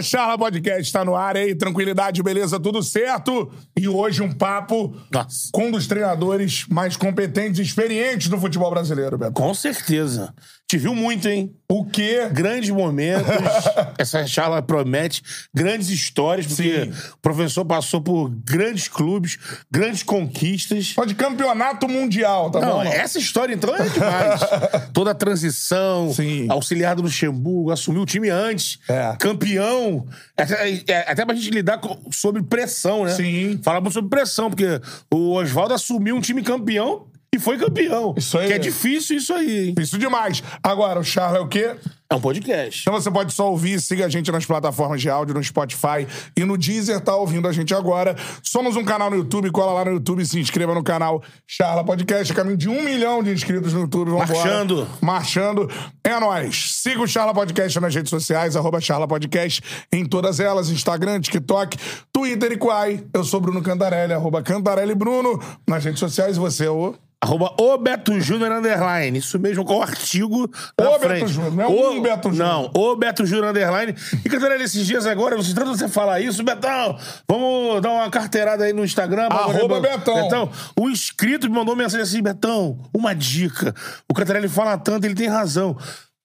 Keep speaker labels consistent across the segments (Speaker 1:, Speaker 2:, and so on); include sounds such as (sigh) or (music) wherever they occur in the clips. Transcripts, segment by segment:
Speaker 1: Charla Podcast está no ar aí, tranquilidade, beleza, tudo certo? E hoje um papo
Speaker 2: Nossa.
Speaker 1: com um dos treinadores mais competentes e experientes do futebol brasileiro, Beto.
Speaker 2: Com certeza. Te viu muito, hein?
Speaker 1: O quê?
Speaker 2: Grandes momentos. (laughs) Essa charla promete grandes histórias, porque
Speaker 1: Sim.
Speaker 2: o professor passou por grandes clubes, grandes conquistas.
Speaker 1: Só de campeonato mundial, tá
Speaker 2: Não,
Speaker 1: bom?
Speaker 2: essa história então é demais. (laughs) Toda a transição,
Speaker 1: Sim.
Speaker 2: auxiliar do Luxemburgo, assumiu o time antes,
Speaker 1: É.
Speaker 2: campeão. Até, é, até pra gente lidar com, sobre pressão, né?
Speaker 1: Sim.
Speaker 2: Falamos sobre pressão, porque o Oswaldo assumiu um time campeão e foi campeão.
Speaker 1: Isso aí.
Speaker 2: Que é difícil isso aí, hein?
Speaker 1: Isso demais. Agora, o Charla é o quê?
Speaker 2: É um podcast.
Speaker 1: Então você pode só ouvir, siga a gente nas plataformas de áudio, no Spotify e no Deezer, tá ouvindo a gente agora. Somos um canal no YouTube, cola lá no YouTube, se inscreva no canal Charla Podcast, caminho de um milhão de inscritos no YouTube. Vambora.
Speaker 2: Marchando.
Speaker 1: Marchando. É nóis. Siga o Charla Podcast nas redes sociais, arroba Charla Podcast, em todas elas, Instagram, TikTok, Twitter e Quai. Eu sou Bruno Cantarelli, arroba Cantarelli Bruno, nas redes sociais, você é o...
Speaker 2: Arroba o Beto Júnior Underline. Isso mesmo, com o artigo da
Speaker 1: O Beto. Júnior, não é
Speaker 2: o,
Speaker 1: um Beto Júnior.
Speaker 2: Não, o Beto Júnior Underline. E, Catarina, esses dias agora, você tanto você falar isso, Betão, vamos dar uma carteirada aí no Instagram.
Speaker 1: Arroba Betão.
Speaker 2: Betão, o inscrito me mandou mensagem assim, Betão, uma dica. O Catarina fala tanto, ele tem razão.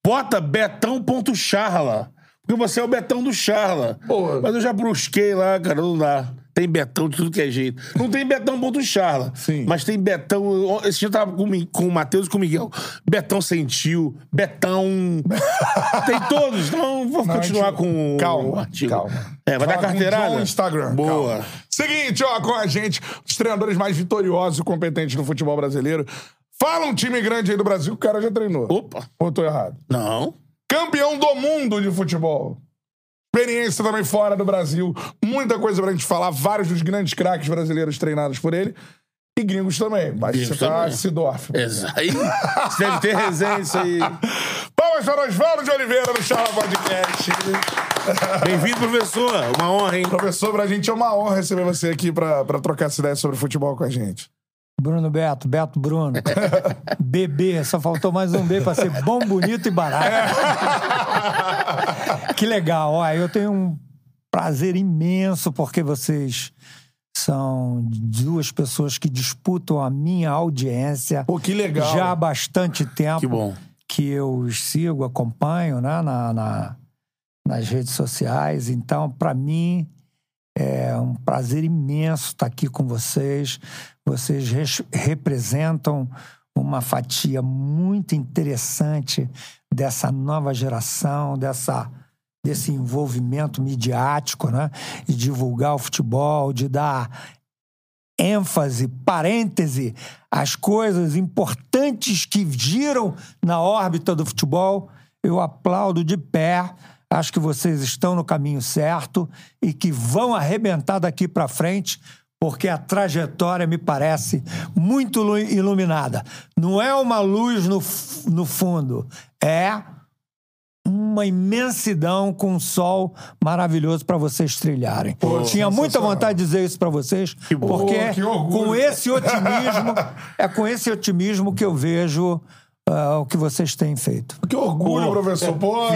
Speaker 2: Bota betão.charla. Porque você é o Betão do Charla.
Speaker 1: Pô.
Speaker 2: Mas eu já brusquei lá, cara, não dá. Tem Betão de tudo que é jeito. Não tem Betão.charla.
Speaker 1: Sim.
Speaker 2: Mas tem Betão. Esse dia eu tava com, com o Matheus e com o Miguel. Betão sentiu. Betão. (laughs) tem todos. Então vou
Speaker 1: Não,
Speaker 2: continuar
Speaker 1: gente,
Speaker 2: com
Speaker 1: calma,
Speaker 2: o artigo.
Speaker 1: calma.
Speaker 2: É, vai dar
Speaker 1: Fala com
Speaker 2: carteirada?
Speaker 1: John Instagram.
Speaker 2: Boa.
Speaker 1: calma. Seguinte, ó, com a gente, os treinadores mais vitoriosos e competentes no futebol brasileiro. Fala um time grande aí do Brasil que o cara já treinou.
Speaker 2: Opa.
Speaker 1: Ou tô errado?
Speaker 2: Não.
Speaker 1: Campeão do mundo de futebol. Experiência também fora do Brasil. Muita coisa pra gente falar. Vários dos grandes craques brasileiros treinados por ele. E gringos também. Mas
Speaker 2: Gringos
Speaker 1: você tá
Speaker 2: também.
Speaker 1: Sidorf.
Speaker 2: Exato. Deve ter resenha isso aí. (laughs)
Speaker 1: Palmas para Osvaldo de Oliveira no Charla Podcast.
Speaker 2: Bem-vindo, professor. Uma honra, hein?
Speaker 1: Professor, pra gente é uma honra receber você aqui pra, pra trocar essa ideia sobre futebol com a gente.
Speaker 3: Bruno Beto, Beto Bruno. (laughs) Bebê, só faltou mais um B pra ser bom, bonito e barato. (laughs) que legal. Ó, eu tenho um prazer imenso porque vocês são duas pessoas que disputam a minha audiência
Speaker 1: Pô, que legal.
Speaker 3: já há bastante tempo.
Speaker 2: Que bom.
Speaker 3: Que eu os sigo, acompanho né, na, na- nas redes sociais. Então, para mim, é um prazer imenso estar aqui com vocês. Vocês res- representam uma fatia muito interessante dessa nova geração, dessa, desse envolvimento midiático, né? De divulgar o futebol, de dar ênfase, parêntese, às coisas importantes que giram na órbita do futebol. Eu aplaudo de pé. Acho que vocês estão no caminho certo e que vão arrebentar daqui para frente, porque a trajetória me parece muito lu- iluminada. Não é uma luz no, no fundo, é uma imensidão com um sol maravilhoso para vocês trilharem. Tinha muita vontade de dizer isso para vocês, porque
Speaker 1: Pô, que orgulho.
Speaker 3: com esse otimismo, é com esse otimismo que eu vejo ah, o que vocês têm feito.
Speaker 1: Que orgulho,
Speaker 2: Pô.
Speaker 1: professor. Pô. (laughs)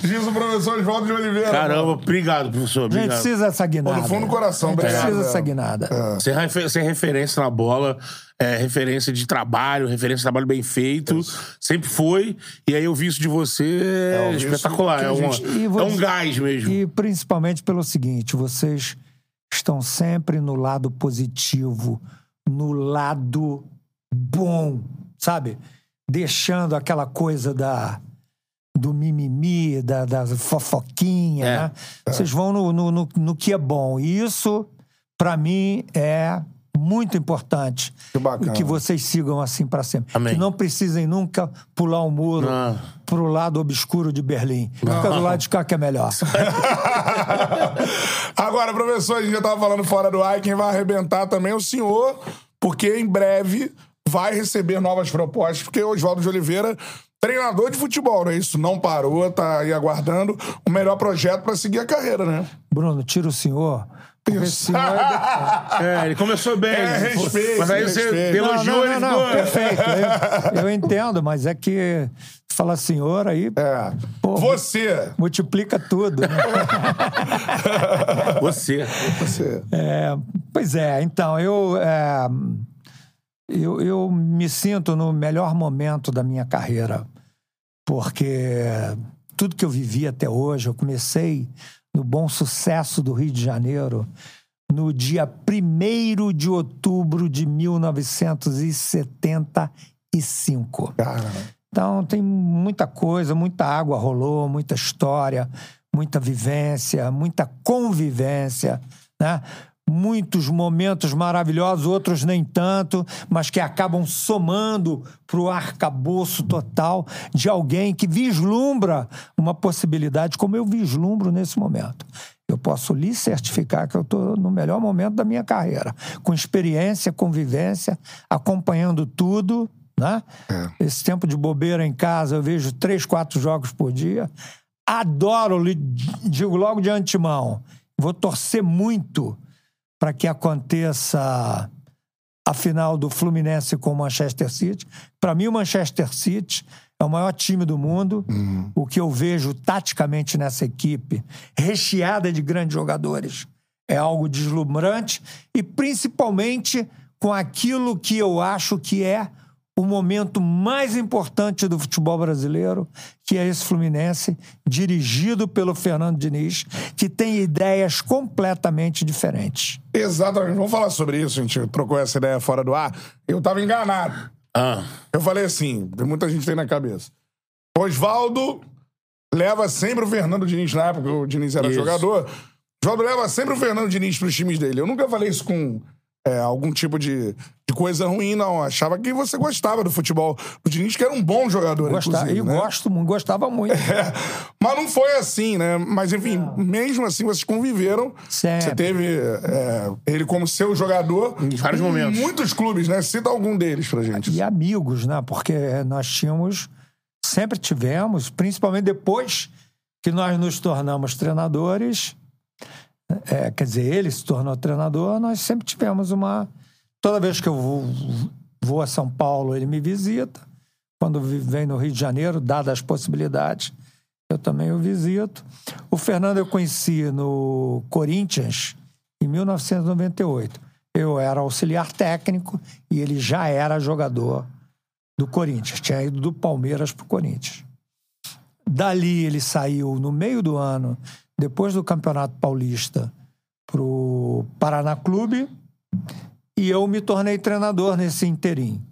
Speaker 1: Diz o professor Oswaldo de Oliveira.
Speaker 2: Caramba, obrigado, professor.
Speaker 3: A gente
Speaker 2: Obrigado.
Speaker 3: precisa dessa guinada.
Speaker 1: No fundo do coração,
Speaker 3: A gente
Speaker 1: obrigado.
Speaker 3: precisa
Speaker 1: É.
Speaker 3: dessa guinada.
Speaker 2: Você é refer- você é referência na bola, é referência de trabalho, referência de trabalho bem feito. Sempre foi. E aí eu vi isso de você é,
Speaker 1: isso
Speaker 2: espetacular.
Speaker 1: que
Speaker 2: É, uma-
Speaker 1: gente-
Speaker 3: E
Speaker 2: é um
Speaker 3: dizer-
Speaker 2: gás mesmo.
Speaker 3: E principalmente pelo seguinte, vocês estão sempre no lado positivo, no lado bom, sabe? Deixando aquela coisa da do mimimi, da, da fofoquinha,
Speaker 2: É.
Speaker 3: né? Vocês vão no, no, no, no que é bom. E isso, pra mim, é muito importante.
Speaker 1: Que bacana.
Speaker 3: Que vocês sigam assim pra sempre.
Speaker 2: Amém.
Speaker 3: Que não precisem nunca pular o muro
Speaker 2: Não.
Speaker 3: pro lado obscuro de Berlim. Fica do lado de cá que é melhor. (laughs)
Speaker 1: Agora, professor, a gente já estava falando fora do ar, quem vai arrebentar também é o senhor, porque em breve vai receber novas propostas, porque o Oswaldo de Oliveira, treinador de futebol, né? Isso não parou, tá aí aguardando o melhor projeto para seguir a carreira, né?
Speaker 3: Bruno, tira o senhor. É (laughs)
Speaker 2: É, ele começou bem.
Speaker 1: É,
Speaker 2: Pô,
Speaker 1: respeito,
Speaker 2: Mas aí
Speaker 1: respeito.
Speaker 2: você
Speaker 3: Não,
Speaker 2: elogiou
Speaker 3: não,
Speaker 2: ele.
Speaker 3: não, não,
Speaker 2: ficou-
Speaker 3: perfeito. Eu, eu entendo, mas é que fala senhor aí,
Speaker 1: É.
Speaker 3: Pô,
Speaker 1: Você.
Speaker 3: multiplica tudo. né? (laughs)
Speaker 2: Você.
Speaker 1: Você.
Speaker 3: É, pois é, então, eu, é, eu, eu me sinto no melhor momento da minha carreira, porque tudo que eu vivi até hoje, eu comecei no bom sucesso do Rio de Janeiro no dia 1 de outubro de 1975.
Speaker 1: Cara,
Speaker 3: Então tem muita coisa, muita água rolou, muita história, muita vivência, muita convivência, né? Muitos momentos maravilhosos, outros nem tanto, mas que acabam somando para o arcabouço total de alguém que vislumbra uma possibilidade, como eu vislumbro nesse momento. Eu posso lhe certificar que eu estou no melhor momento da minha carreira, com experiência, convivência, acompanhando tudo, né? Esse tempo de bobeira em casa, eu vejo três, quatro jogos por dia. Adoro, lhe digo logo de antemão, vou torcer muito para que aconteça a final do Fluminense com o Manchester City. Para mim, o Manchester City é o maior time do mundo. O que eu vejo taticamente nessa equipe, recheada de grandes jogadores, é algo deslumbrante e principalmente com aquilo que eu acho que é o momento mais importante do futebol brasileiro, que é esse Fluminense, dirigido pelo Fernando Diniz, que tem ideias completamente diferentes.
Speaker 1: exatamente. Vamos falar sobre isso, a gente trocou essa ideia fora do ar. Eu tava enganado.
Speaker 2: Ah,
Speaker 1: Eu falei assim, muita gente tem na cabeça. Oswaldo leva sempre o Fernando Diniz na época, o Diniz era
Speaker 2: Isso.
Speaker 1: jogador. Oswaldo leva sempre o Fernando Diniz pros times dele. Eu nunca falei isso com é, algum tipo de, de coisa ruim, não. Achava que você gostava do futebol do Diniz, que era um bom jogador,
Speaker 3: Gostava,
Speaker 1: inclusive,
Speaker 3: eu
Speaker 1: né?
Speaker 3: gosto muito, gostava muito. (laughs)
Speaker 1: É, mas não foi assim, né? Mas enfim, mesmo assim vocês conviveram.
Speaker 3: Sempre.
Speaker 1: Você teve é, ele como seu jogador.
Speaker 2: Em vários momentos.
Speaker 1: Muitos clubes, né? Cita algum deles pra gente.
Speaker 3: E amigos, né? Porque nós tínhamos, sempre tivemos, principalmente depois que nós nos tornamos treinadores. É, quer dizer, ele se tornou treinador, nós sempre tivemos uma. Toda vez que eu vou, vou a São Paulo, ele me visita. Quando vem no Rio de Janeiro, dadas as possibilidades, eu também o visito. O Fernando eu conheci no Corinthians em 1998. Eu era auxiliar técnico e ele já era jogador do Corinthians. Tinha ido do Palmeiras para o Corinthians. Dali ele saiu no meio do ano, depois do Campeonato Paulista, para o Paraná Clube e eu me tornei treinador nesse interim.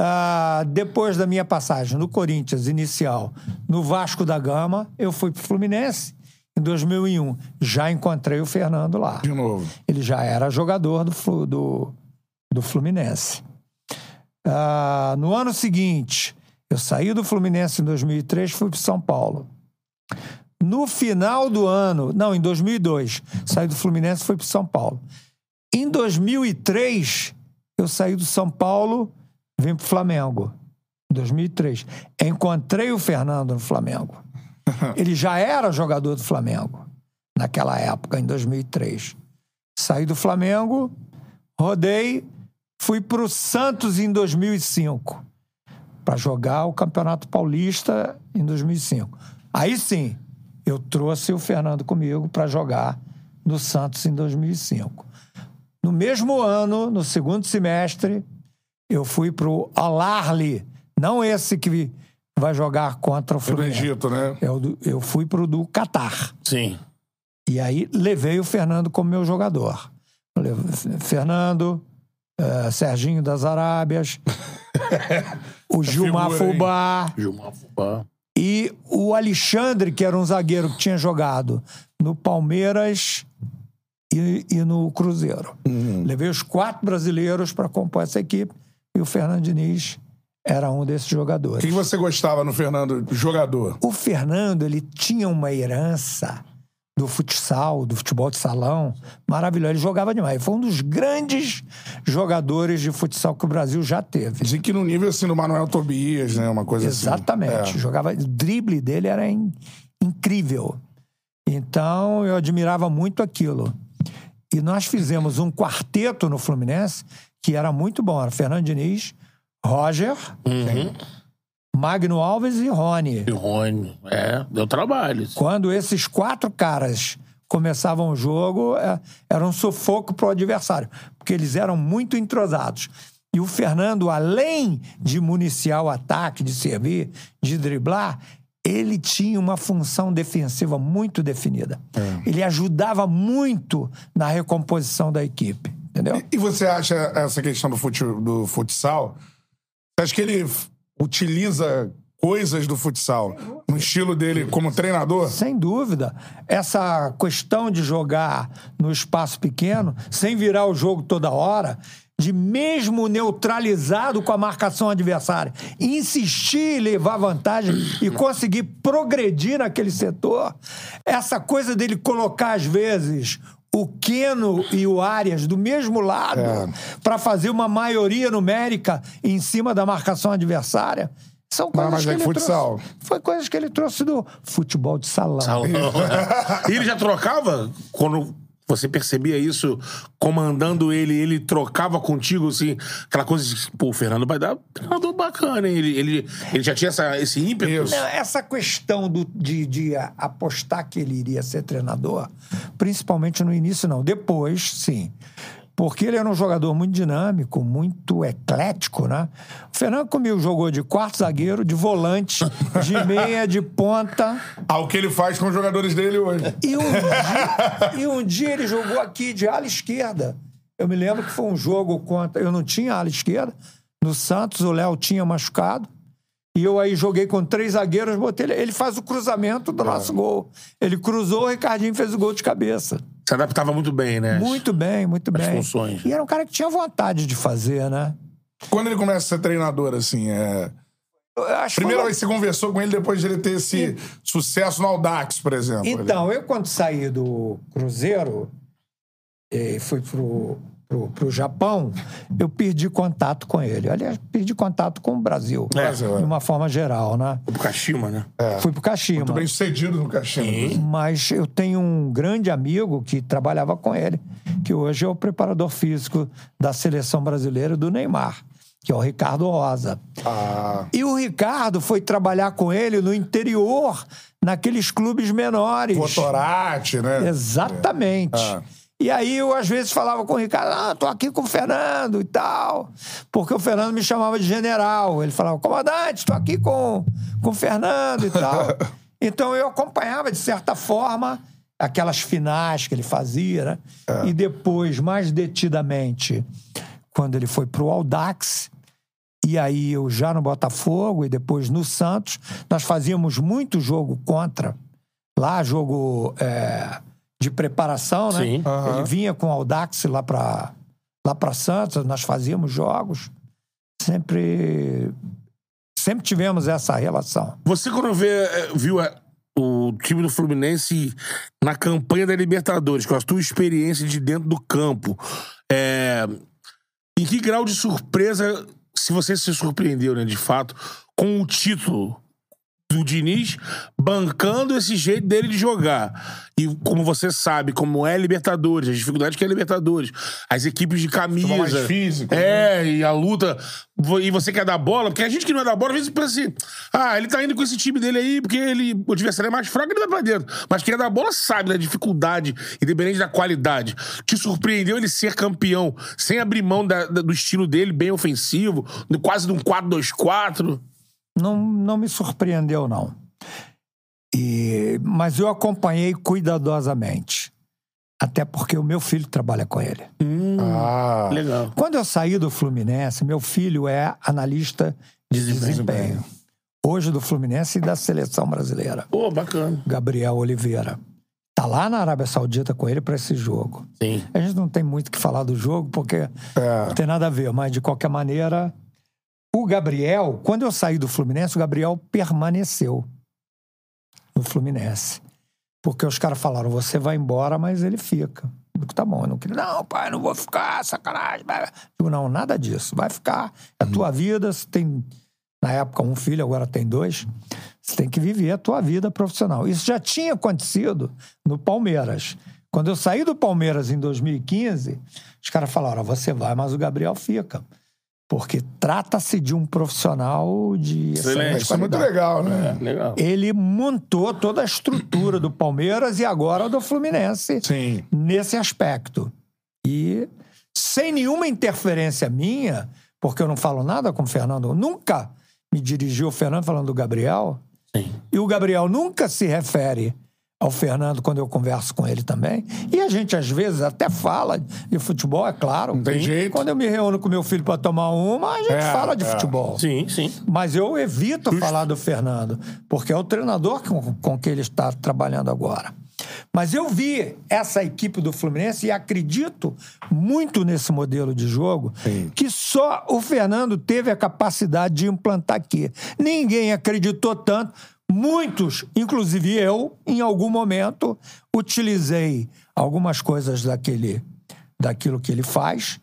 Speaker 3: Ah, depois da minha passagem no Corinthians inicial, no Vasco da Gama, eu fui para o Fluminense. Em 2001, já encontrei o Fernando lá.
Speaker 1: De novo.
Speaker 3: Ele já era jogador do, do, do Fluminense. Ah, no ano seguinte, eu saí do Fluminense em 2003 fui para São Paulo. No final do ano, não, em 2002, saí do Fluminense e fui para São Paulo. Em 2003, eu saí do São Paulo, vim para o Flamengo. Em 2003. Encontrei o Fernando no Flamengo. (laughs) Ele já era jogador do Flamengo naquela época, em 2003. Saí do Flamengo, rodei, fui pro Santos em 2005 para jogar o Campeonato Paulista em 2005. Aí sim, eu trouxe o Fernando comigo para jogar no Santos em 2005. No mesmo ano, no segundo semestre, eu fui pro Al-Ahly, não esse que vai jogar contra o
Speaker 1: Do
Speaker 3: Fluminense.
Speaker 1: Egito, né?
Speaker 3: Eu, do- eu fui pro do Catar.
Speaker 2: Sim.
Speaker 3: E aí levei o Fernando como meu jogador. Fernando, eh, Serginho das Arábias, (laughs) o Gilmar
Speaker 1: figura, hein?
Speaker 3: Fubá
Speaker 2: Gilmar Fubá.
Speaker 3: E o Alexandre, que era um zagueiro que tinha jogado no Palmeiras e, e no Cruzeiro. Levei os quatro brasileiros para compor essa equipe e o Fernando Diniz era um desses jogadores.
Speaker 1: que que você gostava no Fernando, jogador?
Speaker 3: O Fernando, ele tinha uma herança do futsal, do futebol de salão, maravilhoso. Ele jogava demais. Ele foi um dos grandes jogadores de futsal que o Brasil já teve.
Speaker 1: Dizem que no nível assim do Manuel Tobias, né? Uma coisa
Speaker 3: Exatamente.
Speaker 1: assim. É.
Speaker 3: Jogava, o drible dele era in- incrível. Então, eu admirava muito aquilo. E nós fizemos um quarteto no Fluminense que era muito bom. Era Fernando Diniz, Roger, Magno Alves e Rony.
Speaker 2: E Rony. É, deu trabalho.
Speaker 3: Quando esses quatro caras começavam o jogo, é, era um sufoco pro adversário, porque eles eram muito entrosados. E o Fernando, além de municiar o ataque, de servir, de driblar, ele tinha uma função defensiva muito definida. Ele ajudava muito na recomposição da equipe, entendeu?
Speaker 1: E você acha essa questão do, fute, do futsal? Você acha que ele utiliza coisas do futsal no estilo dele como treinador?
Speaker 3: Sem dúvida. Essa questão de jogar no espaço pequeno, sem virar o jogo toda hora, de mesmo neutralizado com a marcação adversária, insistir em levar vantagem e conseguir progredir naquele setor, essa coisa dele colocar, às vezes, o Keno e o Arias do mesmo lado para fazer uma maioria numérica em cima da marcação adversária. São coisas
Speaker 1: mas
Speaker 3: que
Speaker 1: é
Speaker 3: ele
Speaker 1: futsal.
Speaker 3: trouxe. Foi coisas que ele trouxe do futebol de salão.
Speaker 2: Salão. (laughs) E ele já trocava quando você percebia isso comandando ele, ele trocava contigo, assim, aquela coisa de, pô, o Fernando vai dar um treinador bacana, hein? Ele, ele, ele já tinha essa, esse ímpeto.
Speaker 3: Não, essa questão do- de, de apostar que ele iria ser treinador, principalmente no início, não. Depois, sim. Porque ele era um jogador muito dinâmico, muito eclético, né? O Fernando comigo jogou de quarto zagueiro, de volante, de (laughs) meia, de ponta.
Speaker 1: Ao que ele faz com os jogadores dele hoje.
Speaker 3: E um, (laughs) dia, e um dia ele jogou aqui de ala esquerda. Eu me lembro que foi um jogo contra. Eu não tinha ala esquerda. No Santos, o Léo tinha machucado. E eu aí joguei com três zagueiros, botei ele. Ele faz o cruzamento do nosso gol. Ele cruzou, o Ricardinho fez o gol de cabeça.
Speaker 2: Se adaptava muito bem, né?
Speaker 3: Muito bem, muito
Speaker 2: As
Speaker 3: bem.
Speaker 2: funções.
Speaker 3: E era um cara que tinha vontade de fazer, né?
Speaker 1: Quando ele começa a ser treinador, assim, é... Primeira vez que você conversou com ele depois de ele ter esse sucesso no Audax, por exemplo.
Speaker 3: Então, eu quando saí do Cruzeiro e fui pro, pro, pro Japão, eu perdi contato com ele. Aliás, perdi contato com o Brasil,
Speaker 1: Brasil, é.
Speaker 3: de uma forma geral, né?
Speaker 2: O Kashima, né?
Speaker 3: Fui pro Kashima.
Speaker 1: Muito bem sucedido no Caixinha.
Speaker 3: Mas eu tenho um grande amigo que trabalhava com ele, que hoje é o preparador físico da seleção brasileira do Neymar, que é o Ricardo Rosa.
Speaker 1: Ah,
Speaker 3: E o Ricardo foi trabalhar com ele no interior, naqueles clubes menores.
Speaker 1: Votorati, né?
Speaker 3: Exatamente.
Speaker 1: Ah.
Speaker 3: E aí eu, às vezes, falava com o Ricardo, ah, tô aqui com o Fernando e tal. Porque o Fernando me chamava de general. Ele falava, comandante, tô aqui com, com o Fernando e tal. (laughs) então eu acompanhava, de certa forma, aquelas finais que ele fazia, né? E depois, mais detidamente, quando ele foi pro Audax, e aí eu já no Botafogo e depois no Santos, nós fazíamos muito jogo contra. Lá, jogo é, de preparação, né?
Speaker 2: Sim.
Speaker 3: Ele vinha com o Audax lá para lá pra Santos, nós fazíamos jogos. Sempre, sempre tivemos essa relação.
Speaker 2: Você, quando vê, eh, viu eh, o time do Fluminense na campanha da Libertadores, com a tua experiência de dentro do campo, é, em que grau de surpresa, se você se surpreendeu, né, de fato, com o título? Do Diniz bancando esse jeito dele de jogar. E como você sabe, como é Libertadores, as dificuldades que é Libertadores, as equipes de camisa.
Speaker 1: mais físico,
Speaker 2: É, e a luta. E você quer dar bola, porque a gente que não é da bola, às vezes pensa assim: ah, ele tá indo com esse time dele aí, porque ele, o adversário é mais fraco, ele vai pra dentro. Mas quem é da bola sabe da dificuldade, independente da qualidade. Te surpreendeu ele ser campeão sem abrir mão da- da- do estilo dele, bem ofensivo, quase de um 4-2-4.
Speaker 3: Não, não me surpreendeu, não. E, mas eu acompanhei cuidadosamente. Até porque o meu filho trabalha com ele.
Speaker 1: Ah,
Speaker 2: Legal.
Speaker 3: Quando eu saí do Fluminense, meu filho é analista de desempenho. Hoje do Fluminense e da seleção brasileira.
Speaker 2: Pô, bacana.
Speaker 3: Gabriel Oliveira. Tá lá na Arábia Saudita com ele para esse jogo.
Speaker 2: Sim.
Speaker 3: A gente não tem muito o que falar do jogo, porque não tem nada a ver, mas de qualquer maneira. O Gabriel, quando eu saí do Fluminense, o Gabriel permaneceu no Fluminense. Porque os caras falaram: você vai embora, mas ele fica. Eu digo, tá bom, eu não queria. Não, pai, não vou ficar, sacanagem. Eu digo, não, nada disso. Vai ficar. É a tua vida, você tem, na época, um filho, agora tem dois. Você tem que viver a tua vida profissional. Isso já tinha acontecido no Palmeiras. Quando eu saí do Palmeiras em 2015, os caras falaram: "Ó, você vai, mas o Gabriel fica. Porque trata-se de um profissional de excelente
Speaker 1: isso é muito legal, né?
Speaker 2: Legal.
Speaker 3: Ele montou toda a estrutura do Palmeiras e agora do Fluminense
Speaker 1: Sim.
Speaker 3: nesse aspecto. E sem nenhuma interferência minha, porque eu não falo nada com o Fernando, nunca me dirigiu o Fernando falando do Gabriel.
Speaker 2: Sim.
Speaker 3: E o Gabriel nunca se refere ao Fernando quando eu converso com ele também. E a gente, às vezes, até fala de futebol, é claro.
Speaker 1: Não tem jeito.
Speaker 3: Quando eu me reúno com meu filho para tomar uma, a gente
Speaker 1: É,
Speaker 3: fala de
Speaker 1: é.
Speaker 3: futebol.
Speaker 2: Sim, sim.
Speaker 3: Mas eu evito falar do Fernando, porque é o treinador com, com que ele está trabalhando agora. Mas eu vi essa equipe do Fluminense e acredito muito nesse modelo de jogo que só o Fernando teve a capacidade de implantar aqui. Ninguém acreditou tanto. Muitos, inclusive eu, em algum momento, utilizei algumas coisas daquele, daquilo que ele faz,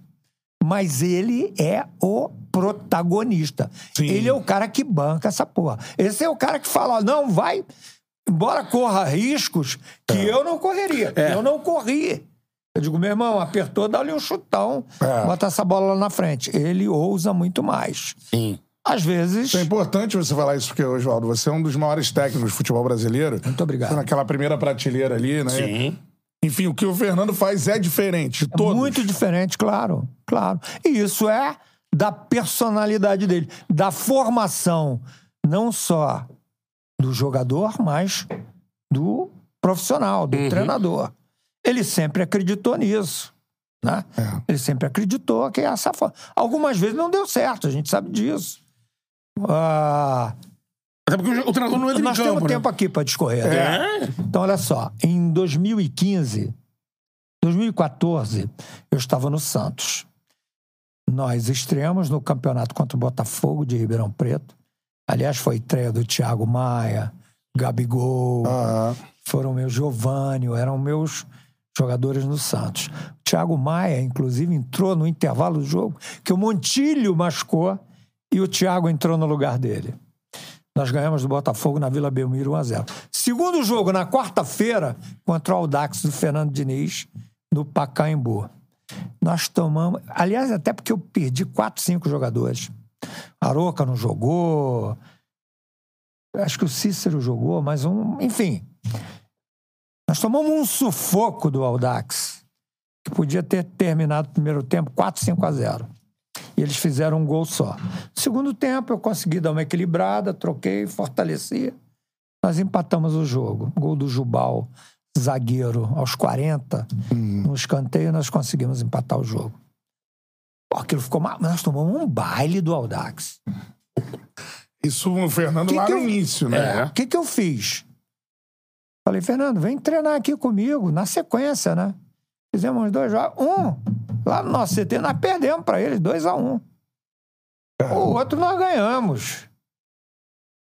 Speaker 3: mas ele é o protagonista. Ele é o cara que banca essa porra. Esse é o cara que fala, não, vai, embora corra riscos que eu não correria. Eu não corri. Eu digo, meu irmão, apertou, dá-lhe um chutão,
Speaker 1: É.
Speaker 3: bota essa bola lá na frente. Ele ousa muito mais.
Speaker 2: Sim.
Speaker 3: Às vezes...
Speaker 1: Isso é importante você falar isso, porque, Oswaldo, você é um dos maiores técnicos do futebol brasileiro.
Speaker 3: Muito obrigado.
Speaker 1: Naquela primeira prateleira ali, né?
Speaker 2: Sim.
Speaker 1: Enfim, o que o Fernando faz é diferente de todos.
Speaker 3: Muito diferente, claro, claro. E isso é da personalidade dele, da formação não só do jogador, mas do profissional, do treinador. Ele sempre acreditou nisso. Né? Ele sempre acreditou que essa forma. Algumas vezes não deu certo, a gente sabe disso. Ah,
Speaker 2: Até porque o, treinador não entra
Speaker 3: nós
Speaker 2: em campo,
Speaker 3: temos
Speaker 2: né?
Speaker 3: tempo aqui para discorrer. né?
Speaker 2: É.
Speaker 3: Então, olha só, em 2015, 2014, eu estava no Santos. Nós estreamos no campeonato contra o Botafogo de Ribeirão Preto. Aliás, foi estreia do Thiago Maia, Gabigol, foram meus Giovanni, eram meus jogadores no Santos. O Thiago Maia, inclusive, entrou no intervalo do jogo, que o Montilho machucou e o Thiago entrou no lugar dele. Nós ganhamos do Botafogo na Vila Belmiro 1x0. Segundo jogo, na quarta-feira, contra o Aldax do Fernando Diniz, no Pacaembu. Nós tomamos. Aliás, até porque eu perdi quatro, cinco jogadores. Aroca não jogou. Acho que o Cícero jogou, mas um. Enfim. Nós tomamos um sufoco do Aldax, que podia ter terminado o primeiro tempo 4, 5 a 0. E eles fizeram um gol só. Segundo tempo, eu consegui dar uma equilibrada, troquei, fortaleci. Nós empatamos o jogo. Gol do Jubal, zagueiro, aos 40. No escanteio, nós conseguimos empatar o jogo. Pô, aquilo ficou. ma- Nós tomamos um baile do Aldax.
Speaker 1: Isso o Fernando
Speaker 3: Que
Speaker 1: lá
Speaker 3: que
Speaker 1: no
Speaker 3: eu-
Speaker 1: início, né?
Speaker 3: O que, que eu fiz? Falei, Fernando, vem treinar aqui comigo, na sequência, né? Fizemos dois jogos. Um, lá no nosso CT, nós perdemos pra eles, 2 a 1 um. O outro nós ganhamos.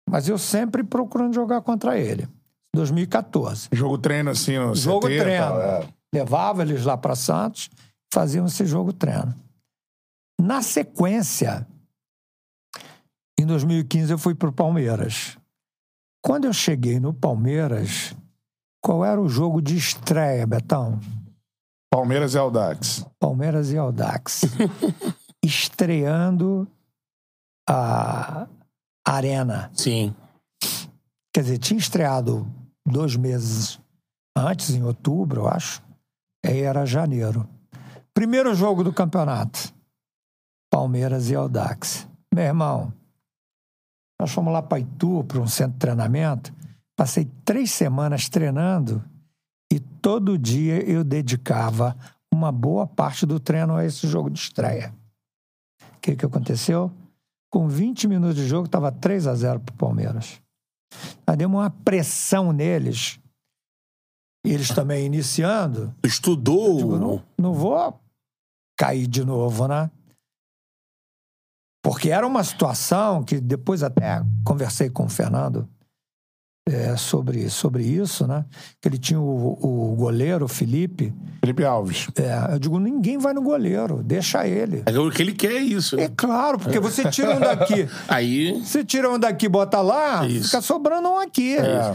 Speaker 3: Mas eu sempre procurando jogar contra ele. 2014.
Speaker 1: Jogo treino assim no
Speaker 3: Jogo
Speaker 1: CT
Speaker 3: treino.
Speaker 1: tal, é.
Speaker 3: Levava eles lá para Santos, fazíamos esse jogo treino. Na sequência, em 2015 eu fui pro Palmeiras. quando eu cheguei no Palmeiras, qual era o jogo de estreia, Betão?
Speaker 1: Palmeiras e Aldax.
Speaker 3: Palmeiras e Audax. (laughs) Estreando a Arena.
Speaker 2: Sim.
Speaker 3: Quer dizer, tinha estreado dois meses antes, em outubro, eu acho. Aí era janeiro. Primeiro jogo do campeonato. Palmeiras e Audax. Meu irmão, nós fomos lá para Itu, para um centro de treinamento. Passei três semanas treinando e todo dia eu dedicava uma boa parte do treino a esse jogo de estreia. O que, que aconteceu? Com 20 minutos de jogo, estava 3 a 0 para o Palmeiras. Nós demos uma pressão neles. Eles também iniciando.
Speaker 2: Estudou.
Speaker 3: Digo, não, não vou cair de novo, né? Porque era uma situação que depois até conversei com o Fernando é, sobre, sobre isso, né? Que ele tinha o, o goleiro, o Felipe.
Speaker 1: Felipe Alves.
Speaker 3: É, eu digo, ninguém vai no goleiro, deixa ele.
Speaker 2: É o que ele quer é isso.
Speaker 3: É claro, porque você tira um daqui. (laughs)
Speaker 2: Aí.
Speaker 3: Você tira um daqui e bota lá,
Speaker 2: Isso.
Speaker 3: fica sobrando um aqui.
Speaker 1: É.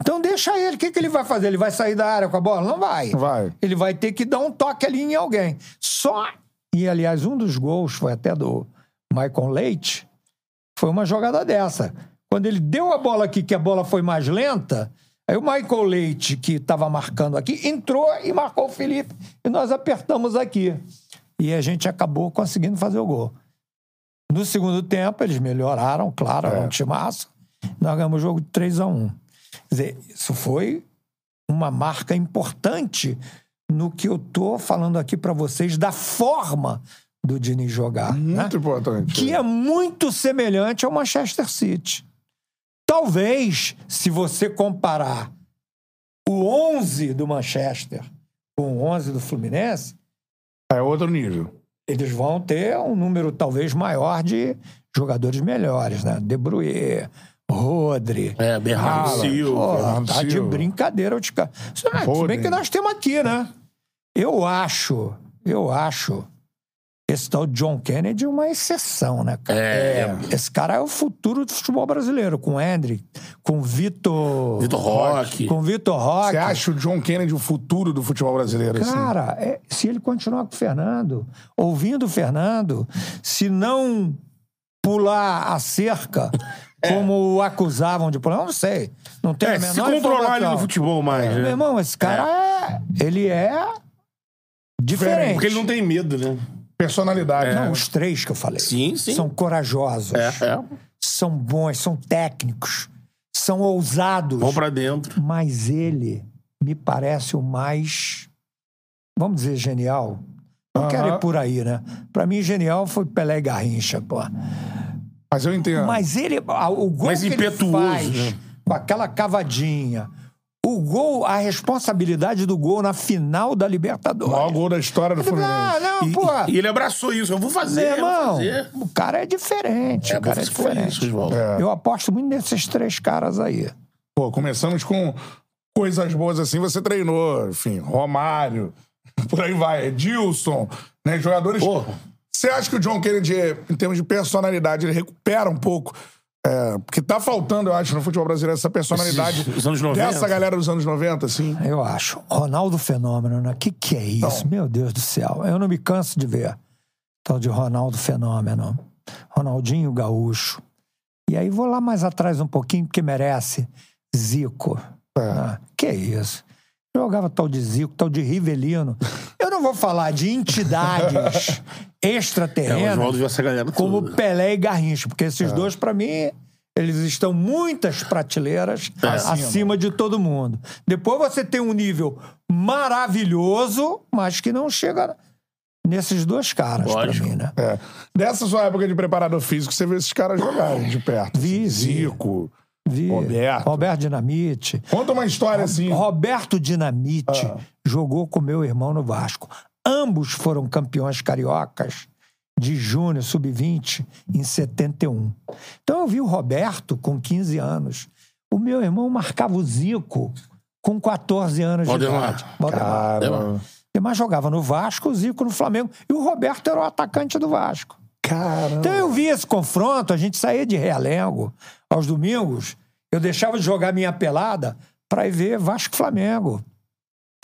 Speaker 3: Então deixa ele. O que, que ele vai fazer? Ele vai sair da área com a bola? Não vai.
Speaker 1: Vai.
Speaker 3: Ele vai ter que dar um toque ali em alguém. Só. E, aliás, um dos gols foi até do Michael Leite. Foi uma jogada dessa. Quando ele deu a bola aqui, que a bola foi mais lenta, aí o Michael Leite, que estava marcando aqui, entrou e marcou o Felipe. E nós apertamos aqui. E a gente acabou conseguindo fazer o gol. No segundo tempo, eles melhoraram, claro, era um timaço. Nós ganhamos o jogo de 3 a 1 Quer dizer, isso foi uma marca importante no que eu tô falando aqui para vocês da forma do Diniz jogar. né?
Speaker 1: Muito importante.
Speaker 3: Que é muito semelhante ao Manchester City. Talvez, se você comparar o 11 do Manchester com o 11 do Fluminense,
Speaker 1: É outro nível.
Speaker 3: eles vão ter um número talvez maior de jogadores melhores, né? De Bruyne, Rodri.
Speaker 2: É, Bernardo
Speaker 3: Haaland.
Speaker 2: Silva.
Speaker 3: Pô, tá de brincadeira é, Tudo
Speaker 1: Foden.
Speaker 3: bem que nós temos aqui, né? Eu acho, eu acho esse tal John Kennedy uma exceção, né, cara?
Speaker 2: É.
Speaker 3: Esse cara é o futuro do futebol brasileiro, com o Hendrick, com o Vitor...
Speaker 2: Vitor Roque.
Speaker 3: Com o Vitor Roque.
Speaker 1: Você acha o John Kennedy o futuro do futebol brasileiro? assim?
Speaker 3: Cara, é, se ele continuar com o Fernando, ouvindo o Fernando, se não pular a cerca, como o acusavam de pular, eu não sei. Não tem
Speaker 2: É,
Speaker 3: a menor
Speaker 2: se controlar
Speaker 3: informação.
Speaker 2: no futebol mais,
Speaker 3: Meu
Speaker 2: né?
Speaker 3: irmão, esse cara é. Ele é. Diferente.
Speaker 2: Porque ele não tem medo, né?
Speaker 1: Personalidade.
Speaker 3: Não,
Speaker 1: né?
Speaker 3: os três que eu falei.
Speaker 2: Sim, sim.
Speaker 3: São corajosos.
Speaker 2: É, é.
Speaker 3: São bons, são técnicos. São ousados.
Speaker 2: Vão pra dentro.
Speaker 3: Mas ele me parece o mais, vamos dizer, genial. Não
Speaker 1: Aham.
Speaker 3: quero ir por aí, né? Pra mim, genial foi Pelé e Garrincha, pô.
Speaker 1: Mas eu entendo.
Speaker 3: Mas ele, o gol
Speaker 2: Mais
Speaker 3: que ele
Speaker 2: impetuoso,
Speaker 3: faz,
Speaker 2: né?
Speaker 3: com aquela cavadinha, o gol, a responsabilidade do gol na final da
Speaker 1: O
Speaker 3: Libertadores.
Speaker 1: maior gol da história do Fluminense.
Speaker 3: Ah, não,
Speaker 2: E,
Speaker 3: pô.
Speaker 2: e ele abraçou isso. Eu vou fazer,
Speaker 3: Meu
Speaker 2: eu vou
Speaker 3: irmão,
Speaker 2: fazer.
Speaker 3: o cara é diferente.
Speaker 2: É,
Speaker 3: o cara é diferente.
Speaker 2: isso.
Speaker 1: É.
Speaker 3: Eu aposto muito nesses três caras aí.
Speaker 1: Pô, começamos com coisas boas assim. Você treinou, enfim, Romário, (laughs) por aí vai, Edilson, né? Jogadores.
Speaker 2: Pô.
Speaker 1: Você acha que o John Kennedy, em termos de personalidade, ele recupera um pouco? É, porque tá faltando, eu acho, no futebol brasileiro, essa personalidade
Speaker 2: Esses- os anos 90.
Speaker 1: dessa galera dos anos 90, assim.
Speaker 3: Eu acho. Ronaldo Fenômeno, né? O que, que é isso? Meu Deus do céu. Eu não me canso de ver. Tal de Ronaldo Fenômeno. Ronaldinho Gaúcho. E aí vou lá mais atrás um pouquinho, porque merece. Zico. Ah, que isso? Jogava tal de Zico, tal de Rivelino. Eu não vou falar de entidades (laughs)
Speaker 2: É,
Speaker 3: extraterrenas
Speaker 2: galera
Speaker 3: como
Speaker 2: toda.
Speaker 3: Pelé e Garrincha, porque esses dois, pra mim, eles estão muitas prateleiras acima. de todo mundo. Depois você tem um nível maravilhoso, mas que não chega nesses dois caras, pra
Speaker 2: Lógico.
Speaker 3: mim, né?
Speaker 1: É. Dessa sua época de preparador físico, você vê esses caras jogarem de perto. Assim,
Speaker 3: vi.
Speaker 1: Zico.
Speaker 3: Vi.
Speaker 1: Roberto.
Speaker 3: Roberto Dinamite.
Speaker 1: Conta uma história assim.
Speaker 3: Roberto Dinamite
Speaker 1: Ah.
Speaker 3: jogou com meu irmão no Vasco. Ambos foram campeões cariocas de júnior, sub-20, em 71. Então eu vi o Roberto com 15 anos. O meu irmão marcava o Zico com 14 anos
Speaker 2: Valdemar.
Speaker 3: de idade. Valdemar. Mas jogava no Vasco, o Zico no Flamengo. E o Roberto era o atacante do Vasco.
Speaker 1: Caramba.
Speaker 3: Então eu vi esse confronto, a gente saía de Realengo aos domingos, Eu deixava de jogar minha pelada pra ir ver Vasco Flamengo.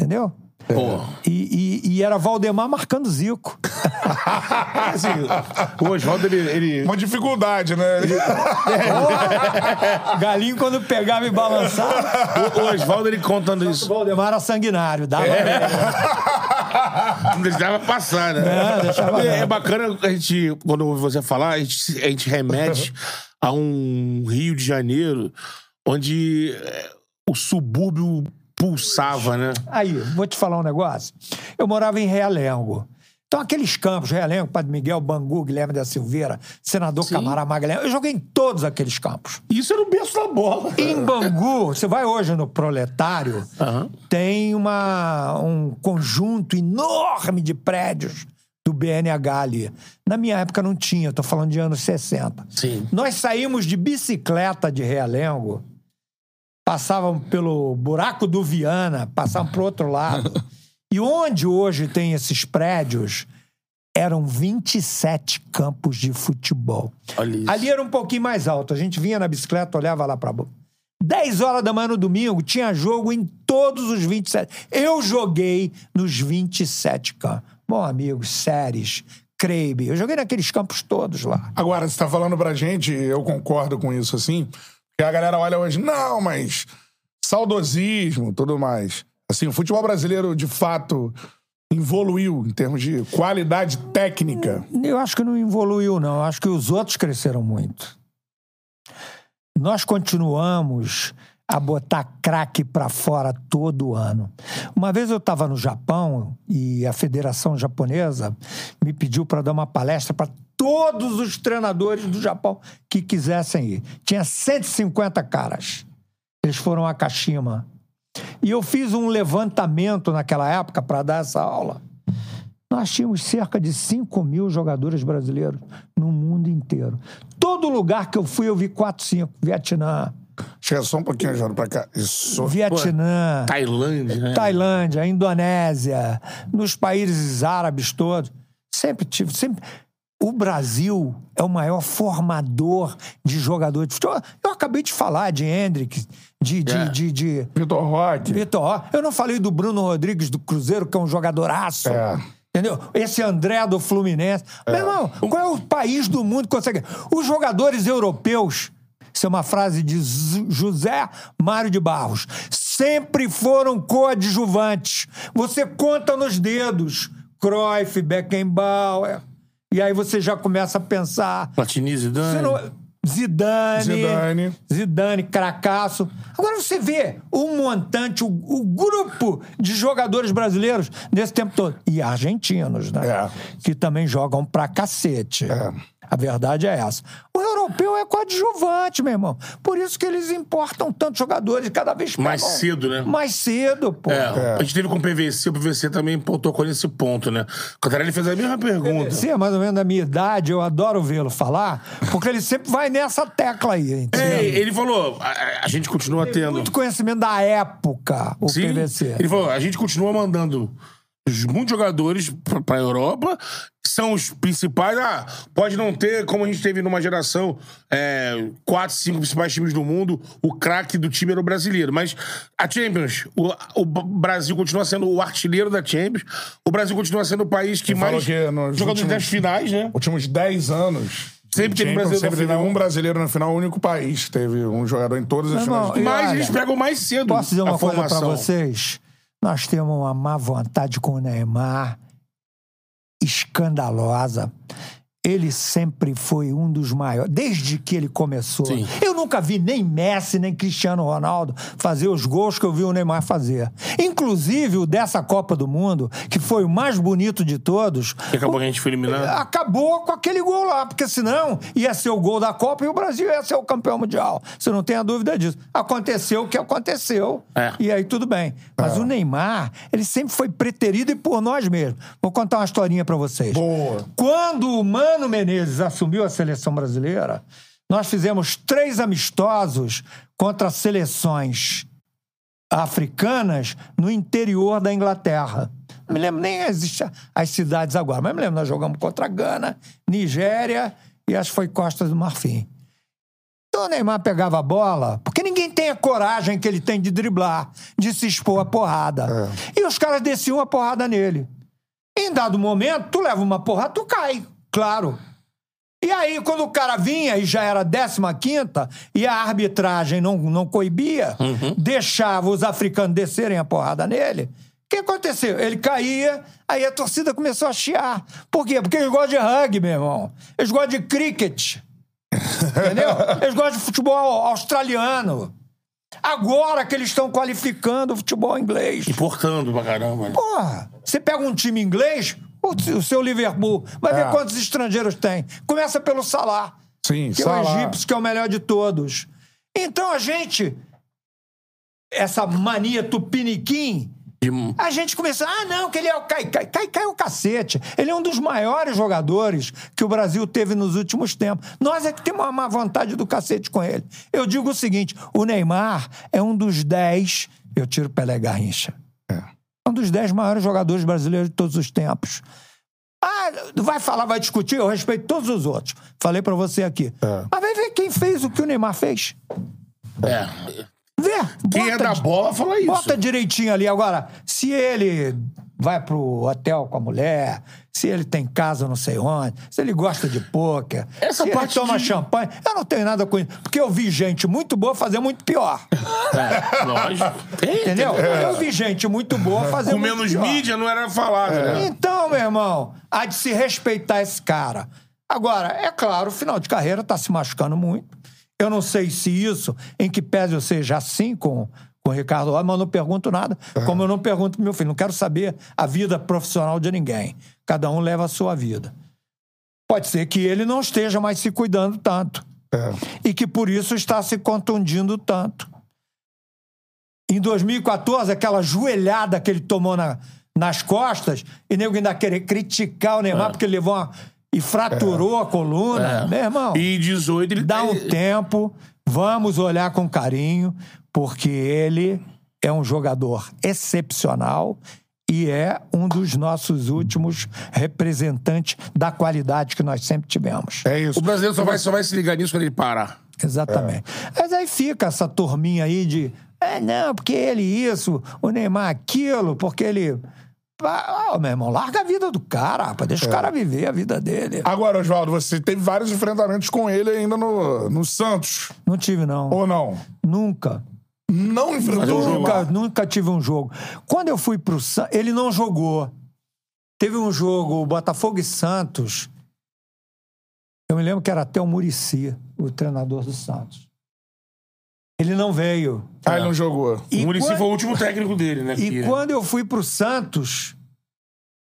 Speaker 3: Entendeu?
Speaker 2: Pô.
Speaker 3: E, e- e era Valdemar marcando Zico.
Speaker 2: Assim, (laughs) o Oswaldo, ele. ele-
Speaker 1: Uma dificuldade, né?
Speaker 3: Galinho, quando pegava e balançava,
Speaker 2: o, o Oswaldo, ele contando
Speaker 3: o
Speaker 2: isso.
Speaker 3: Valdemar era sanguinário. Dava (laughs)
Speaker 2: Não deixava passar, né?
Speaker 3: Não, deixava
Speaker 2: é, é bacana a gente, quando ouve você falar, a gente, a gente remete (laughs) a um Rio de Janeiro onde é, o subúrbio pulsava, né?
Speaker 3: Aí, vou te falar um negócio. Eu morava em Realengo. Então, aqueles campos, Realengo, Padre Miguel, Bangu, Guilherme da Silveira, Senador Camará Magalhães, eu joguei em todos aqueles campos.
Speaker 2: Isso era o berço da bola.
Speaker 3: Em Bangu, você vai hoje no Proletário,
Speaker 2: Aham.
Speaker 3: tem uma, um conjunto enorme de prédios do BNH ali. Na minha época não tinha, tô falando de anos 60.
Speaker 2: Sim.
Speaker 3: Nós saímos de bicicleta de Realengo, passavam pelo buraco do Viana, passavam pro outro lado. (laughs) e onde hoje tem esses prédios, eram 27 campos de futebol.
Speaker 2: Olha isso.
Speaker 3: Ali era um pouquinho mais alto. A gente vinha na bicicleta, olhava lá pra boca. 10 horas da manhã no domingo, tinha jogo em todos os 27. Eu joguei nos 27 campos. Bom, amigos, séries, Creibe. Eu joguei naqueles campos todos lá.
Speaker 1: Agora, você tá falando pra gente, eu concordo com isso, assim, que a galera olha hoje, não, mas saudosismo, tudo mais. Assim, o futebol brasileiro, de fato, evoluiu em termos de qualidade técnica.
Speaker 3: Eu acho que não evoluiu, não. Eu acho que os outros cresceram muito. Nós continuamos a botar craque pra fora todo ano. Uma vez eu estava no Japão e a Federação Japonesa me pediu para dar uma palestra para todos os treinadores do Japão que quisessem ir. Tinha 150 caras. Eles foram a Kashima. E eu fiz um levantamento naquela época para dar essa aula. Nós tínhamos cerca de 5 mil jogadores brasileiros no mundo inteiro. Todo lugar que eu fui, eu vi 4, 5. Vietnã,
Speaker 1: Chega só um pouquinho, Jano, pra cá. Isso.
Speaker 3: Vietnã,
Speaker 2: Tailândia, né?
Speaker 3: Tailândia, Indonésia, nos países árabes todos. Sempre tive, sempre. O Brasil é o maior formador de jogadores de futebol. Eu acabei de falar de Hendrick, de, de,
Speaker 2: É.
Speaker 3: de, de
Speaker 1: Vitor Roque.
Speaker 3: Vitor, Roque. eu não falei do Bruno Rodrigues do Cruzeiro, que é um jogadoraço.
Speaker 1: É.
Speaker 3: Entendeu? Esse André do Fluminense. Meu irmão, qual é o país do mundo que consegue? Os jogadores europeus, isso é uma frase de Z- José Mário de Barros, sempre foram coadjuvantes. Você conta nos dedos. Cruyff, Beckenbauer. E aí você já começa a pensar.
Speaker 2: Platini, Zidane.
Speaker 3: Você não- Zidane.
Speaker 1: Zidane.
Speaker 3: Zidane, cracaço. Agora você vê o montante, o, o grupo de jogadores brasileiros nesse tempo todo. E argentinos, né?
Speaker 1: É.
Speaker 3: Que também jogam pra cacete.
Speaker 1: É.
Speaker 3: A verdade é essa. O europeu é coadjuvante, meu irmão. Por isso que eles importam tantos jogadores cada vez
Speaker 2: Mais
Speaker 3: pegam-
Speaker 2: cedo, né?
Speaker 3: Mais cedo, pô.
Speaker 2: É, a gente teve com o PVC, o PVC também tocou nesse ponto, né? O Cantarelli fez a mesma pergunta.
Speaker 3: Você é mais ou menos da minha idade, eu adoro vê-lo falar, porque ele sempre vai nessa tecla aí. entendeu?
Speaker 2: É, ele falou, a, a gente continua tendo.
Speaker 3: Muito conhecimento da época, o
Speaker 2: Sim,
Speaker 3: PVC.
Speaker 2: Ele falou, a gente continua mandando muitos jogadores pra, pra Europa, são os principais. Ah, pode não ter, como a gente teve numa geração, é, quatro, cinco principais times do mundo, o craque do time era o brasileiro. Mas a Champions, o, o Brasil continua sendo o artilheiro da Champions, o Brasil continua sendo o país que
Speaker 1: falou
Speaker 2: mais
Speaker 1: que
Speaker 2: jogadores
Speaker 1: últimos-
Speaker 2: das finais, né?
Speaker 1: Últimos 10 anos.
Speaker 2: Sempre teve brasileiro
Speaker 1: Sempre teve um brasileiro na final, o único país que teve um jogador em todas as
Speaker 3: irmão,
Speaker 1: finais.
Speaker 3: e
Speaker 2: Mas
Speaker 3: olha,
Speaker 2: eles pegam mais cedo
Speaker 3: Posso dizer
Speaker 2: a
Speaker 3: uma coisa pra vocês? Nós temos uma má vontade com o Neymar escandalosa. Ele sempre foi um dos maiores, desde que ele começou.
Speaker 2: Sim.
Speaker 3: Eu nunca vi nem Messi, nem Cristiano Ronaldo fazer os gols que eu vi o Neymar fazer. Inclusive o dessa Copa do Mundo, que foi o mais bonito de todos.
Speaker 2: Que acabou que a gente foi eliminado.
Speaker 3: Acabou com aquele gol lá, porque senão ia ser o gol da Copa e o Brasil ia ser o campeão mundial. Você não tem a dúvida disso. Aconteceu o que aconteceu.
Speaker 2: É.
Speaker 3: E aí tudo bem. Mas o Neymar, ele sempre foi preterido e por nós mesmos. Vou contar uma historinha pra vocês.
Speaker 1: Boa.
Speaker 3: Quando o Mano Menezes assumiu a seleção brasileira, nós fizemos três amistosos contra seleções africanas no interior da Inglaterra. Não me lembro nem as, as cidades agora, mas me lembro, nós jogamos contra Gana, Nigéria e acho que foi Costa do Marfim. Quando o Neymar pegava a bola, porque ninguém tem a coragem que ele tem de driblar, de se expor a porrada. E os caras desciam a porrada nele. Em dado momento, tu leva uma porrada, tu cai, claro. E aí, quando o cara vinha e já era 15 e a arbitragem não, não coibia, deixava os africanos descerem a porrada nele, o que aconteceu? Ele caía, aí a torcida começou a chiar. Por quê? Porque eles gostam de rugby, meu irmão. Eles gostam de cricket. Entendeu? (laughs) Eles gostam de futebol australiano. Agora que eles estão qualificando o futebol inglês.
Speaker 2: Importando pra caramba. né?
Speaker 3: Porra, você pega um time inglês, o, seu Liverpool, vai ver
Speaker 1: É.
Speaker 3: quantos estrangeiros tem. Começa pelo Salah,
Speaker 1: Sim,
Speaker 3: que é
Speaker 1: Salah.
Speaker 3: o egípcio, que é o melhor de todos. Então a gente, essa mania tupiniquim,
Speaker 2: De-
Speaker 3: a gente começou, ah, não, que ele é o Caicai. Caicai é o cacete. Ele é um dos maiores jogadores que o Brasil teve nos últimos tempos. Nós é que temos uma má vontade do cacete com ele. Eu digo o seguinte: o Neymar é um dos dez. Eu tiro o Pelé Garrincha. É um dos dez maiores jogadores brasileiros de todos os tempos. Ah, vai falar, vai discutir, eu respeito todos os outros. Falei pra você aqui. Mas vai ver quem fez o que o Neymar fez.
Speaker 2: É.
Speaker 3: Vê.
Speaker 2: Quem é
Speaker 3: bota
Speaker 2: da
Speaker 3: di-
Speaker 2: bola fala isso.
Speaker 3: Bota direitinho ali. Agora, se ele vai pro hotel com a mulher, se ele tem casa não sei onde, se ele gosta de pôquer,
Speaker 2: Essa
Speaker 3: se
Speaker 2: parte
Speaker 3: ele toma
Speaker 2: de-
Speaker 3: champanhe, eu não tenho nada com isso. Porque eu vi gente muito boa fazer muito pior. (laughs)
Speaker 2: É, lógico.
Speaker 3: Entendeu?
Speaker 2: tem.
Speaker 3: Eu vi gente muito boa fazer
Speaker 2: Com
Speaker 3: muito
Speaker 2: menos
Speaker 3: pior.
Speaker 2: mídia não era falado, né?
Speaker 3: Então, meu irmão, há de se respeitar esse cara. Agora, é claro, final de carreira tá se machucando muito. Eu não sei se isso, em que pese eu seja assim com, com o Ricardo Rocha, mas eu não pergunto nada, como eu não pergunto pro meu filho. Não quero saber a vida profissional de ninguém. Cada um leva a sua vida. Pode ser que ele não esteja mais se cuidando tanto. E que por isso está se contundindo tanto. Em 2014, aquela joelhada que ele tomou na- nas costas, e nego ainda querer criticar o Neymar porque ele levou uma. E fraturou a coluna. Meu irmão,
Speaker 2: E 18 ele
Speaker 3: dá um tempo, vamos olhar com carinho, porque ele é um jogador excepcional e é um dos nossos últimos representantes da qualidade que nós sempre tivemos.
Speaker 1: É isso.
Speaker 2: O brasileiro só vai, só vai se ligar nisso quando ele parar.
Speaker 3: Exatamente. Mas aí fica essa turminha aí de. É, não, porque ele isso, o Neymar aquilo, porque ele. Ah, meu irmão, larga a vida do cara, rapaz. Deixa o cara viver a vida dele.
Speaker 1: Agora, Oswaldo, você teve vários enfrentamentos com ele ainda no, no Santos,
Speaker 3: Não tive, não.
Speaker 1: ou não?
Speaker 3: Nunca.
Speaker 1: Não enfrentou
Speaker 3: Nunca, nunca tive um jogo. Quando eu fui pro Santos, ele não jogou. Teve um jogo, Botafogo e Santos. Eu me lembro que era até o Murici, o treinador do Santos. Ele não veio.
Speaker 1: Ah, ele não jogou.
Speaker 3: E
Speaker 2: o Muricy
Speaker 3: quando-
Speaker 2: foi o último técnico dele, né?
Speaker 3: E
Speaker 2: que-
Speaker 3: quando eu fui pro Santos,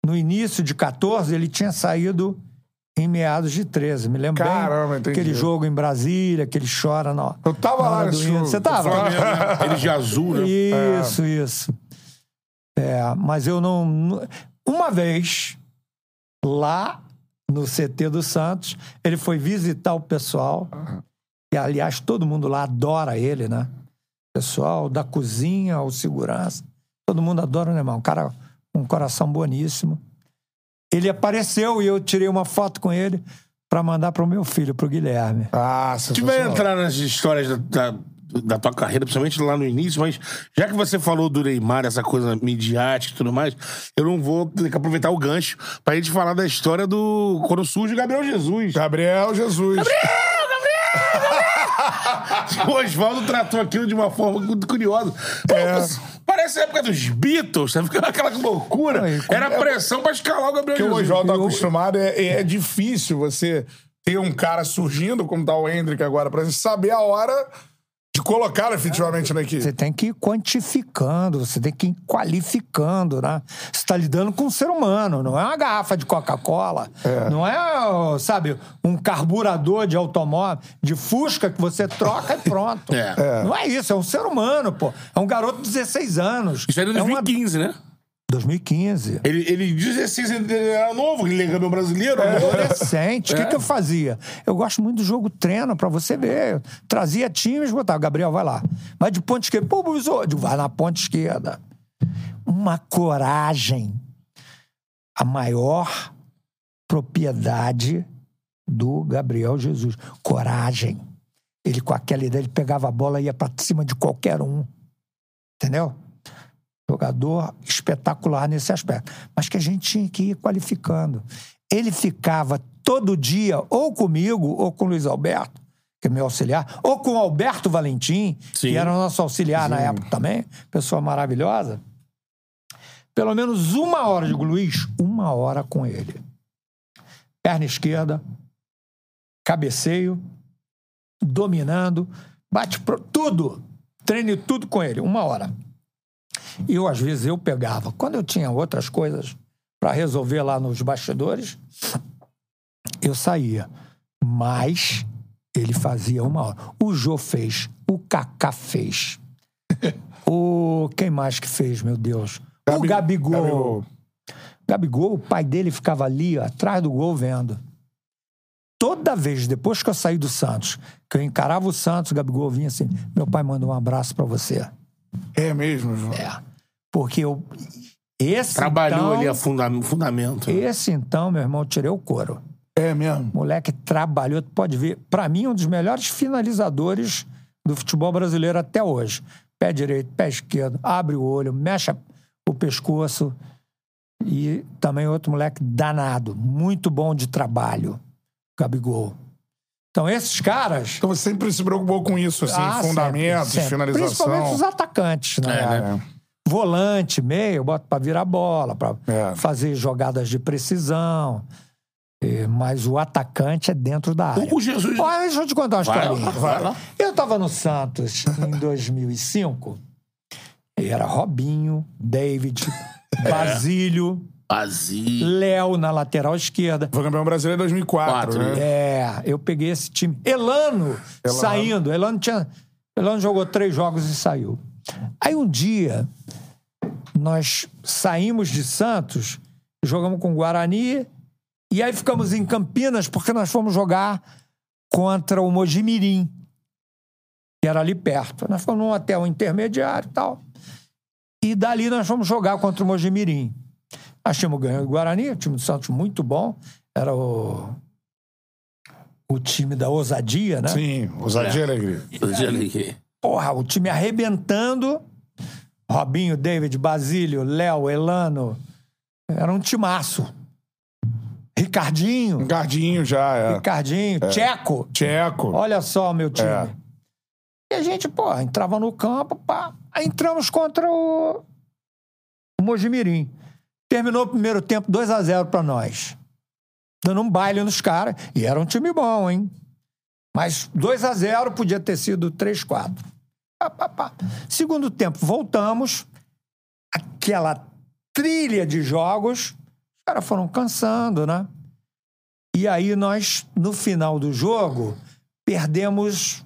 Speaker 3: no início de 14, ele tinha saído em meados de 13. Me lembro
Speaker 1: Caramba,
Speaker 3: bem
Speaker 1: entendi.
Speaker 3: aquele jogo em Brasília, que ele chora na,
Speaker 1: Eu tava
Speaker 3: na
Speaker 1: lá nesse jogo.
Speaker 3: Você tava?
Speaker 2: Flamengo, né? (laughs) Ele de azul, né?
Speaker 3: Isso, isso. É, mas eu não. Uma vez, lá no CT do Santos, ele foi visitar o pessoal. E, aliás, todo mundo lá adora ele, né? Pessoal da cozinha, o segurança. Todo mundo adora o Neymar. Um cara com um coração boníssimo. Ele apareceu e eu tirei uma foto com ele para mandar para o meu filho, para o Guilherme.
Speaker 1: Ah,
Speaker 2: gente vai entrar nas histórias da, da, da tua carreira, principalmente lá no início, mas já que você falou do Neymar, essa coisa midiática e tudo mais, eu não vou ter que aproveitar o gancho pra gente falar da história do. Quando surge o Gabriel Jesus.
Speaker 1: Gabriel Jesus. (laughs)
Speaker 2: O Oswaldo tratou aquilo de uma forma muito curiosa. Pô, Parece a época dos Beatles, sabe? Aquela loucura.
Speaker 3: Como-
Speaker 2: Era pressão pra escalar o Gabriel
Speaker 1: Porque o
Speaker 2: Jesus.
Speaker 1: Oswaldo tá acostumado, é, é difícil você ter um cara surgindo, como tá o Hendrick agora, pra gente saber a hora de colocar efetivamente na equipe.
Speaker 3: Você tem que ir quantificando, você tem que ir qualificando, né? Você está lidando com um ser humano, não é uma garrafa de Coca-Cola, não é, sabe, um carburador de automóvel, de Fusca que você troca e pronto. (laughs)
Speaker 2: É.
Speaker 3: Não é isso, é um ser humano, pô. É um garoto de 16 anos.
Speaker 2: Isso era em
Speaker 3: é uma-
Speaker 2: 2015, né?
Speaker 3: 2015.
Speaker 2: Ele, ele 16 ele era novo, ele é campeão brasileiro. né?
Speaker 3: Adolescente. O que,
Speaker 2: É.
Speaker 3: que eu fazia? Eu gosto muito do jogo treino, pra você ver. Eu trazia times, botava, Gabriel, vai lá. Vai de ponta esquerda. Pô, digo, vai na ponta esquerda. Uma coragem. A maior propriedade do Gabriel Jesus. Coragem. Ele, com aquela ideia, ele pegava a bola e ia pra cima de qualquer um. Entendeu? Jogador espetacular nesse aspecto. Mas que a gente tinha que ir qualificando. Ele ficava todo dia, ou comigo, ou com o Luiz Alberto, que é meu auxiliar, ou com o Alberto Valentim,
Speaker 2: Sim.
Speaker 3: que era o nosso auxiliar na época também, pessoa maravilhosa. Pelo menos uma hora, digo, Luiz, uma hora com ele. Perna esquerda, cabeceio, dominando, bate pro, tudo. Treine tudo com ele, uma hora. E eu, às vezes, eu pegava. Quando eu tinha outras coisas para resolver lá nos bastidores, eu saía. Mas ele fazia uma hora. O Jô fez, o Kaká fez. o quem mais que fez, meu Deus? o
Speaker 1: Gabi-
Speaker 3: Gabigol.
Speaker 1: Gabigol.
Speaker 3: Gabigol, o pai dele ficava ali, ó, atrás do gol, vendo. Toda vez, depois que eu saí do Santos, que eu encarava o Santos, o Gabigol vinha assim: meu pai manda um abraço pra você.
Speaker 1: É mesmo, João.
Speaker 3: É. Porque eu. Esse
Speaker 2: Trabalhou
Speaker 3: então,
Speaker 2: ali a funda fundamento.
Speaker 3: Esse então, meu irmão, tirei o couro.
Speaker 1: É mesmo.
Speaker 3: Moleque trabalhou, tu pode ver. Pra mim, um dos melhores finalizadores do futebol brasileiro até hoje. Pé direito, pé esquerdo, abre o olho, mexe o pescoço. E também outro moleque danado, muito bom de trabalho, Gabigol. Então, esses caras.
Speaker 1: Então você sempre se preocupou com isso, assim,
Speaker 3: Ah,
Speaker 1: fundamentos,
Speaker 3: sempre, sempre.
Speaker 1: finalização.
Speaker 3: Principalmente os atacantes, né?
Speaker 2: É, né?
Speaker 3: Volante, meio, eu boto pra virar bola, pra
Speaker 1: É.
Speaker 3: fazer jogadas de precisão. Mas o atacante é dentro da área.
Speaker 2: O Jesus.
Speaker 3: Olha, deixa eu te contar uma historinha.
Speaker 2: vai lá.
Speaker 3: Eu tava no Santos em 2005. E era Robinho, David, (laughs)
Speaker 2: É.
Speaker 3: Basílio, Léo na lateral esquerda.
Speaker 1: Foi campeão brasileiro em 2004,
Speaker 2: Quatro,
Speaker 1: né?
Speaker 3: É, eu peguei esse time. Elano, saindo. Elano tinha. Elano jogou três jogos e saiu. Aí um dia, nós saímos de Santos, jogamos com o Guarani, e aí ficamos em Campinas porque nós fomos jogar contra o Mojimirim, que era ali perto. Nós fomos num hotel intermediário e tal. E dali nós fomos jogar contra o Mojimirim. Nós tínhamos ganho o Guarani, o time do Santos muito bom. Era o, o time da ousadia, né?
Speaker 1: Sim, ousadia e alegria.
Speaker 2: Angelique.
Speaker 3: Porra, o time arrebentando. Robinho, David, Basílio, Léo, Elano. Era um timaço. Ricardinho.
Speaker 1: Gardinho já, é.
Speaker 3: Ricardinho, Tcheco.
Speaker 1: Tcheco.
Speaker 3: Olha só o meu time.
Speaker 1: É.
Speaker 3: E a gente, porra, entrava no campo, pá. Aí entramos contra o, o Mojimirim. Terminou o primeiro tempo 2 a 0 pra nós. Dando um baile nos caras. E era um time bom, hein? Mas 2 a 0 podia ter sido 3 4 Pá, pá, pá. Segundo tempo, voltamos. Aquela trilha de jogos. Os caras foram cansando, né? E aí nós, no final do jogo, perdemos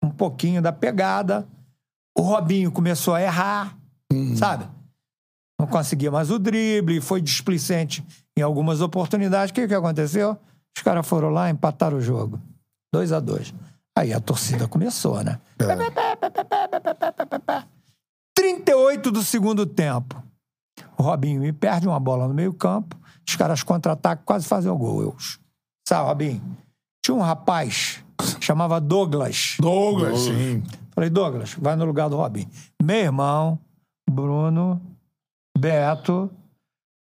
Speaker 3: um pouquinho da pegada. O Robinho começou a errar, sabe? Não conseguia mais o drible, foi displicente em algumas oportunidades. O que, que aconteceu? Os caras foram lá e empataram o jogo. 2 a 2 Aí a torcida começou, né? 38 do segundo tempo. O Robinho me perde uma bola no meio-campo. Os caras contra-atacam, quase fazem o gol. Eu, sabe, Robinho? Tinha um rapaz, chamava Douglas.
Speaker 1: Douglas, sim.
Speaker 3: Falei, Douglas, vai no lugar do Robinho. Meu irmão, Bruno, Beto,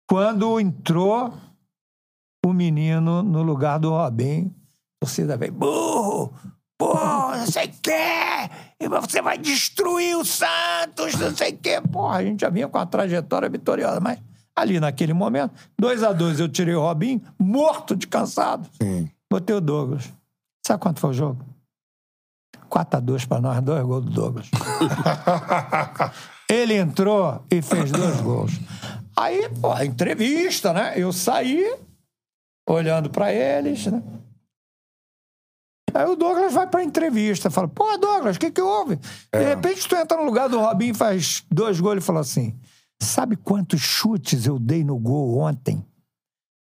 Speaker 3: quando entrou o menino no lugar do Robinho, a torcida veio, burro, porra, não sei o quê, e você vai destruir o Santos, não sei o quê. Porra, a gente já vinha com uma trajetória vitoriosa, mas ali naquele momento, 2 a 2 eu tirei o Robinho, morto de cansado,
Speaker 1: Sim.
Speaker 3: botei o Douglas. Sabe quanto foi o jogo? 4x2 pra nós, dois gols do Douglas. (laughs) Ele entrou e fez dois gols. Aí, pô, a entrevista, né? Eu saí, olhando pra eles, né? Aí o Douglas vai pra entrevista, fala, pô, Douglas, o que que houve? De repente tu entra no lugar do Robinho e faz dois gols e fala assim, sabe quantos chutes eu dei no gol ontem?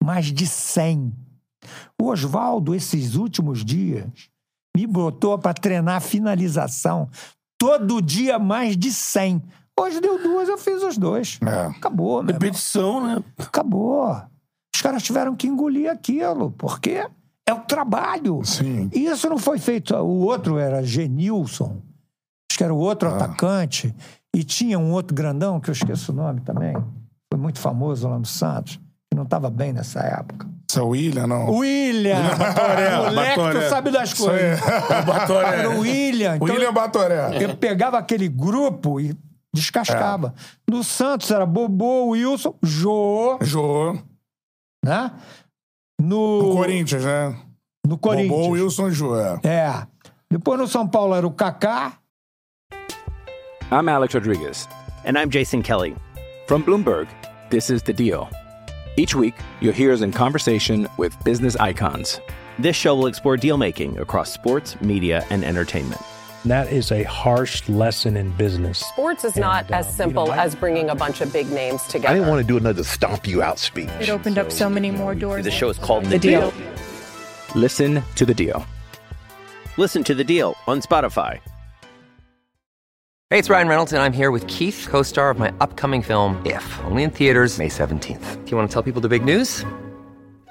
Speaker 3: Mais de 100. O Oswaldo, esses últimos dias, me botou pra treinar finalização. Todo dia mais de 100. Hoje deu duas, eu fiz os dois.
Speaker 1: É.
Speaker 3: Acabou, meu irmão.
Speaker 2: Repetição, né?
Speaker 3: Acabou. Os caras tiveram que engolir aquilo, porque É o trabalho.
Speaker 1: Sim.
Speaker 3: E isso não foi feito. O outro era Genilson, acho que era o outro
Speaker 1: Ah.
Speaker 3: atacante. E tinha um outro grandão, que eu esqueço o nome também. Foi muito famoso lá no Santos, que não estava bem nessa época.
Speaker 1: Isso é o William, não?
Speaker 3: William!
Speaker 2: Batoré, (laughs)
Speaker 3: Moleque,
Speaker 2: Batoré.
Speaker 3: tu sabe das
Speaker 1: Isso aí.
Speaker 3: coisas.
Speaker 2: Batoré.
Speaker 3: Era o William. Então,
Speaker 1: William Batoré.
Speaker 3: eu pegava aquele grupo e descascava. No Santos era Bobô, Wilson, Jô,
Speaker 1: Jô.
Speaker 3: né? No,
Speaker 1: No Corinthians, né?
Speaker 3: no Corinthians.
Speaker 1: Bobô, Wilson e Jô. É.
Speaker 3: É. Depois no São Paulo era o Kaká.
Speaker 4: I'm Alex Rodriguez.
Speaker 5: And I'm Jason Kelly.
Speaker 4: From Bloomberg, this is The Deal. Each week, you'll hear us in conversation with business icons.
Speaker 5: This show will explore deal making across sports, media, and entertainment.
Speaker 6: That is a harsh lesson in business.
Speaker 7: Sports is not uh, as simple as bringing a bunch of big names together.
Speaker 8: I didn't want to do another stomp you out speech.
Speaker 9: It opened up so many more doors.
Speaker 5: The show is called
Speaker 7: The deal.
Speaker 4: Listen to The Deal.
Speaker 5: Listen to the deal on Spotify.
Speaker 10: Hey, it's Ryan Reynolds, and I'm here with Keith, co star of my upcoming film, If, only in theaters, May 17th. Do you want to tell people the big news?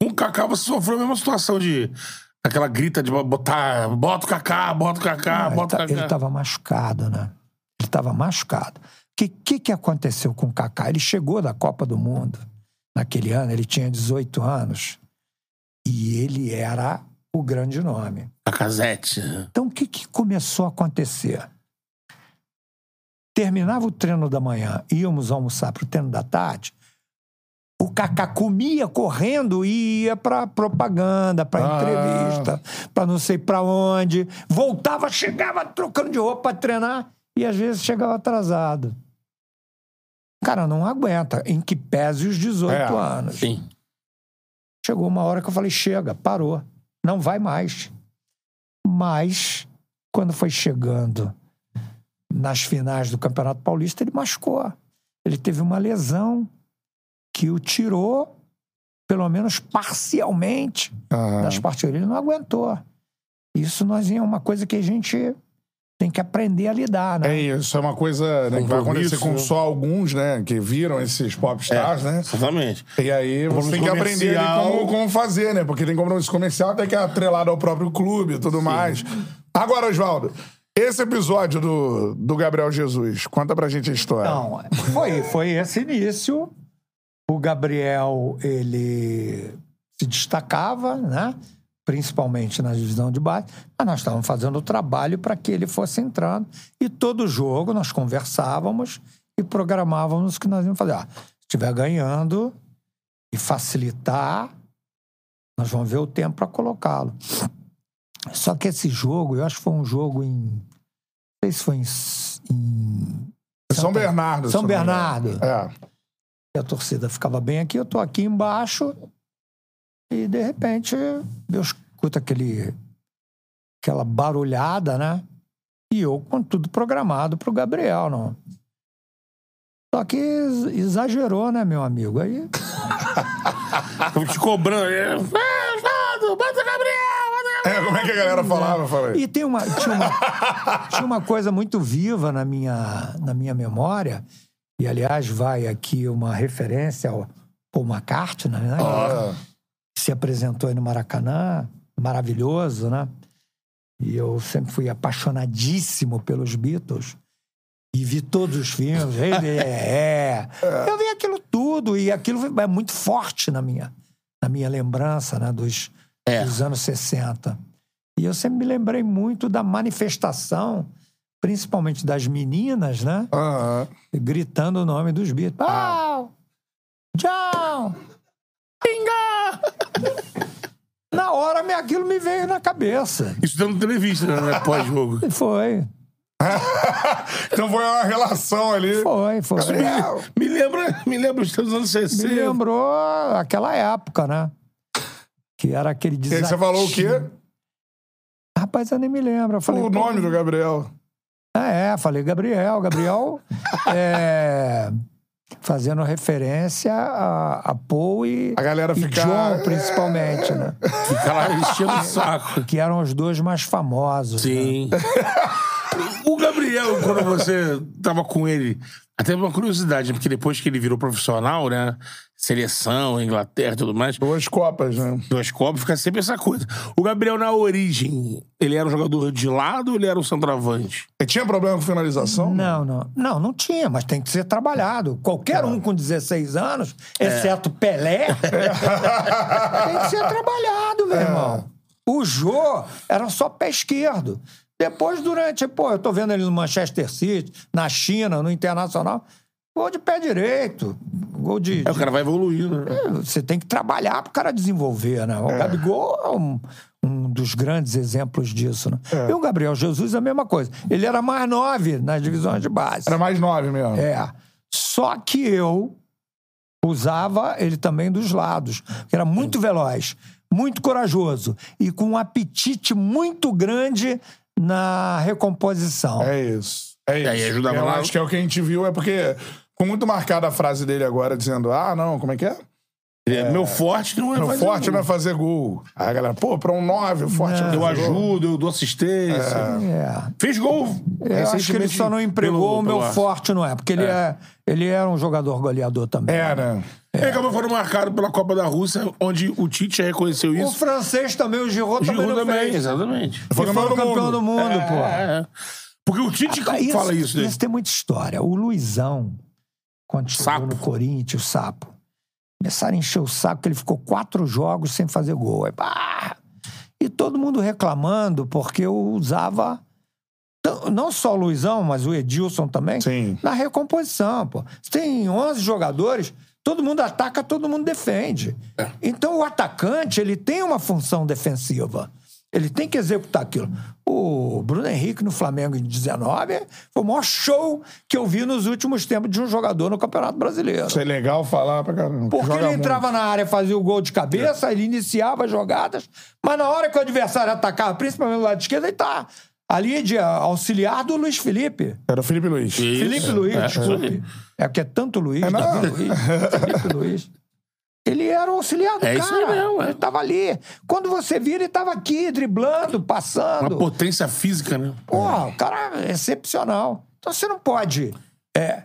Speaker 2: Com o Kaká você sofreu a mesma situação de... Aquela grita de botar... Bota o Kaká, bota o Kaká,
Speaker 3: ele,
Speaker 2: bota o
Speaker 3: tá-
Speaker 2: Kaká.
Speaker 3: ele tava machucado, né? Ele tava machucado. O que, que, que aconteceu com o Kaká? Ele chegou da Copa do Mundo naquele ano, ele tinha 18 anos. E ele era o grande nome.
Speaker 2: Cacazete.
Speaker 3: Então, o que, que começou a acontecer? Terminava o treino da manhã, íamos almoçar para o treino da tarde. O Kaká comia correndo e ia para propaganda, para
Speaker 1: Ah.
Speaker 3: entrevista, para não sei para onde. Voltava, chegava trocando de roupa para treinar e às vezes chegava atrasado. Cara, não aguenta, em que pese os 18
Speaker 1: É,
Speaker 3: anos.
Speaker 2: Sim.
Speaker 3: Chegou uma hora que eu falei: chega, parou, não vai mais. Mas, quando foi chegando nas finais do Campeonato Paulista, ele machucou. Ele teve uma lesão que o tirou, pelo menos parcialmente,
Speaker 1: Aham.
Speaker 3: das partidas. Ele não aguentou. Isso nós é uma coisa que a gente tem que aprender a lidar, né?
Speaker 1: É isso, é uma coisa né, que vai acontecer com só alguns, né? Que viram esses popstars, né?
Speaker 2: Exatamente.
Speaker 1: E aí você tem que aprender como, como fazer, né? Porque tem compromisso comercial, tem que é atrelado ao próprio clube e tudo mais. Agora, Oswaldo, esse episódio do, do Gabriel Jesus, conta pra gente a história.
Speaker 3: Não, foi, foi esse início. O Gabriel, ele se destacava, né? principalmente na divisão de base, mas nós estávamos fazendo o trabalho para que ele fosse entrando. E todo jogo nós conversávamos e programávamos o que nós íamos fazer. Ah, se estiver ganhando e facilitar, nós vamos ver o tempo para colocá-lo. Só que esse jogo, eu acho que foi um jogo em. Não sei se foi em. em
Speaker 1: São Bernardo.
Speaker 3: São
Speaker 1: não me engano.
Speaker 3: Bernardo.
Speaker 1: É.
Speaker 3: E a torcida ficava bem aqui, eu tô aqui embaixo e de repente eu escuto aquele aquela barulhada, né? E eu com tudo programado pro Gabriel, não. Só que ex- exagerou, né, meu amigo? Aí (laughs)
Speaker 2: te cobrando. É, "Ah, Osvaldo, bota o Gabriel.
Speaker 1: É, como é que a galera falava? Fala aí.
Speaker 3: E tem uma, tinha, uma, tinha uma coisa muito viva na minha, na minha memória, e aliás vai aqui uma referência ao Paul McCartney, né?
Speaker 1: Ah,
Speaker 3: que se apresentou aí no Maracanã, maravilhoso, né? E eu sempre fui apaixonadíssimo pelos Beatles. E vi todos os filmes. Ele (laughs) é, é. Eu vi aquilo tudo e aquilo é muito forte na minha, na minha lembrança, né? Dos,
Speaker 2: É.
Speaker 3: dos anos 60. E eu sempre me lembrei muito da manifestação, principalmente das meninas, né?
Speaker 1: aham.
Speaker 3: Gritando o nome dos Beatles. Paul! John! Pinga! Na hora, me- aquilo me veio na cabeça.
Speaker 2: Isso dando entrevista, né? Pós-jogo.
Speaker 3: E (laughs) foi, (laughs)
Speaker 1: Então foi uma relação ali.
Speaker 3: foi, foi.
Speaker 1: Gabriel.
Speaker 2: Me lembra, me lembra os anos
Speaker 3: Me
Speaker 2: 60.
Speaker 3: lembrou aquela época, né? Que era aquele
Speaker 1: E aí
Speaker 3: desafio.
Speaker 1: você falou o quê?
Speaker 3: Rapaz, eu nem me lembro. Eu falei,
Speaker 1: o nome do Gabriel.
Speaker 3: Ah, é, falei Gabriel. Gabriel (laughs) é, fazendo referência a, a Paul e,
Speaker 1: A galera
Speaker 3: e
Speaker 1: fica-
Speaker 3: John, principalmente, né?
Speaker 2: Fica lá enchendo o saco.
Speaker 3: Que eram os dois mais famosos. né?
Speaker 2: Sim. (laughs) o Gabriel, quando você tava com ele, até uma curiosidade, porque depois que ele virou profissional, né? Seleção, Inglaterra e tudo mais.
Speaker 1: Duas Copas, né?
Speaker 2: Duas Copas, fica sempre essa coisa. O Gabriel, na origem, ele era um jogador de lado ou ele era um centroavante?
Speaker 1: Ele tinha problema com finalização?
Speaker 3: Não, não. Não, não tinha, mas tem que ser trabalhado. Qualquer um com 16 anos, exceto Pelé, (laughs) tem que ser trabalhado, meu irmão. O Jô era só pé esquerdo. Depois, durante, pô, eu tô vendo ele no Manchester City, na China, no Internacional, gol de pé direito. Gol de.
Speaker 2: Aí o cara vai evoluindo, né?
Speaker 3: Você tem que trabalhar pro cara desenvolver, né? O Gabigol é um, um dos grandes exemplos disso, né? E o Gabriel Jesus a mesma coisa. Ele era mais nove nas divisões de base.
Speaker 1: Era mais nove mesmo.
Speaker 3: É. Só que eu usava ele também dos lados. Era muito veloz, muito corajoso e com um apetite muito grande na recomposição.
Speaker 1: É isso. É isso.
Speaker 2: aí ajudava
Speaker 1: eu
Speaker 2: lá.
Speaker 1: acho que é o que a gente viu, é porque ficou muito marcada a frase dele agora, dizendo: ah, não, como é que é?
Speaker 2: É, Meu forte não é
Speaker 1: Meu
Speaker 2: fazer
Speaker 1: forte
Speaker 2: gol.
Speaker 1: não é fazer gol. Aí a galera, pô, pra um nove, o forte não, é
Speaker 2: Eu ajudo, eu dou assistência.
Speaker 3: É.
Speaker 2: Fez gol.
Speaker 3: Eu acho que ele só não empregou o meu
Speaker 2: pelo-
Speaker 3: forte, não é? Porque ele, é. ele era um jogador goleador também.
Speaker 1: É, né?
Speaker 2: Ele acabou foram marcado pela Copa da Rússia, onde o Tite reconheceu
Speaker 3: O
Speaker 2: isso.
Speaker 3: francês também, o Giroud,
Speaker 2: O
Speaker 3: também
Speaker 2: Giroud
Speaker 3: não
Speaker 2: também,
Speaker 3: fez.
Speaker 2: exatamente.
Speaker 3: Foi
Speaker 1: campeão do
Speaker 3: campeão
Speaker 1: mundo.
Speaker 3: do mundo, pô.
Speaker 2: É, é. Porque o Tite
Speaker 3: Rapaz,
Speaker 2: fala isso, né?
Speaker 3: Isso tem muita história. O Luizão, quando chegou
Speaker 2: Sapo.
Speaker 3: no Corinthians, o Sapo, começaram a encher o saco que ele ficou quatro jogos sem fazer gol. Aí, pá! E todo mundo reclamando porque eu usava não só o Luizão, mas o Edilson também,
Speaker 1: Sim.
Speaker 3: na recomposição. Pô. Você tem 11 jogadores, todo mundo ataca, todo mundo defende. Então o atacante, ele tem uma função defensiva. Ele tem que executar aquilo. O Bruno Henrique no Flamengo em 19 foi o maior show que eu vi nos últimos tempos de um jogador no Campeonato Brasileiro.
Speaker 1: Isso é legal falar pra caramba.
Speaker 3: Porque
Speaker 1: Joga
Speaker 3: ele
Speaker 1: muito.
Speaker 3: entrava na área, fazia o gol de cabeça, ele iniciava as jogadas, mas na hora que o adversário atacava, principalmente do lado esquerdo, ele tá ali de auxiliar do Luiz Felipe.
Speaker 1: Era o Felipe Luiz.
Speaker 2: Isso.
Speaker 3: Felipe Luiz,
Speaker 2: É,
Speaker 3: desculpe. É porque é tanto Luiz,
Speaker 1: É, não.
Speaker 3: Luiz, Felipe Luiz. Ele era o auxiliar do
Speaker 2: É
Speaker 3: cara.
Speaker 2: isso aí mesmo, é.
Speaker 3: Ele tava ali. Quando você vira, ele tava aqui, driblando,
Speaker 2: Uma
Speaker 3: passando.
Speaker 2: potência física, né?
Speaker 3: Porra, o cara é excepcional. Então você não pode é,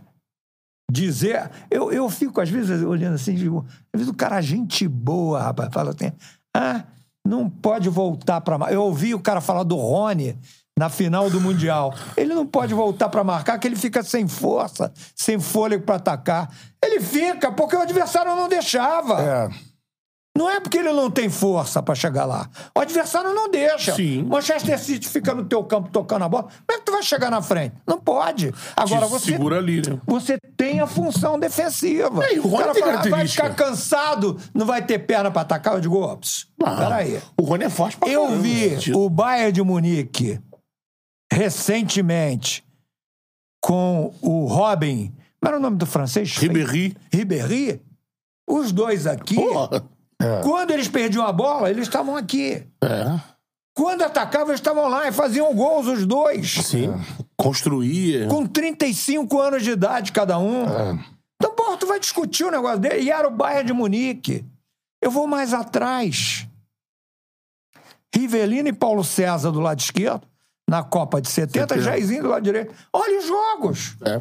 Speaker 3: dizer. Eu, eu fico, às vezes, olhando assim, digo, às vezes o cara, gente boa, rapaz, fala assim: ah, não pode voltar pra. mar-". Eu ouvi o cara falar do Rony na final do Mundial. Ele não pode voltar pra marcar, que ele fica sem força, sem fôlego pra atacar. Ele fica, porque o adversário não deixava.
Speaker 1: É.
Speaker 3: Não é porque ele não tem força pra chegar lá. O adversário não deixa.
Speaker 2: Sim.
Speaker 3: Manchester City fica no teu campo tocando a bola. Como é que tu vai chegar na frente? Não pode. Agora
Speaker 2: Te
Speaker 3: você
Speaker 2: segura ali, né?
Speaker 3: você tem a função defensiva.
Speaker 2: É, o Rony
Speaker 3: cara fala, "Ah, vai
Speaker 2: característica."
Speaker 3: ficar cansado, não vai ter perna pra atacar. Eu digo, ops,
Speaker 2: Ah,
Speaker 3: peraí.
Speaker 2: O Rony é forte pra
Speaker 3: Eu
Speaker 2: caramba.
Speaker 3: vi o Bayern de Munique recentemente com o Robin. Como era o nome do francês?
Speaker 2: Ribéry.
Speaker 3: Ribéry. Os dois aqui.
Speaker 2: Porra.
Speaker 3: Quando eles perdiam a bola, eles estavam aqui.
Speaker 2: É.
Speaker 3: Quando atacavam, eles estavam lá e faziam gols os dois.
Speaker 2: Sim. Construía.
Speaker 3: Com 35 anos de idade cada um. Então, porra, tu vai discutir o negócio dele. E era o Bayern de Munique. Eu vou mais atrás. Rivelino e Paulo César do lado esquerdo, na Copa de 70, Jairzinho do lado direito. Olha os jogos.
Speaker 2: É.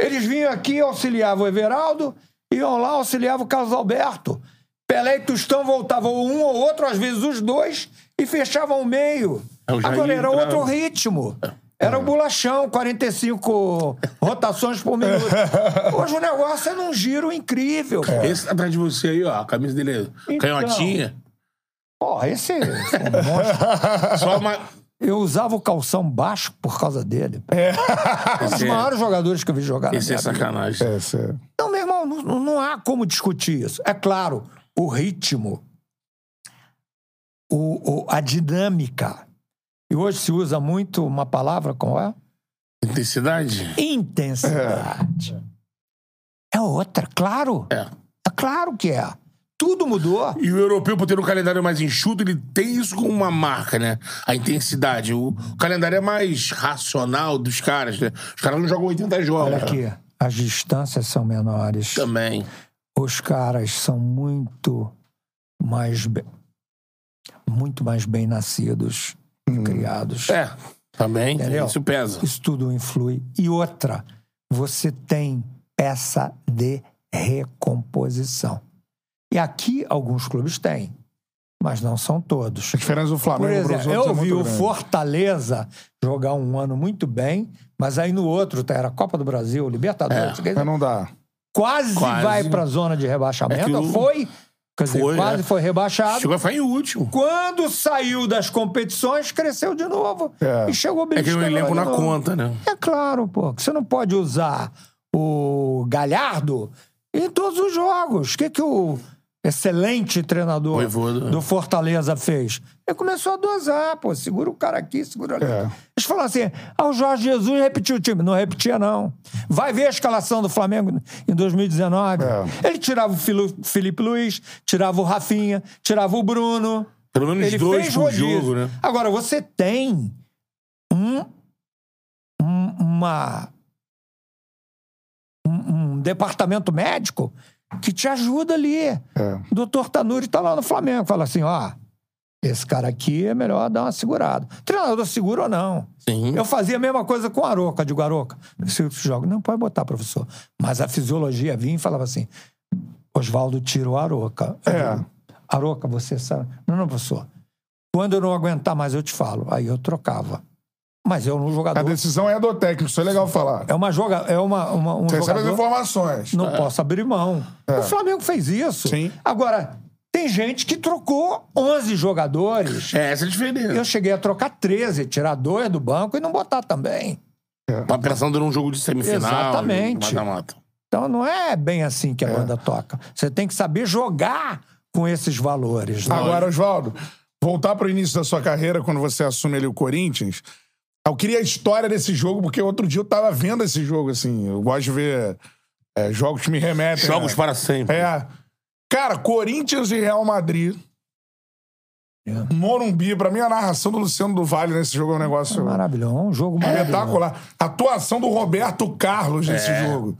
Speaker 3: Eles vinham aqui, auxiliavam o Everaldo, iam lá, auxiliavam o Carlos Alberto. Pelé e Tostão voltavam um ou outro, às vezes os dois, e fechavam o meio.
Speaker 2: É,
Speaker 3: Agora era
Speaker 2: entrava.
Speaker 3: outro ritmo. Era o bolachão, 45 rotações por minuto. (laughs) Hoje o negócio é num giro incrível. pô.
Speaker 2: Esse atrás de você aí, ó. A camisa dele é
Speaker 3: Então.
Speaker 2: canhotinha.
Speaker 3: Porra, esse é um monstro. (laughs)
Speaker 2: Só uma.
Speaker 3: Eu usava o calção baixo por causa dele. (laughs) Um dos
Speaker 2: é-
Speaker 3: maiores jogadores que eu vi jogar na
Speaker 2: Esse é
Speaker 3: minha vida.
Speaker 2: sacanagem.
Speaker 1: É, sério.
Speaker 3: Não, meu irmão, não, não há como discutir isso. É claro, o ritmo, o, o- a dinâmica. E hoje se usa muito uma palavra, qual é?
Speaker 2: Intensidade?
Speaker 3: Intensidade. É, outra, claro.
Speaker 2: É.
Speaker 3: É claro que é. Tudo mudou.
Speaker 2: E o europeu, por ter um calendário mais enxuto, ele tem isso como uma marca, né? A intensidade. O calendário é mais racional dos caras, né? Os caras não jogam 80 jogos.
Speaker 3: Olha aqui, as distâncias são menores.
Speaker 2: Também.
Speaker 3: Os caras são muito mais muito mais bem nascidos e criados.
Speaker 2: É, também.
Speaker 3: Entendeu?
Speaker 2: Isso pesa.
Speaker 3: Isso tudo influi. E outra, você tem peça de recomposição. E aqui alguns clubes têm, mas não são todos.
Speaker 1: A diferença do
Speaker 3: Por
Speaker 1: Flamengo para os
Speaker 3: exemplo,
Speaker 1: outros
Speaker 3: eu
Speaker 1: é
Speaker 3: vi
Speaker 1: muito
Speaker 3: o
Speaker 1: grande.
Speaker 3: Fortaleza jogar um ano muito bem, mas aí no outro tá, era Copa do Brasil, Libertadores. quer dizer,
Speaker 1: Mas não dá.
Speaker 3: quase,
Speaker 2: Quase.
Speaker 3: vai pra zona de rebaixamento.
Speaker 2: É o-
Speaker 3: Foi, quer dizer,
Speaker 2: Foi,
Speaker 3: quase
Speaker 2: é.
Speaker 3: foi rebaixado.
Speaker 2: Chegou a ficar em último.
Speaker 3: Quando saiu das competições, cresceu de novo.
Speaker 1: É.
Speaker 3: E chegou
Speaker 2: É que o
Speaker 3: beliscando
Speaker 2: elenco
Speaker 3: de
Speaker 2: na
Speaker 3: novo.
Speaker 2: conta, né?
Speaker 3: É claro, pô. que Você não pode usar o Galhardo em todos os jogos. O que, que o excelente treinador
Speaker 2: Voivoda.
Speaker 3: do Fortaleza fez? Ele começou a dosar, pô. Segura o cara aqui, segura ali.
Speaker 1: É.
Speaker 3: Eles falaram assim: ah, o Jorge Jesus repetiu o time. Não repetia, não. Vai ver a escalação do Flamengo em 2019.
Speaker 1: É.
Speaker 3: Ele tirava o Filo- Felipe Luiz, tirava o Rafinha, tirava o Bruno.
Speaker 2: Pelo menos
Speaker 3: Ele
Speaker 2: dois
Speaker 3: fez
Speaker 2: por
Speaker 3: rodízio.
Speaker 2: jogo, né?
Speaker 3: Agora, você tem um, um- uma, um, um departamento médico que te ajuda ali.
Speaker 1: É.
Speaker 3: O doutor Tanuri tá lá no Flamengo, fala assim, ó, esse cara aqui é melhor dar uma segurada. Treinador segura ou não?
Speaker 2: Sim.
Speaker 3: Eu fazia a mesma coisa com a Aroca, de Aroca. Se joga, não pode botar, professor. Mas a fisiologia vinha e falava assim, Oswaldo tira o Aroca.
Speaker 1: É.
Speaker 3: Aroca, você sabe. Não, não, professor. Quando eu não aguentar mais, eu te falo. Aí eu trocava. Mas eu no jogador.
Speaker 1: A decisão é do técnico, isso é legal falar.
Speaker 3: É uma joga, é uma, uma um
Speaker 1: Você recebe as informações.
Speaker 3: Não posso abrir mão. O Flamengo fez isso.
Speaker 1: Sim.
Speaker 3: Agora, tem gente que trocou 11 jogadores.
Speaker 2: É, essa é a diferença.
Speaker 3: Eu cheguei a trocar 13, tirar dois do banco e não botar também.
Speaker 2: Tá pensando num jogo de semifinal.
Speaker 3: Exatamente.
Speaker 2: Mata-mata.
Speaker 3: Então não é bem assim que a banda toca. Você tem que saber jogar com esses valores. né?
Speaker 1: Agora, Oswaldo, voltar para o início da sua carreira, quando você assume ali o Corinthians, eu queria a história desse jogo, porque outro dia eu tava vendo esse jogo, assim. Eu gosto de ver é, jogos que me remetem.
Speaker 2: Jogos
Speaker 1: a-
Speaker 2: para sempre.
Speaker 1: É. Cara, Corinthians e Real Madrid.
Speaker 3: É.
Speaker 1: Morumbi, pra mim a narração do Luciano do Vale nesse jogo é um negócio
Speaker 3: Maravilhoso, um jogo maravilhoso.
Speaker 1: espetacular. Atuação do Roberto Carlos nesse
Speaker 2: É.
Speaker 1: jogo.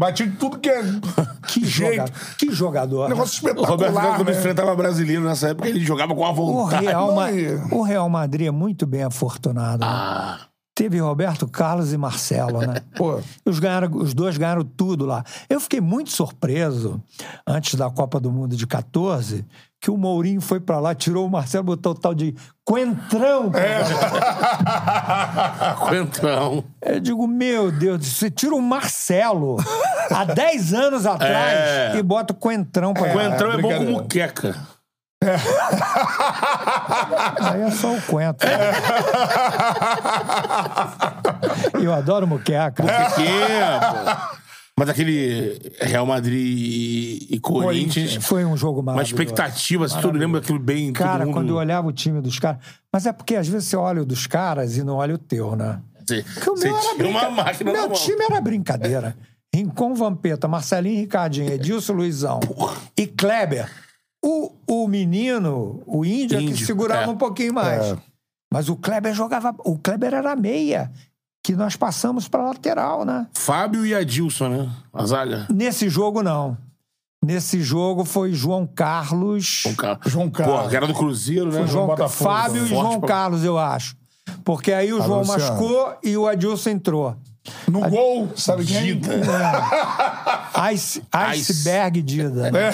Speaker 1: Bati de tudo que é (laughs)
Speaker 3: Que,
Speaker 1: jeito.
Speaker 3: joga... que jogador.
Speaker 1: Um negócio
Speaker 2: O Roberto Carlos,
Speaker 1: espetacular,
Speaker 2: quando
Speaker 1: né?
Speaker 2: enfrentava brasileiro nessa época, ele jogava com a
Speaker 3: O
Speaker 2: vontade.
Speaker 3: Real, Ma- o Real Madrid é muito bem afortunado. né? Teve Roberto Carlos e Marcelo, né? (laughs)
Speaker 1: Pô,
Speaker 3: Os, ganharam, os dois ganharam tudo lá. Eu fiquei muito surpreso, antes da Copa do Mundo de 14, que o Mourinho foi pra lá, tirou o Marcelo, botou o tal de Coentrão.
Speaker 1: É.
Speaker 2: Quentão. (laughs)
Speaker 3: Eu digo, meu Deus, você tira o Marcelo há 10 anos atrás
Speaker 2: É.
Speaker 3: e bota o Coentrão pra
Speaker 2: Quentão é, bom
Speaker 1: brincadeira.
Speaker 2: como queca.
Speaker 3: Aí é só o Coentro. Eu adoro muqueca.
Speaker 2: Pequeno, pô. Mas aquele Real Madrid e, e Corinthians,
Speaker 3: Foi um jogo
Speaker 2: uma
Speaker 3: maravilhoso.
Speaker 2: expectativa, se todo lembra daquilo bem.
Speaker 3: Cara,
Speaker 2: mundo...
Speaker 3: quando eu olhava o time dos caras. Mas é porque às vezes você olha o dos caras e não olha o teu, né?
Speaker 2: Você,
Speaker 3: Porque o meu era
Speaker 2: tinha uma
Speaker 3: brinca-
Speaker 2: máquina
Speaker 3: Meu time era brincadeira. Rincon Vampeta, Marcelinho Ricardinho, Edilson Luizão e Kleber. O, o menino, o índio, é que
Speaker 2: Índio,
Speaker 3: segurava
Speaker 2: é.
Speaker 3: um pouquinho mais.
Speaker 1: É.
Speaker 3: Mas o Kleber jogava. O Kleber era meia, que nós passamos para lateral, né?
Speaker 2: Fábio e Adilson, né? A zaga.
Speaker 3: Nesse jogo, não. Nesse jogo foi João Carlos.
Speaker 2: João Carlos.
Speaker 1: João Carlos.
Speaker 2: Pô, que era do Cruzeiro, né?
Speaker 3: João,
Speaker 1: Botafogo,
Speaker 3: Fábio e João
Speaker 2: pra-
Speaker 3: Carlos, eu acho. Porque aí o
Speaker 1: Ah,
Speaker 3: João
Speaker 1: Luciano.
Speaker 3: machucou e o Adilson entrou.
Speaker 1: No gol, sabe quem?
Speaker 2: Dida.
Speaker 3: Ice, iceberg Dida. né?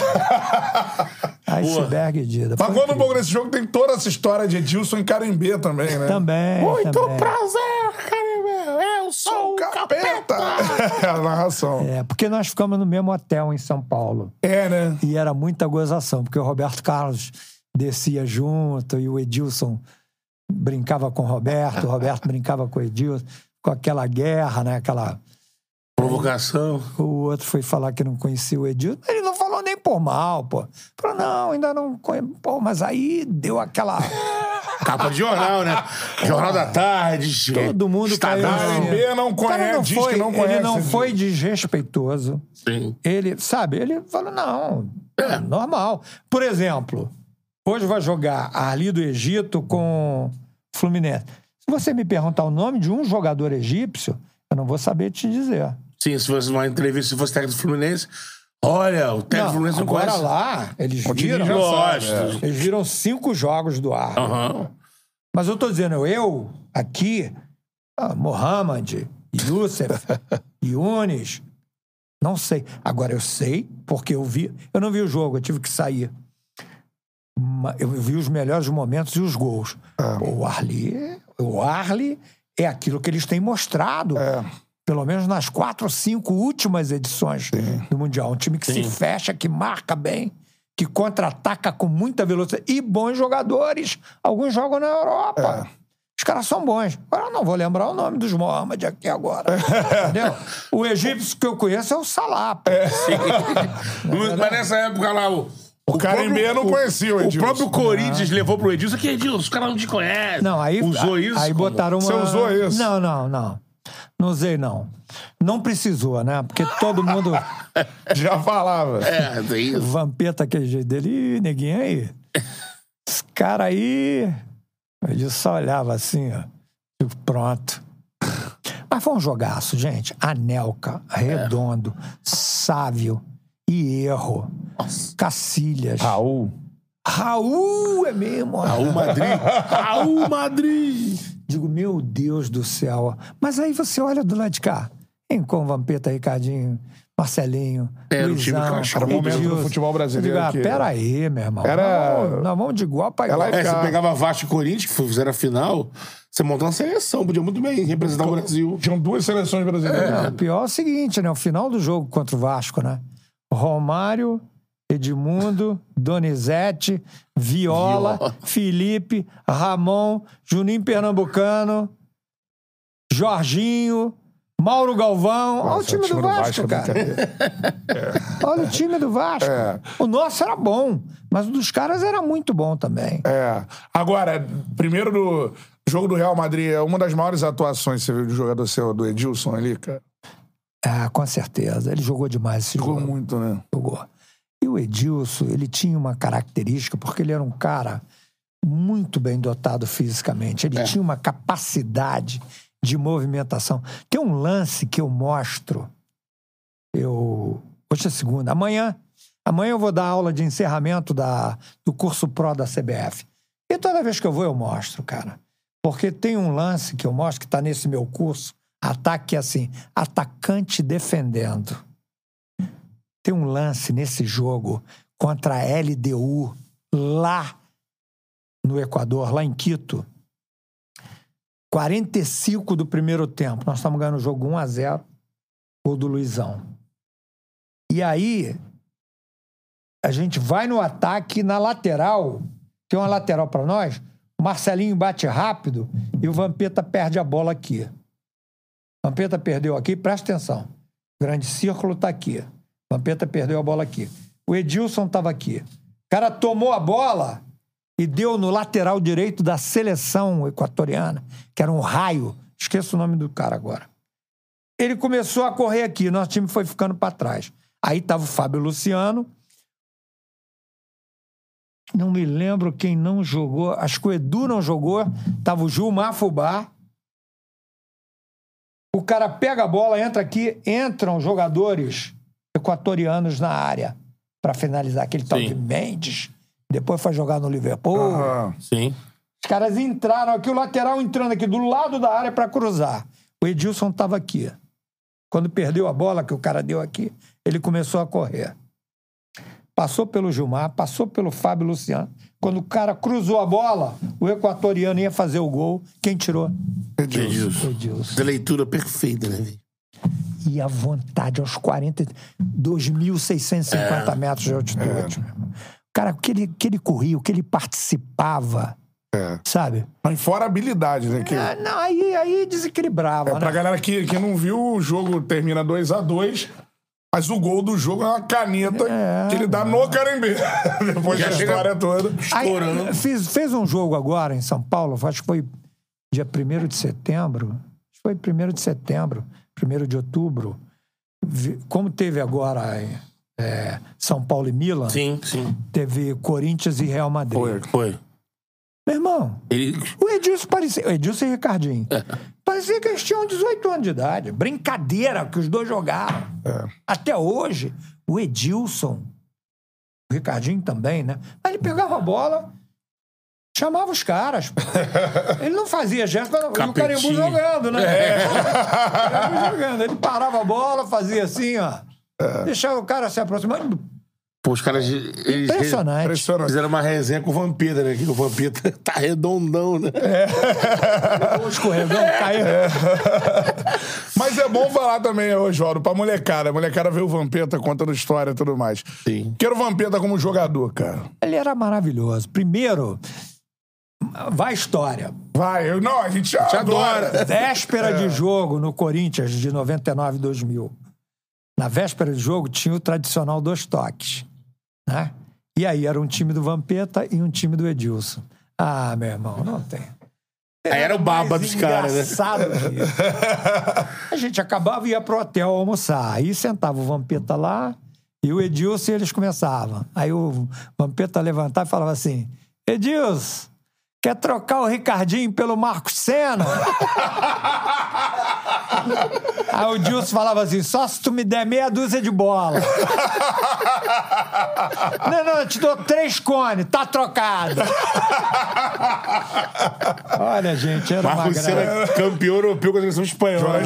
Speaker 3: Iceberg Dida.
Speaker 1: Mas quando
Speaker 3: incrível.
Speaker 1: pouco nesse jogo tem toda essa história de Edilson em Carimbê também, né?
Speaker 3: Também.
Speaker 1: Muito
Speaker 3: também.
Speaker 1: prazer, Carimbê. Eu sou o capeta. (laughs) É a narração.
Speaker 3: É, porque nós ficamos no mesmo hotel em São Paulo.
Speaker 1: É, né?
Speaker 3: E era muita gozação, porque o Roberto Carlos descia junto e o Edilson brincava com o Roberto, o Roberto (laughs) brincava com o Edilson, com aquela guerra, né? Aquela.
Speaker 2: Provocação.
Speaker 3: O outro foi falar que não conhecia o Edilson. Ele não falou nem por mal, pô. Falou, não, ainda não conheço. Pô, mas aí deu aquela. (laughs)
Speaker 2: Capa de jornal, né? Jornal da Tarde. (laughs)
Speaker 3: Todo mundo caiu.
Speaker 2: Estadão.
Speaker 3: assim.
Speaker 1: Não conhece,
Speaker 3: não
Speaker 1: diz
Speaker 3: foi,
Speaker 1: que não conhece.
Speaker 3: Ele não foi desrespeitoso.
Speaker 2: Sim.
Speaker 3: Ele, sabe, ele falou, não, É. Normal. Por exemplo, hoje vai jogar Arli do Egito com Fluminense. Se você me perguntar o nome de um jogador egípcio, eu não vou saber te dizer.
Speaker 2: Sim, se fosse uma entrevista, se fosse técnico do Fluminense, olha, o técnico do Fluminense não
Speaker 3: agora
Speaker 2: conhece.
Speaker 3: lá, eles viram.
Speaker 2: sabe, é.
Speaker 3: Eles viram cinco jogos do ar.
Speaker 2: Aham.
Speaker 3: Mas eu tô dizendo, eu, aqui, ah, Mohamed, Youssef, (laughs) Yunis, não sei. Agora eu sei, porque eu vi. Eu não vi o jogo, eu tive que sair. Eu vi os melhores momentos e os gols. Pô, O Arli, o Arli é aquilo que eles têm mostrado. Pelo menos nas quatro ou cinco últimas edições do Mundial. Um time que se
Speaker 2: Sim.
Speaker 3: fecha, que marca bem, que contra-ataca com muita velocidade. E bons jogadores. Alguns jogam na Europa. Os caras são bons. Agora eu não vou lembrar o nome dos Mohamed aqui agora. (laughs) Entendeu? O egípcio que eu conheço é o Salah. pô. (laughs)
Speaker 2: Mas nessa época lá, o.
Speaker 1: O Carimbé não conhecia o
Speaker 2: O
Speaker 1: Edilson.
Speaker 2: próprio Corinthians levou pro Edilson. Que Edilson, os caras não te conhecem.
Speaker 3: Não, aí,
Speaker 2: Usou isso?
Speaker 3: aí botaram uma...
Speaker 1: Você usou isso?
Speaker 3: Não, não, não. Não usei, não. Não precisou, né? Porque todo mundo... (laughs)
Speaker 1: Já falava.
Speaker 2: É, tem
Speaker 3: O
Speaker 2: isso.
Speaker 3: Vampeta, aquele jeito dele, Ih, neguinho aí. Esse cara aí. Ele só olhava assim, ó. Tipo, pronto. Mas foi um jogaço, gente. Anelka, Redondo, Sávio e Erro. Cacilhas.
Speaker 1: Raul.
Speaker 3: Raul é mesmo.
Speaker 2: Raul Madrid. (laughs) Raul Madrid.
Speaker 3: Digo, meu Deus do céu. Mas aí você olha do lado de cá. Em com Vampeta, Ricardinho, Marcelinho,
Speaker 2: Era um time
Speaker 3: Luizão,
Speaker 2: cascudo,
Speaker 1: Era o momento do futebol brasileiro
Speaker 3: Eu digo, ah,
Speaker 1: que-
Speaker 3: peraí, meu irmão.
Speaker 1: Era-
Speaker 3: Nós vamos, de igual pra igual.
Speaker 1: Ela
Speaker 2: É, você pegava Vasco e Corinthians, que fizeram a final, você montou uma seleção, podia muito bem representar o Brasil.
Speaker 1: Tinham duas seleções brasileiras.
Speaker 3: Não, o pior é o seguinte, né? O final do jogo contra o Vasco, né? Romário, Edmundo, Donizete, Viola,
Speaker 2: Viola.
Speaker 3: Felipe, Ramon, Juninho Pernambucano, Jorginho, Mauro Galvão. Olha o
Speaker 1: Nossa,
Speaker 3: time, do Vasco,
Speaker 1: é
Speaker 3: cara.
Speaker 1: brincadeira. (laughs)
Speaker 3: Olha o time do Vasco.
Speaker 1: É.
Speaker 3: O nosso era bom, mas o dos caras era muito bom também.
Speaker 1: É. Agora, primeiro do jogo do Real Madrid, é uma das maiores atuações que você viu de jogador seu, do Edilson ali, cara.
Speaker 3: Ah, com certeza. Ele jogou demais esse
Speaker 1: Jogou
Speaker 3: jogo.
Speaker 1: muito, né?
Speaker 3: jogou. E o Edilson, ele tinha uma característica, porque ele era um cara muito bem dotado fisicamente. Ele tinha uma capacidade de movimentação. Tem um lance que eu mostro. Eu. Hoje é segunda. Amanhã. Amanhã eu vou dar aula de encerramento da, do curso Pro da CBF. E toda vez que eu vou, eu mostro, cara. Porque tem um lance que eu mostro que está nesse meu curso. Ataque é assim: atacante defendendo. Tem um lance nesse jogo contra a LDU lá no Equador, lá em Quito. 45 do primeiro tempo. Nós estamos ganhando o jogo 1 a 0 gol do Luizão. E aí a gente vai no ataque na lateral, tem uma lateral para nós, o Marcelinho bate rápido e o Vampeta perde a bola aqui. Vampeta perdeu aqui, presta atenção. O grande círculo está aqui. Vampeta perdeu a bola aqui. O Edilson estava aqui. O cara tomou a bola e deu no lateral direito da seleção equatoriana, que era um raio. Esqueço o nome do cara agora. Ele começou a correr aqui, nosso time foi ficando para trás. Aí estava o Fábio Luciano. Não me lembro quem não jogou. Acho que o Edu não jogou. Tava o Gilmar Fubá. O cara pega a bola, entra aqui, entram jogadores equatorianos na área para finalizar aquele tal
Speaker 2: Sim.
Speaker 3: de Mendes. Depois foi jogar no Liverpool.
Speaker 1: Aham.
Speaker 2: Sim.
Speaker 3: Os caras entraram aqui, o lateral entrando aqui do lado da área para cruzar. O Edilson estava aqui. Quando perdeu a bola que o cara deu aqui, ele começou a correr. Passou pelo Gilmar, passou pelo Fábio Luciano. Quando o cara cruzou a bola, o equatoriano ia fazer o gol. Quem tirou?
Speaker 2: Edilson.
Speaker 3: Edilson.
Speaker 2: Da leitura perfeita, né, velho?
Speaker 3: E a vontade aos 40, 2.650
Speaker 2: É.
Speaker 3: metros de altitude. irmão. Cara, o que ele, que ele corria, o que ele participava,
Speaker 1: É.
Speaker 3: sabe?
Speaker 1: Mas fora a habilidade, né? Que
Speaker 3: Ah, não, aí, aí desequilibrava.
Speaker 1: é
Speaker 3: né?
Speaker 1: pra galera que, que não viu, o jogo termina 2 a 2 mas o gol do jogo é uma caneta
Speaker 3: É,
Speaker 1: que ele dá no Carimbê. (laughs) Depois da história toda.
Speaker 3: Aí,
Speaker 2: estourando.
Speaker 3: fiz, fez um jogo agora em São Paulo, acho que foi dia 1 de setembro. Acho que foi 1 de setembro, 1 de outubro. Como teve agora é, São Paulo e Milan.
Speaker 2: Sim, sim.
Speaker 3: Teve Corinthians e Real Madrid.
Speaker 2: Foi. Foi.
Speaker 3: Meu irmão,
Speaker 2: Ele.
Speaker 3: o Edilson parecia. O Edilson e Ricardinho. Parecia que eles tinham 18 anos de idade. Brincadeira que os dois jogaram. Até hoje, o Edilson, o Ricardinho também, né? Mas ele pegava a bola, chamava os caras. (laughs) Ele não fazia gesto, mas o Carimbu jogando, né? O Carimbu jogando. Ele parava a bola, fazia assim, ó. Deixava o cara se aproximando.
Speaker 2: Pô, os caras. Eles
Speaker 3: Impressionante.
Speaker 1: Impressionante.
Speaker 2: Fizeram uma resenha com o Vampeta, né? Que o Vampeta (laughs) tá redondão, né?
Speaker 3: O escorregão caiu.
Speaker 1: Mas é bom falar também, Oswaldo, pra molecada. A molecada vê o Vampeta contando história e tudo mais.
Speaker 2: Sim.
Speaker 1: Quero o Vampeta como jogador, cara.
Speaker 3: Ele era maravilhoso. Primeiro, vai a história.
Speaker 1: Vai, eu, não, a gente
Speaker 2: Te
Speaker 1: adora.
Speaker 2: adora. (laughs)
Speaker 3: Véspera de jogo no Corinthians de 99 e 2000. Na véspera de jogo tinha o tradicional dois toques. Né? E aí era um time do Vampeta e um time do Edilson. Ah, meu irmão, não tem.
Speaker 2: Aí era o baba dos caras, né? (laughs)
Speaker 3: A gente acabava e ia pro hotel almoçar. Aí sentava o Vampeta lá e o Edilson e eles começavam. Aí o Vampeta levantava e falava assim: Edilson, quer trocar o Ricardinho pelo Marcos Senna? (laughs) Aí o Dilson falava assim: só se tu me der meia dúzia de bola. (laughs) não, não, eu te dou três cones, tá trocado. Olha, gente, era uma
Speaker 2: Marcos
Speaker 3: graça.
Speaker 2: Senna, campeão europeu com a seleção espanhola.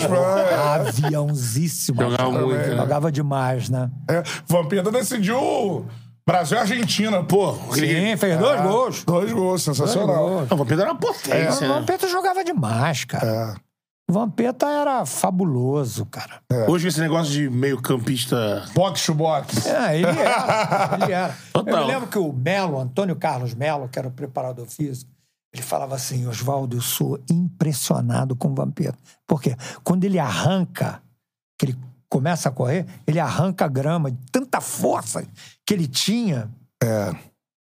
Speaker 3: Aviãozíssimo.
Speaker 2: Jogava muito, né?
Speaker 3: Jogava demais, né?
Speaker 1: É, Vampeta decidiu Brasil e Argentina, pô.
Speaker 3: Sim, fez dois
Speaker 1: É,
Speaker 3: gols.
Speaker 1: Dois gols, sensacional.
Speaker 3: Dois gols.
Speaker 2: Não, o Vampeta era uma potência,
Speaker 3: O
Speaker 2: né?
Speaker 3: Vampeta jogava demais, cara.
Speaker 1: É.
Speaker 3: O Vampeta era fabuloso, cara.
Speaker 2: Hoje esse negócio de meio campista...
Speaker 1: Box to box.
Speaker 3: É, ele era. ele era.
Speaker 2: Total.
Speaker 3: Eu me lembro que o Melo, Antônio Carlos Melo, que era o preparador físico, ele falava assim: Oswaldo, eu sou impressionado com o Vampeta. Por quê? Quando ele arranca, que ele começa a correr, ele arranca a grama de tanta força que ele tinha.
Speaker 1: É.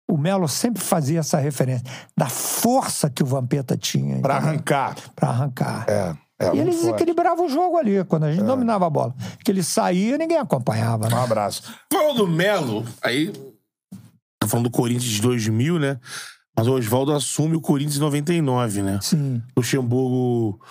Speaker 3: O Melo sempre fazia essa referência da força que o Vampeta tinha.
Speaker 1: Pra
Speaker 3: entendeu?
Speaker 1: arrancar.
Speaker 3: Pra arrancar.
Speaker 1: É. é
Speaker 3: E
Speaker 1: muito
Speaker 3: ele
Speaker 1: forte.
Speaker 3: desequilibrava o jogo ali, quando a gente dominava a bola. Que ele saía, ninguém acompanhava. né?
Speaker 1: Um abraço.
Speaker 2: Falando do Melo, aí... Tá falando do Corinthians de 2000, né? Mas o Oswaldo assume o Corinthians em 99, né?
Speaker 3: Sim.
Speaker 2: Luxemburgo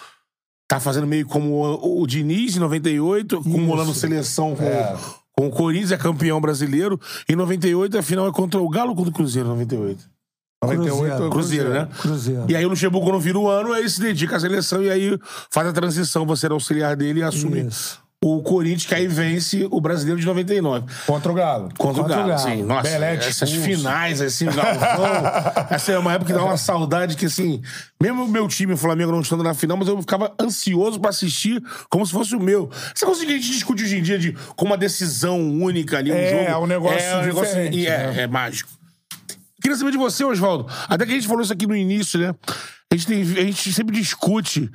Speaker 2: tá fazendo meio como o, o Diniz em 98, acumulando seleção com, com o Corinthians, é campeão brasileiro. Em 98, a final é contra o Galo contra o Cruzeiro, 98?
Speaker 1: 98
Speaker 2: Cruzeiro, né?
Speaker 3: Cruzeiro.
Speaker 2: E aí o Luxemburgo, quando vira o ano, aí se dedica à seleção e aí faz a transição, você era auxiliar dele e assume
Speaker 3: Isso.
Speaker 2: O Corinthians, que aí vence o brasileiro de 99.
Speaker 1: Contra o Galo.
Speaker 2: Contra, o Galo,
Speaker 3: Galo.
Speaker 2: sim. Nossa,
Speaker 1: Belete
Speaker 2: essas
Speaker 1: expulso.
Speaker 2: finais, assim, o Galvão. (laughs) essa é uma época que dá uma saudade que, assim, mesmo o meu time, o Flamengo, não estando na final, mas eu ficava ansioso pra assistir como se fosse o meu. Essa coisa que a gente discute hoje em dia de como uma decisão única ali, um
Speaker 1: É,
Speaker 2: jogo.
Speaker 1: é um negócio
Speaker 2: é, um negócio e é,
Speaker 1: né?
Speaker 2: é mágico. Queria saber de você, Oswaldo. Até que a gente falou isso aqui no início, né? A gente, tem, a gente sempre discute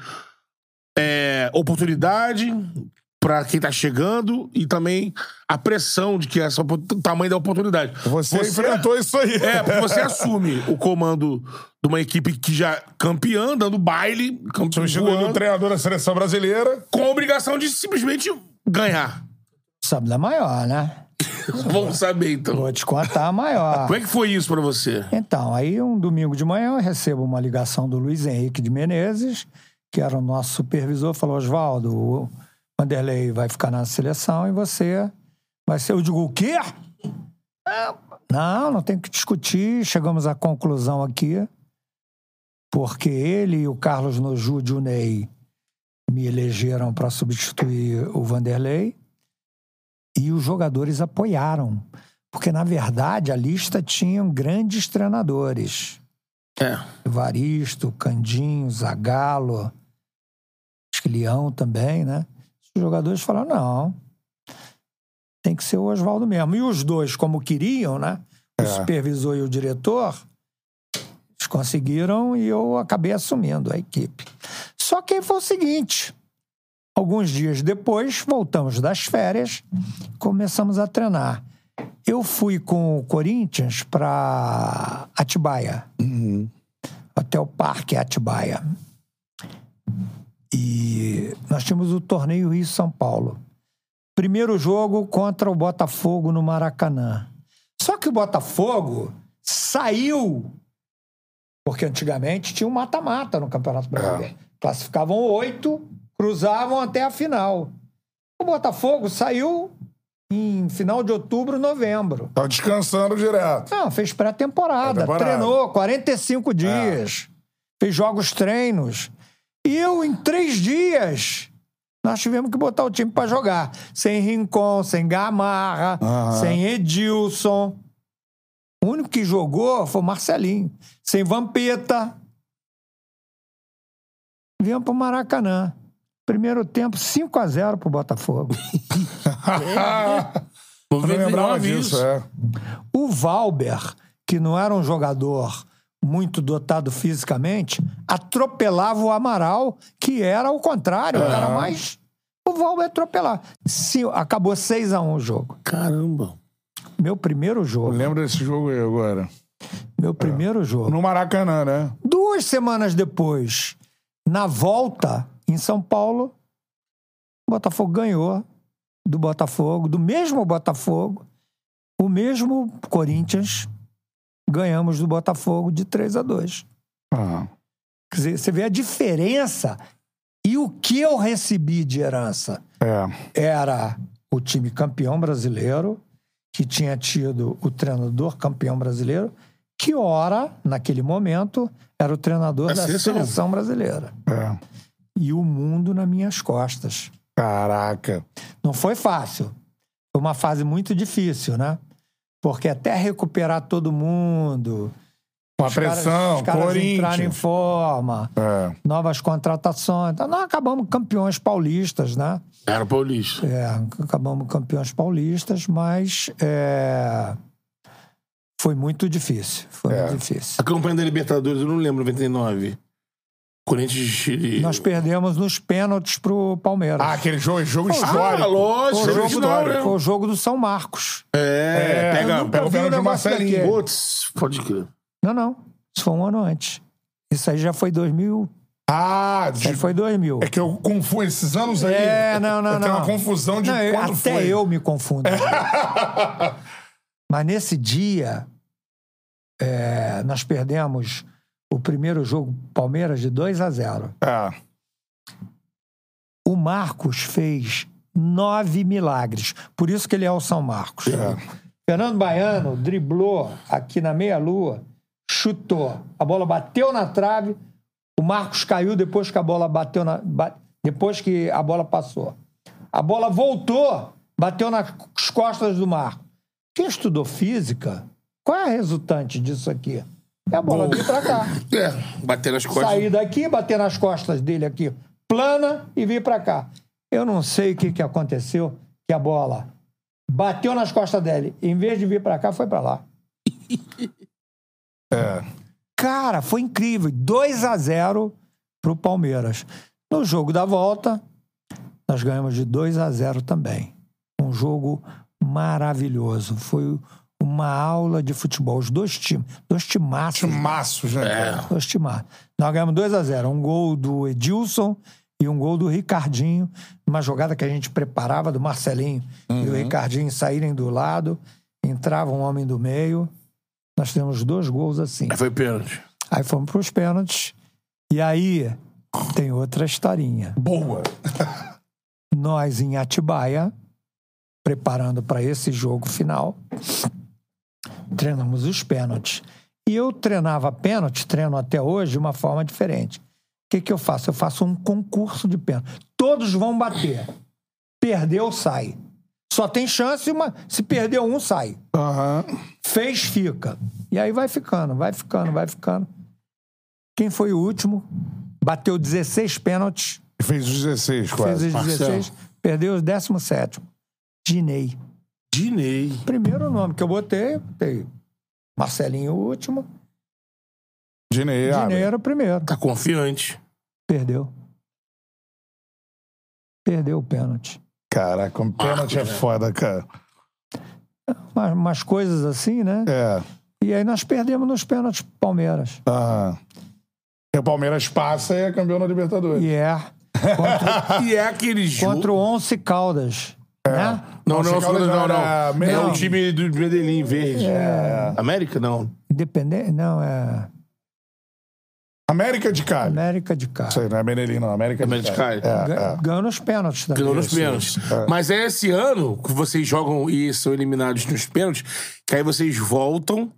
Speaker 2: é, oportunidade pra quem tá chegando e também a pressão de que essa, o tamanho da oportunidade.
Speaker 1: Você, enfrentou isso aí.
Speaker 2: É, porque você assume o comando de uma equipe que já campeã, dando baile, campeão,
Speaker 1: Substituindo o
Speaker 2: voando,
Speaker 1: treinador da seleção brasileira.
Speaker 2: com a obrigação de simplesmente ganhar.
Speaker 3: Sabe da maior, né? (laughs)
Speaker 2: Vamos saber, então.
Speaker 3: Vou te contar a maior.
Speaker 2: Como é que foi isso pra você?
Speaker 3: Então, aí um domingo de manhã eu recebo uma ligação do Luiz Henrique de Menezes, que era o nosso supervisor, falou: Oswaldo, o Vanderlei vai ficar na seleção e você vai ser. Eu digo, o quê? "Ah, Não, não tem que discutir. Chegamos à conclusão aqui, porque ele e o Carlos Noju de Unei me elegeram para substituir o Vanderlei e os jogadores apoiaram. Porque, na verdade, a lista tinha grandes treinadores.
Speaker 2: É.
Speaker 3: Evaristo, Candinho, Zagalo, acho que Leão também, né? Os jogadores falaram, não, tem que ser o Oswaldo mesmo. E os dois, como queriam, né? O supervisor e o diretor, eles conseguiram e eu acabei assumindo a equipe. Só que aí foi o seguinte, alguns dias depois, voltamos das férias, começamos a treinar. Eu fui com o Corinthians para Atibaia, até o Parque Atibaia. E nós tínhamos o torneio Rio-São Paulo. Primeiro jogo contra o Botafogo no Maracanã. Só que o Botafogo saiu. Porque antigamente tinha um mata-mata no Campeonato Brasileiro. Classificavam oito, cruzavam até a final. O Botafogo saiu em final de outubro, novembro.
Speaker 1: Tava descansando direto.
Speaker 3: Não, fez pré-temporada,
Speaker 1: Pré-temporada.
Speaker 3: treinou 45 dias, fez jogos treinos. E eu, em três dias, nós tivemos que botar o time pra jogar. Sem Rincon, sem Gamarra,
Speaker 1: Aham.
Speaker 3: sem Edilson. O único que jogou foi o Marcelinho. Sem Vampeta. Viemos pro Maracanã. Primeiro tempo, 5 a 0 pro Botafogo.
Speaker 1: Eu não lembrava disso, é.
Speaker 3: O Valber, que não era um jogador muito dotado fisicamente, atropelava o Amaral, que era o contrário, cara mais. O Valber atropelava. Sim, acabou 6 a 1 o jogo.
Speaker 2: Caramba.
Speaker 3: Meu primeiro jogo.
Speaker 1: Lembra desse jogo aí agora?
Speaker 3: Meu primeiro jogo.
Speaker 1: No Maracanã, né?
Speaker 3: Duas semanas depois, na volta, em São Paulo, o Botafogo ganhou do Botafogo, do mesmo Botafogo, o mesmo Corinthians, ganhamos do Botafogo de 3 a 2.
Speaker 1: Ah.
Speaker 3: Quer dizer, você vê a diferença e o que eu recebi de herança.
Speaker 1: É.
Speaker 3: Era o time campeão brasileiro, que tinha tido o treinador campeão brasileiro, que ora, naquele momento, era o treinador
Speaker 1: Da
Speaker 3: da
Speaker 1: seleção.
Speaker 3: seleção brasileira.
Speaker 1: É.
Speaker 3: E o mundo nas minhas costas.
Speaker 1: Caraca.
Speaker 3: Não foi fácil. Foi uma fase muito difícil, né? Porque até recuperar todo mundo.
Speaker 1: Com a
Speaker 3: os caras-
Speaker 1: pressão,
Speaker 3: os caras
Speaker 1: Corinthians.
Speaker 3: entrarem em forma,
Speaker 1: É.
Speaker 3: novas contratações. Então, nós acabamos campeões paulistas, né?
Speaker 2: Era paulista.
Speaker 3: É, acabamos campeões paulistas, mas é, foi muito difícil. Foi
Speaker 1: É.
Speaker 3: muito difícil.
Speaker 2: A campanha da Libertadores, eu não lembro, 99. Corinthians de Chile.
Speaker 3: Nós perdemos nos pênaltis pro Palmeiras.
Speaker 1: Ah, aquele jogo, jogo
Speaker 2: Ah,
Speaker 1: histórico.
Speaker 2: lógico,
Speaker 3: Foi o,
Speaker 2: jogo histórico.
Speaker 3: foi o jogo do São Marcos.
Speaker 2: É,
Speaker 1: É,
Speaker 2: pega,
Speaker 1: pega o pênalti do Marcelinho.
Speaker 2: Putz, pode crer.
Speaker 3: Não, não. Isso foi um ano antes. Isso aí já foi 2000.
Speaker 1: Ah,
Speaker 3: Isso aí foi 2000.
Speaker 1: é que eu confundo esses anos aí.
Speaker 3: É, não, não,
Speaker 1: eu
Speaker 3: não.
Speaker 1: tenho uma confusão de
Speaker 3: Não, eu-
Speaker 1: quando
Speaker 3: até
Speaker 1: foi.
Speaker 3: eu me confundo. (laughs) Mas nesse dia, é, nós perdemos o primeiro jogo Palmeiras de 2 a 0.
Speaker 1: É.
Speaker 3: O Marcos fez nove milagres. Por isso que ele é o São Marcos. Fernando Baiano driblou aqui na meia-lua, chutou. A bola bateu na trave. O Marcos caiu depois que a bola bateu na. depois que a bola passou. A bola voltou, bateu nas costas do Marcos. Quem estudou física, qual é a resultante disso aqui? É a bola vir pra cá.
Speaker 2: É, bater nas costas.
Speaker 3: Sair daqui, bater nas costas dele aqui, plana e vir pra cá. Eu não sei o que, que aconteceu, que a bola bateu nas costas dele. Em vez de vir pra cá, foi pra lá. (laughs)
Speaker 1: É.
Speaker 3: Cara, foi incrível. 2 a 0 pro Palmeiras. No jogo da volta, nós ganhamos de 2 a 0 também. Um jogo maravilhoso. Foi uma aula de futebol. Os dois times, dois timaços.
Speaker 1: Timaços, né? cara?
Speaker 3: Dois timaços. Nós ganhamos 2 a 0 Um gol do Edilson e um gol do Ricardinho. Uma jogada que a gente preparava do Marcelinho e o Ricardinho saírem do lado. Entrava um homem do meio. Nós temos dois gols assim.
Speaker 2: Aí foi pênalti.
Speaker 3: Aí fomos pros pênaltis. E aí tem outra historinha.
Speaker 1: Boa.
Speaker 3: Nós em Atibaia, preparando para esse jogo final, treinamos os pênaltis. E eu treinava pênalti, treino até hoje de uma forma diferente. O que, que eu faço? Eu faço um concurso de pênalti. Todos vão bater. Perdeu, sai. Só tem chance, uma... se perder um, sai.
Speaker 1: Aham.
Speaker 3: Fez, fica. E aí vai ficando, vai ficando, vai ficando. Quem foi o último? Bateu 16 pênaltis,
Speaker 1: Fez os 16,
Speaker 3: fez
Speaker 1: quase.
Speaker 3: os 16, perdeu os 17. Dinei.
Speaker 2: Dinei.
Speaker 3: Primeiro nome que eu botei, botei Marcelinho o último,
Speaker 1: Dinei, ah,
Speaker 3: Dinei era o primeiro.
Speaker 2: Tá confiante.
Speaker 3: Perdeu. Perdeu o pênalti.
Speaker 1: Caraca, um pênalti é foda, cara.
Speaker 3: Umas, umas coisas assim, né?
Speaker 1: É.
Speaker 3: E aí nós perdemos nos pênaltis pro Palmeiras.
Speaker 1: Aham. E o Palmeiras passa e é campeão da Libertadores.
Speaker 3: E é. (laughs) Contra,
Speaker 2: E é aquele jogo.
Speaker 3: contra o Once Caldas. Né?
Speaker 2: Não, não, não, não, não. É o time do Medellín verde. América, não.
Speaker 3: Independente. Não, é.
Speaker 1: América de Cali.
Speaker 3: América de Cali.
Speaker 1: Isso aí, não é Medellín, não. América,
Speaker 2: América de Cali.
Speaker 1: É,
Speaker 3: Gan-
Speaker 1: é.
Speaker 3: Ganhou nos pênaltis também.
Speaker 2: Ganhou nos pênaltis. Mas é esse ano que vocês jogam e são eliminados nos pênaltis, que aí vocês voltam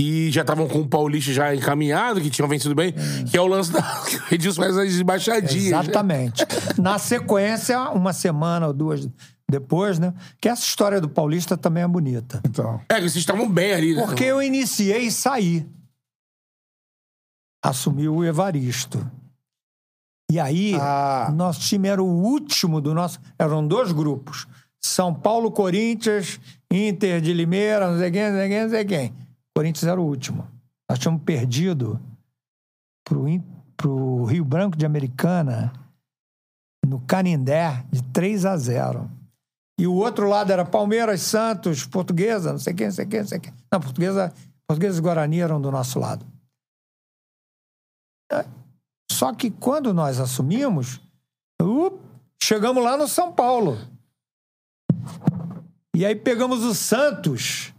Speaker 2: e já estavam com o Paulista já encaminhado, que tinham vencido bem, que é o lance da. (laughs) que o Edilson faz as embaixadinhas. né?
Speaker 3: Exatamente. Na sequência, uma semana ou duas depois, né? Que essa história do Paulista também é bonita.
Speaker 1: Então.
Speaker 2: É, que vocês estavam bem ali, né?
Speaker 3: Porque eu iniciei e saí. Assumiu o Evaristo. E aí,
Speaker 1: Ah.
Speaker 3: nosso time era o último do nosso. Eram dois grupos: São Paulo, Corinthians, Inter de Limeira, não sei quem, não sei quem, não sei quem. Corinthians era o último. Nós tínhamos perdido pro, pro Rio Branco de Americana, no Canindé, de 3 a 0. E o outro lado era Palmeiras, Santos, Portuguesa, não sei quem, não sei quem, não sei quem. Não, Portuguesa, Portuguesa e Guarani eram do nosso lado. É, Só que quando nós assumimos, up, chegamos lá no São Paulo. E aí pegamos o Santos,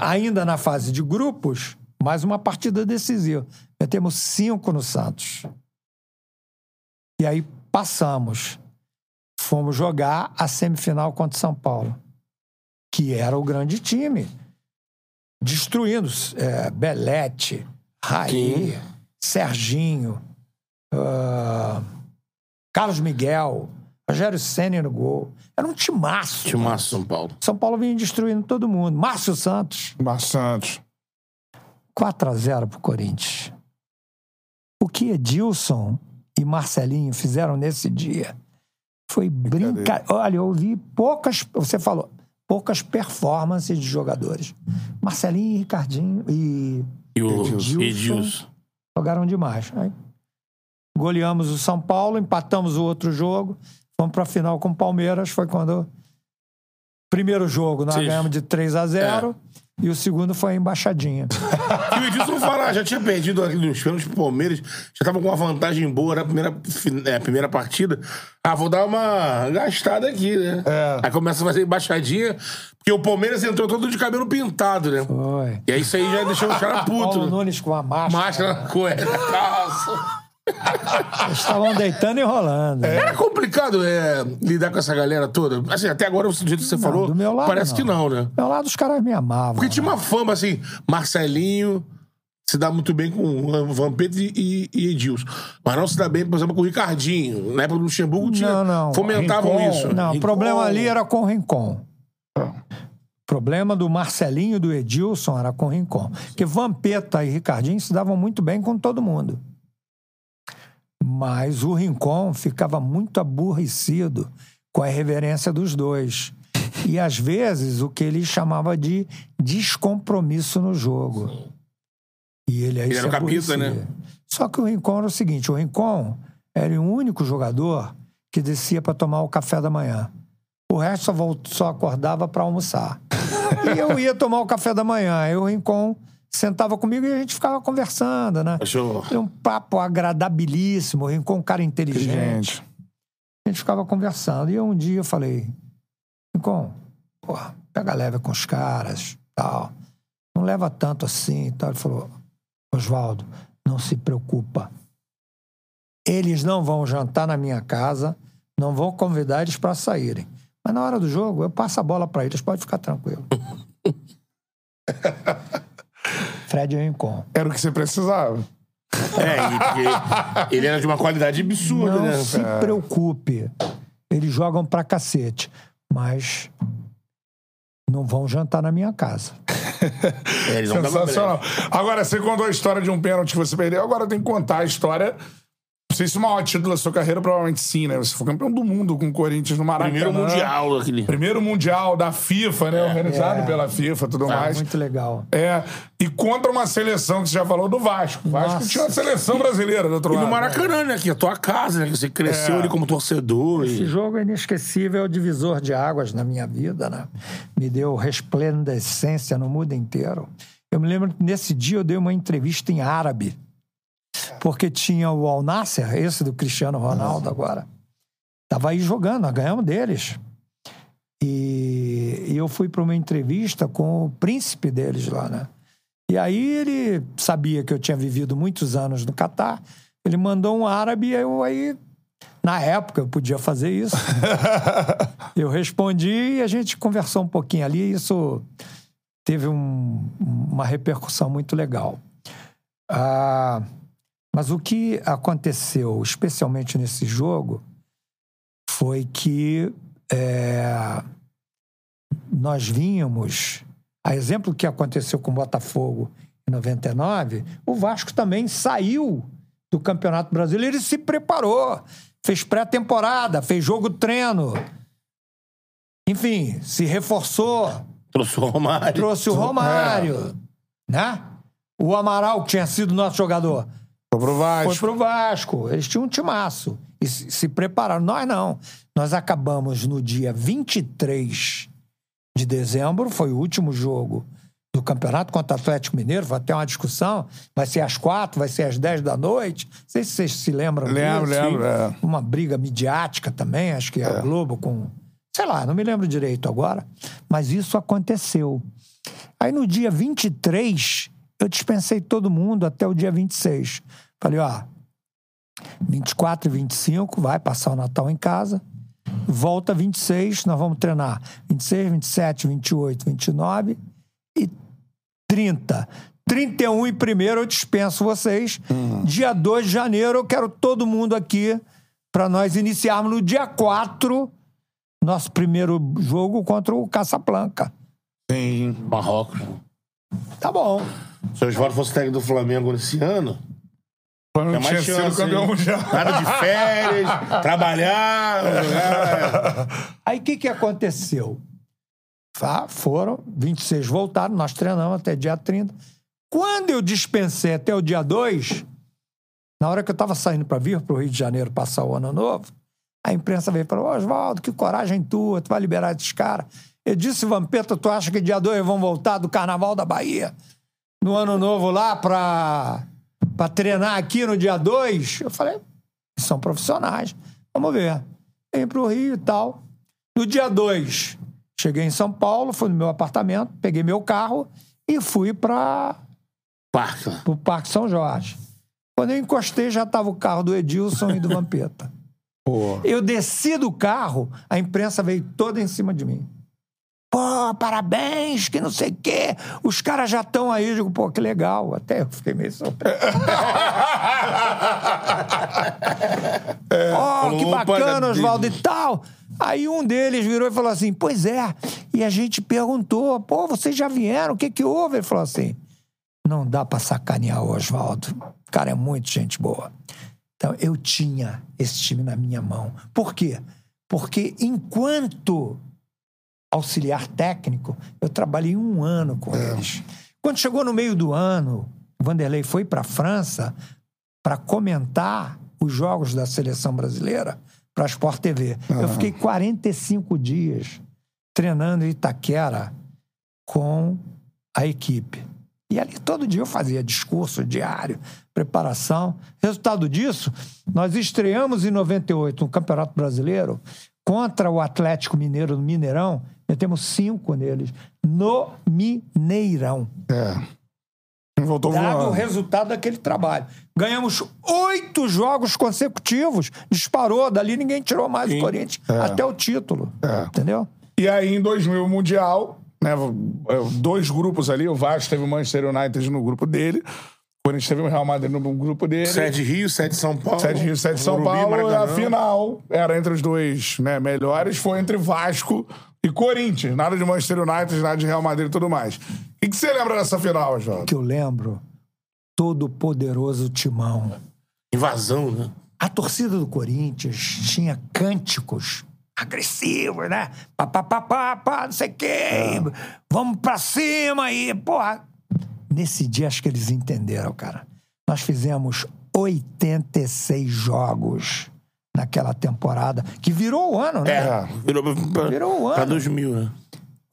Speaker 3: ainda na fase de grupos, mais uma partida decisiva. Metemos cinco no Santos. E aí passamos. Fomos jogar a semifinal contra o São Paulo, que era o grande time. Destruindo é, Belete, Raí, Serginho, ah, Carlos Miguel, Rogério Senna no gol. Era um timaço.
Speaker 2: Timaço São Paulo.
Speaker 3: São Paulo vinha destruindo todo mundo. Márcio Santos.
Speaker 1: Márcio Santos.
Speaker 3: 4 a 0 pro Corinthians. O que Edilson e Marcelinho fizeram nesse dia foi brincar. Olha, eu vi poucas, você falou, poucas performances de jogadores. Marcelinho e Ricardinho e
Speaker 2: E o
Speaker 3: Edilson.
Speaker 2: Edilson.
Speaker 3: jogaram demais. Aí, goleamos o São Paulo, empatamos o outro jogo, fomos pra final com o Palmeiras, foi quando primeiro jogo nós
Speaker 2: Sim.
Speaker 3: ganhamos de 3 a 0 e o segundo foi a embaixadinha.
Speaker 2: E o Edilson fala, já tinha perdido aqui nos pênaltis pro Palmeiras, já tava com uma vantagem boa na primeira, é, primeira partida. Ah, vou dar uma gastada aqui, né? Aí começa a fazer embaixadinha, porque o Palmeiras entrou todo de cabelo pintado, né?
Speaker 3: Foi.
Speaker 2: E aí isso aí já deixou os caras (laughs) putos.
Speaker 3: Paulo
Speaker 2: né?
Speaker 3: Nunes com a máscara.
Speaker 2: Máscara na cueca, calça.
Speaker 3: Eles estavam deitando e rolando.
Speaker 2: É complicado é, lidar com essa galera toda. Assim, até agora, do jeito que você falou,
Speaker 3: do meu lado,
Speaker 2: parece
Speaker 3: não.
Speaker 2: que não, né?
Speaker 3: Do meu lado, os caras me amavam.
Speaker 2: Porque tinha uma fama, assim, Marcelinho se dá muito bem com o Vampeta e, e Edilson. Mas não se dá bem, por exemplo, com o Ricardinho. Na época do Luxemburgo tinha,
Speaker 3: Não, não.
Speaker 2: fomentavam
Speaker 3: Rincon-
Speaker 2: isso.
Speaker 3: Não, o
Speaker 2: Rincon-
Speaker 3: problema ali era com o Rincon. O problema do Marcelinho e do Edilson era com o Rincon. Porque Vampeta e Ricardinho se davam muito bem com todo mundo. Mas o Rincon ficava muito aborrecido com a irreverência dos dois. E, às vezes, o que ele chamava de descompromisso no jogo. E ele aí
Speaker 2: Ele era o capita, né?
Speaker 3: Só que o Rincon era o seguinte: o Rincon era o único jogador que descia para tomar o café da manhã. O resto só, volt- só acordava para almoçar. (laughs) e eu ia tomar o café da manhã. Aí o Rincon sentava comigo e a gente ficava conversando, né?
Speaker 2: Achou-
Speaker 3: Era um papo agradabilíssimo. Rincon, um cara inteligente.
Speaker 1: Inteligente.
Speaker 3: A gente ficava conversando. E um dia eu falei: Rincon, porra, pega leve com os caras, tal. Não leva tanto assim e tal. Ele falou: Oswaldo, não se preocupa. Eles não vão jantar na minha casa, não vou convidar eles para saírem. Mas na hora do jogo, eu passo a bola para eles, pode ficar tranquilo. (laughs) Fred Rincon.
Speaker 1: Era o que você precisava.
Speaker 2: É, porque ele era de uma qualidade absurda,
Speaker 3: Não
Speaker 2: né?
Speaker 3: se preocupe. Eles jogam pra cacete. Mas não vão jantar na minha casa.
Speaker 2: É,
Speaker 1: Sensacional. Agora, você contou a história de um pênalti que você perdeu, agora tem que contar a história. Não sei se o maior título da sua carreira, provavelmente sim, né? Você foi campeão do mundo com o Corinthians no Maracanã.
Speaker 2: Primeiro mundial aquele.
Speaker 1: Primeiro mundial da FIFA, né? Organizado pela FIFA e tudo mais.
Speaker 3: Muito legal.
Speaker 1: É. E contra uma seleção que você já falou do Vasco. O Vasco
Speaker 3: Nossa.
Speaker 1: tinha uma seleção brasileira do outro
Speaker 2: E
Speaker 1: lado.
Speaker 2: no Maracanã, né? Que é a tua casa, né? Que você cresceu
Speaker 1: É.
Speaker 2: ali como torcedor.
Speaker 3: Esse
Speaker 2: E...
Speaker 3: jogo é inesquecível, é o divisor de águas na minha vida, né? Me deu resplendescência no mundo inteiro. Eu me lembro que nesse dia eu dei uma entrevista em árabe. Porque tinha o Al Nasser, esse do Cristiano Ronaldo agora. Tava aí jogando, nós ganhamos deles. E, e eu fui para uma entrevista com o príncipe deles lá, né? E aí ele sabia que eu tinha vivido muitos anos no Catar. Ele mandou um árabe e eu aí na época eu podia fazer isso. (laughs) eu respondi e a gente conversou um pouquinho ali. E isso teve um, uma repercussão muito legal. Ah, mas o que aconteceu, especialmente nesse jogo, foi que é, nós vínhamos, a exemplo do que aconteceu com o Botafogo em 99, o Vasco também saiu do Campeonato Brasileiro e se preparou. Fez pré-temporada, fez jogo treino. Enfim, se reforçou.
Speaker 2: Trouxe o Romário.
Speaker 3: Trouxe o Romário. É. Né? O Amaral, que tinha sido nosso jogador.
Speaker 1: Foi pro Vasco.
Speaker 3: Foi pro Vasco. Eles tinham um timaço. E se, prepararam. Nós não. Nós acabamos no dia 23 de dezembro, foi o último jogo do campeonato contra o Atlético Mineiro. Vai ter uma discussão. Vai ser às quatro, vai ser às dez da noite. Não sei se vocês se lembram
Speaker 1: lembro,
Speaker 3: disso.
Speaker 1: Lembro, é.
Speaker 3: Uma briga midiática também, acho que é. a Globo com. Sei lá, não me lembro direito agora. Mas isso aconteceu. Aí no dia 23, eu dispensei todo mundo até o dia 26. Falei, ó, 24 e 25, vai passar o Natal em casa. Volta 26, nós vamos treinar 26, 27, 28, 29 e 30. 31 e primeiro eu dispenso vocês. Uhum. Dia 2 de janeiro eu quero todo mundo aqui para nós iniciarmos no dia 4 nosso primeiro jogo contra o Caçaplanca.
Speaker 2: Sim, Marrocos.
Speaker 3: Tá bom.
Speaker 2: Se o Oswaldo fosse técnico do Flamengo nesse ano,
Speaker 1: não é tinha sido campeão mundial.
Speaker 2: Nada de férias, (laughs) trabalhar.
Speaker 3: Aí o que, que aconteceu? Foram, 26 voltaram, nós treinamos até dia 30. Quando eu dispensei até o dia 2, na hora que eu estava saindo para vir para o Rio de Janeiro passar o ano novo, a imprensa veio e falou: Oswaldo, que coragem tua, tu vai liberar esses caras. Eu disse, Vampeta, tu acha que dia 2 vão voltar do Carnaval da Bahia no ano novo lá para para treinar aqui no dia 2. Eu falei, são profissionais. Vamos ver. Vem pro Rio e tal. No dia 2, cheguei em São Paulo, fui no meu apartamento, peguei meu carro e fui para
Speaker 2: Parque.
Speaker 3: o Parque São Jorge. Quando eu encostei, já estava o carro do Edilson e do (laughs) Vampeta.
Speaker 1: Pô.
Speaker 3: Eu desci do carro, a imprensa veio toda em cima de mim. Pô, parabéns, que não sei o quê. Os caras já estão aí. Eu digo, pô, que legal. Até eu fiquei meio surpreso. (laughs) (laughs) é, oh, que bacana, Oswaldo e tal. Aí um deles virou e falou assim: Pois é. E a gente perguntou: Pô, vocês já vieram? O que que houve? Ele falou assim: Não dá pra sacanear o Oswaldo. O cara é muito gente boa. Então eu tinha esse time na minha mão. Por quê? Porque enquanto auxiliar técnico, eu trabalhei um ano com é. eles. Quando chegou no meio do ano, o Vanderlei foi para a França para comentar os jogos da seleção brasileira para a Sport TV. Eu fiquei 45 dias treinando em Itaquera com a equipe. E ali todo dia eu fazia discurso diário, preparação. Resultado disso, nós estreamos em 98 no Campeonato Brasileiro contra o Atlético Mineiro no Mineirão Metemos cinco neles no Mineirão.
Speaker 1: É. Voltou
Speaker 3: Dado voando. o resultado daquele trabalho. Ganhamos oito jogos consecutivos. Disparou, dali ninguém tirou mais Sim. o Corinthians. É. Até o título. É. Entendeu?
Speaker 1: E aí, em 2000, Mundial, né, dois grupos ali. O Vasco teve o Manchester United no grupo dele. O Corinthians teve o Real Madrid no grupo dele.
Speaker 2: Sete Rio, sete São Paulo.
Speaker 1: Sete Rio, sete São Paulo. E a final era entre os dois né, melhores. Foi entre Vasco e Corinthians, nada de Manchester United, nada de Real Madrid e tudo mais. O que, que você lembra dessa final, Jota?
Speaker 3: Que eu lembro, todo poderoso timão.
Speaker 2: Invasão, né?
Speaker 3: A torcida do Corinthians tinha cânticos agressivos, né? Pá, pá, pá, pá, pá não sei o quê. É. Vamos pra cima aí, porra. Nesse dia, acho que eles entenderam, cara. Nós fizemos 86 jogos naquela temporada, que virou o ano, né?
Speaker 2: É, virou, pra, virou o ano. Pra 2000, né?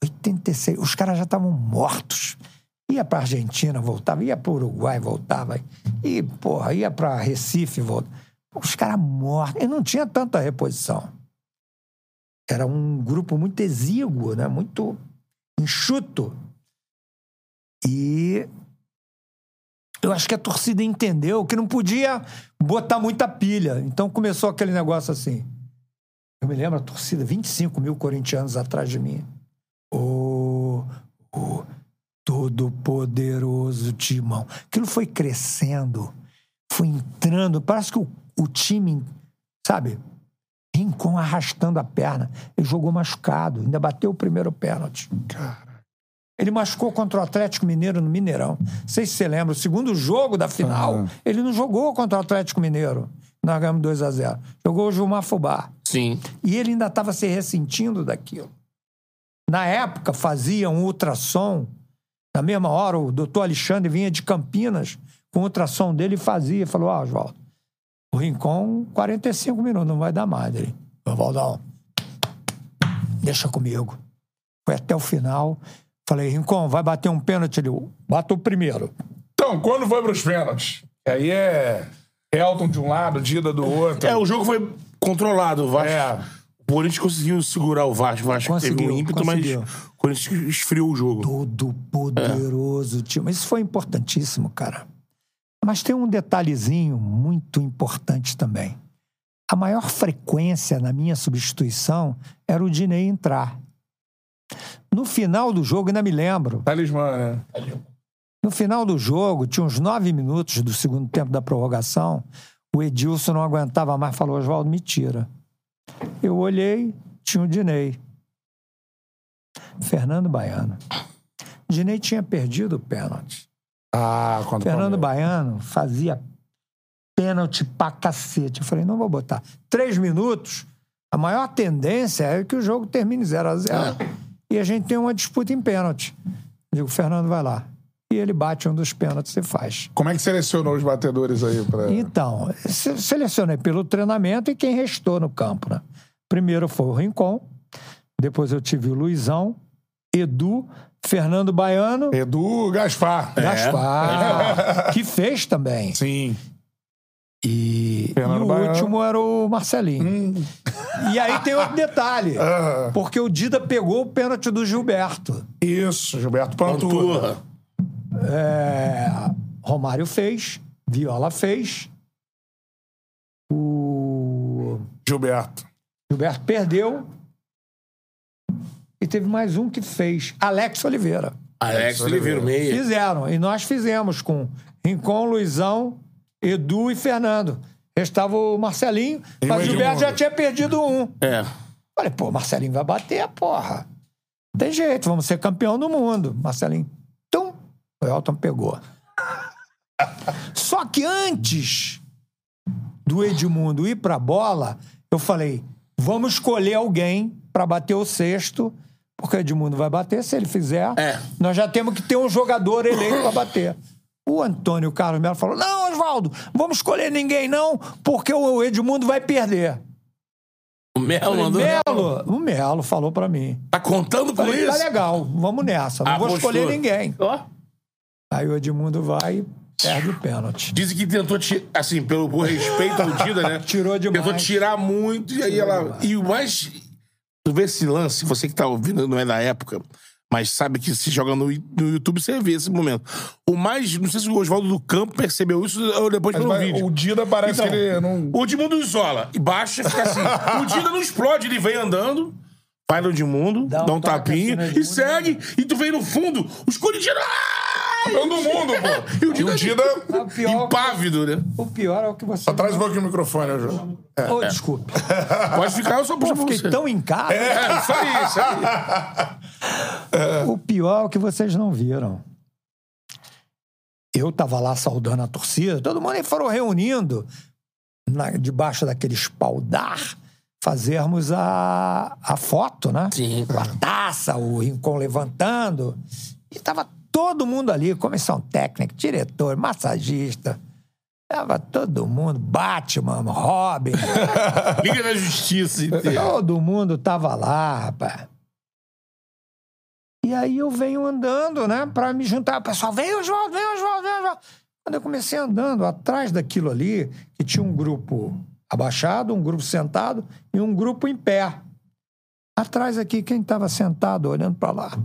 Speaker 3: 86. Os caras já estavam mortos. Ia pra Argentina, voltava. Ia pro Uruguai, voltava. E, porra, ia pra Recife, voltava. Os caras mortos. E não tinha tanta reposição. era um grupo muito exíguo, né? Muito enxuto. E eu acho que a torcida entendeu que não podia botar muita pilha. Então começou aquele negócio assim. Eu me lembro a torcida, 25 mil corintianos atrás de mim. O, o todo-poderoso Timão. Aquilo foi crescendo, foi entrando. Parece que o, o time, sabe? Rincon arrastando a perna. Ele jogou machucado, ainda bateu o primeiro pênalti.
Speaker 1: Cara.
Speaker 3: Ele machucou contra o Atlético Mineiro no Mineirão. Não sei se você lembra, o segundo jogo da final,
Speaker 2: Uhum.
Speaker 3: ele não jogou contra o Atlético Mineiro. Nós ganhamos 2 a 0 Jogou o Gilmar Fubá.
Speaker 2: Sim.
Speaker 3: E ele ainda estava se ressentindo daquilo. Na época, fazia um ultrassom. Na mesma hora, o doutor Alexandre vinha de Campinas com o ultrassom dele e fazia. Falou, ó, Oswaldo, o Rincon, 45 minutos, não vai dar mais. Ele, Oswaldão, deixa comigo. Foi até o final. Falei, Rincon, vai bater um pênalti? Ele, bata o primeiro.
Speaker 1: Então, quando foi pros pênaltis? Aí é Elton de um lado, Dida do outro.
Speaker 2: É, o jogo foi controlado. O Vasco.
Speaker 1: É.
Speaker 2: O Corinthians conseguiu segurar o Vasco. O Vasco teve um
Speaker 3: Conseguiu,
Speaker 2: ímpeto,
Speaker 3: conseguiu.
Speaker 2: mas o Corinthians esfriou o jogo.
Speaker 3: Todo poderoso time. Isso foi importantíssimo, cara. Mas tem um detalhezinho muito importante também. A maior frequência na minha substituição era o Dinei entrar. No final do jogo, ainda me lembro.
Speaker 1: Talismã, né?
Speaker 3: No final do jogo, tinha uns nove minutos do segundo tempo da prorrogação. O Edilson não aguentava mais, falou: Oswaldo, me tira. Eu olhei, tinha o Dinei. Fernando Baiano. Dinei tinha perdido o pênalti.
Speaker 1: Ah, quando
Speaker 3: Fernando Baiano fazia pênalti pra cacete. Eu falei, não vou botar. Três minutos, a maior tendência é que o jogo termine 0 a 0 E a gente tem uma disputa em pênalti. Digo, Fernando, vai lá. E ele bate um dos pênaltis e faz.
Speaker 1: Como é que selecionou os batedores aí? Pra...
Speaker 3: Então, se- selecionei pelo treinamento e quem restou no campo, né? Primeiro foi o Rincon, depois eu tive o Luizão, Edu, Fernando Baiano,
Speaker 1: Edu Gaspar.
Speaker 3: Gaspar, que fez também.
Speaker 1: Sim.
Speaker 3: E, e o
Speaker 1: Baiano.
Speaker 3: último era o Marcelinho. (laughs) E aí tem outro detalhe.
Speaker 1: Ah,
Speaker 3: Porque o Dida pegou o pênalti do Gilberto.
Speaker 1: isso, Gilberto Panturra.
Speaker 2: Panturra.
Speaker 3: É, Romário fez, Viola fez. O
Speaker 1: Gilberto.
Speaker 3: Gilberto perdeu. E teve mais um que fez. Alex Oliveira.
Speaker 2: Alex Oliveira, meia.
Speaker 3: Fizeram. E nós fizemos com Rincon, Luizão, Edu e Fernando. Restava o Marcelinho, mas o Gilberto já tinha perdido um.
Speaker 2: É.
Speaker 3: Falei, pô, Marcelinho vai bater, porra. Não Tem jeito, vamos ser campeão do mundo. Marcelinho, tum, o Elton pegou. (laughs) Só que antes do Edmundo ir pra bola, eu falei, vamos escolher alguém pra bater o sexto, porque o Edmundo vai bater, se ele fizer,
Speaker 2: É.
Speaker 3: nós já temos que ter um jogador eleito pra bater. O Antônio Carlos Melo falou, não, Oswaldo, vamos escolher ninguém não, porque o Edmundo vai perder.
Speaker 2: O Melo mandou.
Speaker 3: Melo, o Melo falou pra mim.
Speaker 2: Tá contando com
Speaker 3: Falei, tá
Speaker 2: isso?
Speaker 3: legal, vamos nessa. Não
Speaker 2: Ah,
Speaker 3: vou
Speaker 2: postou.
Speaker 3: escolher ninguém.
Speaker 2: Ó.
Speaker 3: Aí o Edmundo vai e perde o pênalti.
Speaker 2: Dizem que tentou, assim, pelo por respeito ao Dida, né? (laughs)
Speaker 3: Tirou demais.
Speaker 2: Tentou tirar muito, e aí ela. E o mais. Tu vê esse lance, você que tá ouvindo, não é da época, mas sabe que se joga no, no YouTube, você vê esse momento. O mais. Não sei se o Oswaldo do Campo percebeu isso ou depois pelo
Speaker 1: vai-
Speaker 2: vídeo.
Speaker 1: o Dida parece
Speaker 2: Então,
Speaker 1: que ele não.
Speaker 2: O Edmundo isola e baixa, fica assim. (laughs) o Dida não explode, ele vem andando, vai no Edmundo, dá
Speaker 3: Dá
Speaker 2: um,
Speaker 3: um toque
Speaker 2: tapinha
Speaker 3: assim no
Speaker 2: e
Speaker 3: Edmundo,
Speaker 2: segue. E tu vem no fundo, os corintianos.
Speaker 1: Campeão do mundo, pô. (laughs)
Speaker 2: E o Dida,
Speaker 1: o Dida-
Speaker 3: O pior,
Speaker 2: impávido, né?
Speaker 3: o pior é o que você.
Speaker 1: Traz um pouquinho o microfone, João.
Speaker 3: Oh, desculpe. (laughs)
Speaker 2: Pode ficar, eu só puxo pra
Speaker 3: fiquei
Speaker 2: você.
Speaker 3: tão em casa.
Speaker 2: É, isso aí, isso aí. (laughs)
Speaker 3: O pior é o que vocês não viram. Eu tava lá saudando a torcida, todo mundo aí foram reunindo na- debaixo daquele espaldar, fazermos a, a foto, né?
Speaker 2: Sim.
Speaker 3: Com a taça, o Rincon levantando. E tava todo mundo ali, comissão técnica, diretor, massagista. Tava todo mundo, Batman, Robin. (laughs)
Speaker 2: Liga da Justiça inteira.
Speaker 3: Todo mundo tava lá, rapaz. E aí eu venho andando, né, pra me juntar. O pessoal, vem Oswaldo, vem Oswaldo, vem Oswaldo. Quando eu comecei andando, atrás daquilo ali, que tinha um grupo abaixado, um grupo sentado e um grupo em pé. Atrás aqui, quem estava sentado olhando para lá,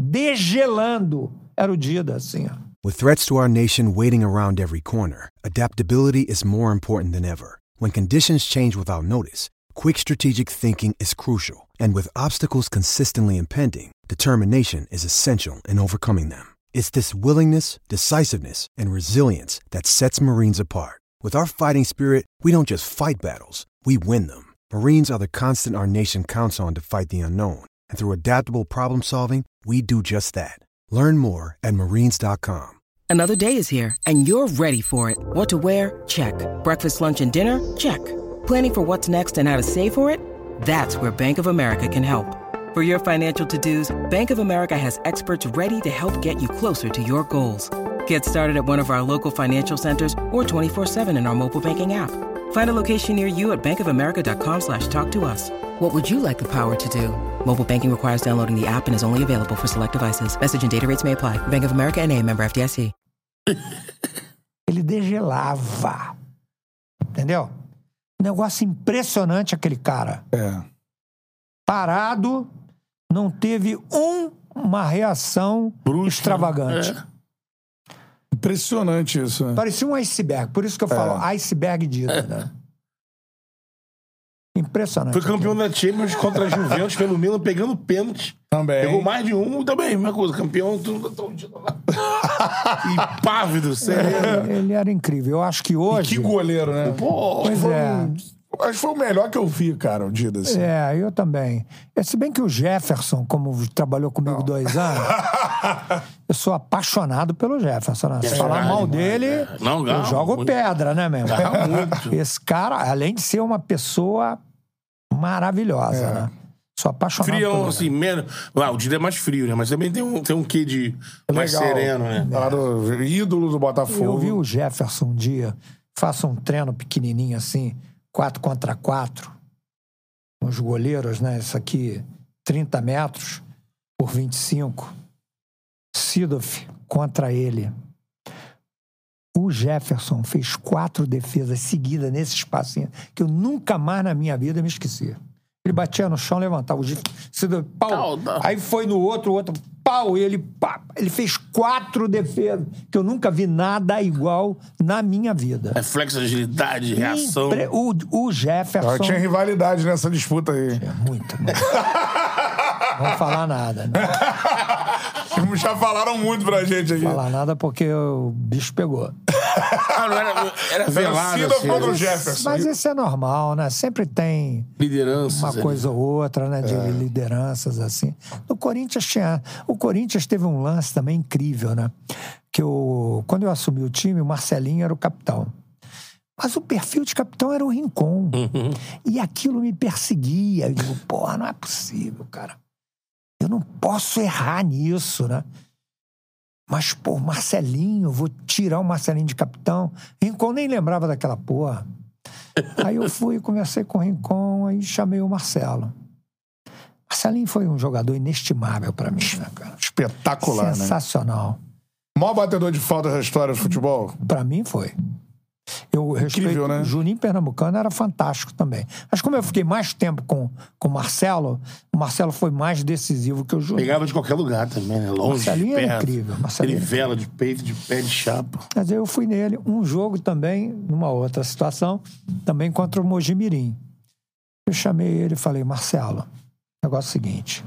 Speaker 3: degelando, era o Dida, assim, ó.
Speaker 11: With threats to our nation waiting around every corner, adaptability is more important than ever. When conditions change without notice, quick strategic thinking is crucial. And with obstacles consistently impending, determination is essential in overcoming them. It's this willingness, decisiveness, and resilience that sets Marines apart. With our fighting spirit, we don't just fight battles, we win them. Marines are the constant our nation counts on to fight the unknown. And through adaptable problem solving, we do just that. Learn more at marines.com.
Speaker 12: Another day is here, and you're ready for it. What to wear? Check. Breakfast, lunch, and dinner? Check. Planning for what's next and how to save for it? That's where Bank of America can help. For your financial to dos, Bank of America has experts ready to help get you closer to your goals. Get started at one of our local financial centers or 24-7 in our mobile banking app. Find a location near you at bankofamerica.com slash talk to us. What would you like the power to do? Mobile banking requires downloading the app and is only available for select devices. Message and data rates may apply. Bank of America and a member FDIC. (coughs)
Speaker 3: Ele degelava. Entendeu? Negócio impressionante aquele cara.
Speaker 1: É.
Speaker 3: Parado, não teve um, uma reação extravagante.
Speaker 1: É. Impressionante isso. Né?
Speaker 3: Parecia um iceberg. Por isso que eu falo iceberg Dida, né? Impressionante.
Speaker 2: Foi campeão da Champions contra a Juventus pelo Milan, pegando pênalti.
Speaker 1: Também.
Speaker 2: Pegou mais de um também, mesma coisa. Campeão, tudo tão lá. Impávido, sério.
Speaker 3: Ele, ele era incrível. Eu acho que hoje.
Speaker 1: Que goleiro, né?
Speaker 3: Pô, pois
Speaker 1: foi
Speaker 3: é.
Speaker 1: um- Acho que foi o melhor que eu vi, cara, o Dida. Assim.
Speaker 3: É, eu também. É, Se bem que o Jefferson, como trabalhou comigo dois anos, (laughs) eu sou apaixonado pelo Jefferson. Né? Se
Speaker 2: É
Speaker 3: falar mal dele,
Speaker 2: é. Não,
Speaker 3: eu jogo
Speaker 2: muito.
Speaker 3: pedra, né, mesmo?
Speaker 2: Muito.
Speaker 3: Esse cara, além de ser uma pessoa maravilhosa,
Speaker 1: É.
Speaker 3: né? Sou apaixonado
Speaker 2: Frião,
Speaker 3: por
Speaker 2: assim, menos. Ah, o Dida é mais frio, né? Mas também tem um, tem um quê de mais
Speaker 1: Legal.
Speaker 2: sereno, né?
Speaker 1: Lá do ídolo do Botafogo.
Speaker 3: Eu vi o Jefferson um dia, faça um treino pequenininho assim, 4 contra 4, com os goleiros, né? Isso aqui, 30 metros por 25. Sidoff contra ele. O Jefferson fez quatro defesas seguidas nesse espacinho que eu nunca mais na minha vida me esqueci. Ele batia no chão, levantava o Sidoff, pau. Aí foi no outro, o outro, pau. E ele, pá, ele fez quatro defesas que eu nunca vi nada igual na minha vida.
Speaker 2: Reflexo, agilidade, reação.
Speaker 3: Impre- O, o Jefferson.
Speaker 1: Ah, Tinha rivalidade nessa disputa aí.
Speaker 3: Muito, muito. Não vou falar nada. Não (laughs)
Speaker 1: Já falaram muito pra gente aqui.
Speaker 3: vou falar nada porque o bicho pegou. (laughs)
Speaker 2: Ah, não era, era velado,
Speaker 1: Cida
Speaker 2: assim.
Speaker 1: contra o Jefferson.
Speaker 3: Mas isso é normal, né? Sempre tem
Speaker 2: Lideranças.
Speaker 3: uma
Speaker 2: ali.
Speaker 3: coisa ou outra, né? De lideranças, assim. No Corinthians tinha. O Corinthians teve um lance também incrível, né? Que eu, quando eu assumi o time, o Marcelinho era o capitão. Mas o perfil de capitão era o Rincon. E aquilo me perseguia. Eu digo, porra, não é possível, cara. Eu não posso errar nisso, né? Mas, pô, Marcelinho, vou tirar o Marcelinho de capitão. Rincon nem lembrava daquela porra. (laughs) Aí eu fui, conversei com o Rincon, aí chamei o Marcelo. Marcelinho foi um jogador inestimável pra mim, né, cara?
Speaker 1: Espetacular, né?
Speaker 3: Sensacional.
Speaker 1: Maior batedor de falta da história do futebol.
Speaker 3: Pra mim foi. Eu respeito.
Speaker 1: né?
Speaker 3: Juninho Pernambucano era fantástico também. Mas como eu fiquei mais tempo com com o Marcelo, o Marcelo foi mais decisivo que o Juninho.
Speaker 2: Pegava de qualquer lugar também, né? Longe,
Speaker 3: Marcelinho
Speaker 2: de
Speaker 3: era
Speaker 2: perto.
Speaker 3: incrível, Marcelinho
Speaker 2: Ele vela de peito, de pé, de chapa.
Speaker 3: Mas eu fui nele. Um jogo também, numa outra situação, também contra o Mojimirim. Eu chamei ele e falei, Marcelo, negócio é o seguinte,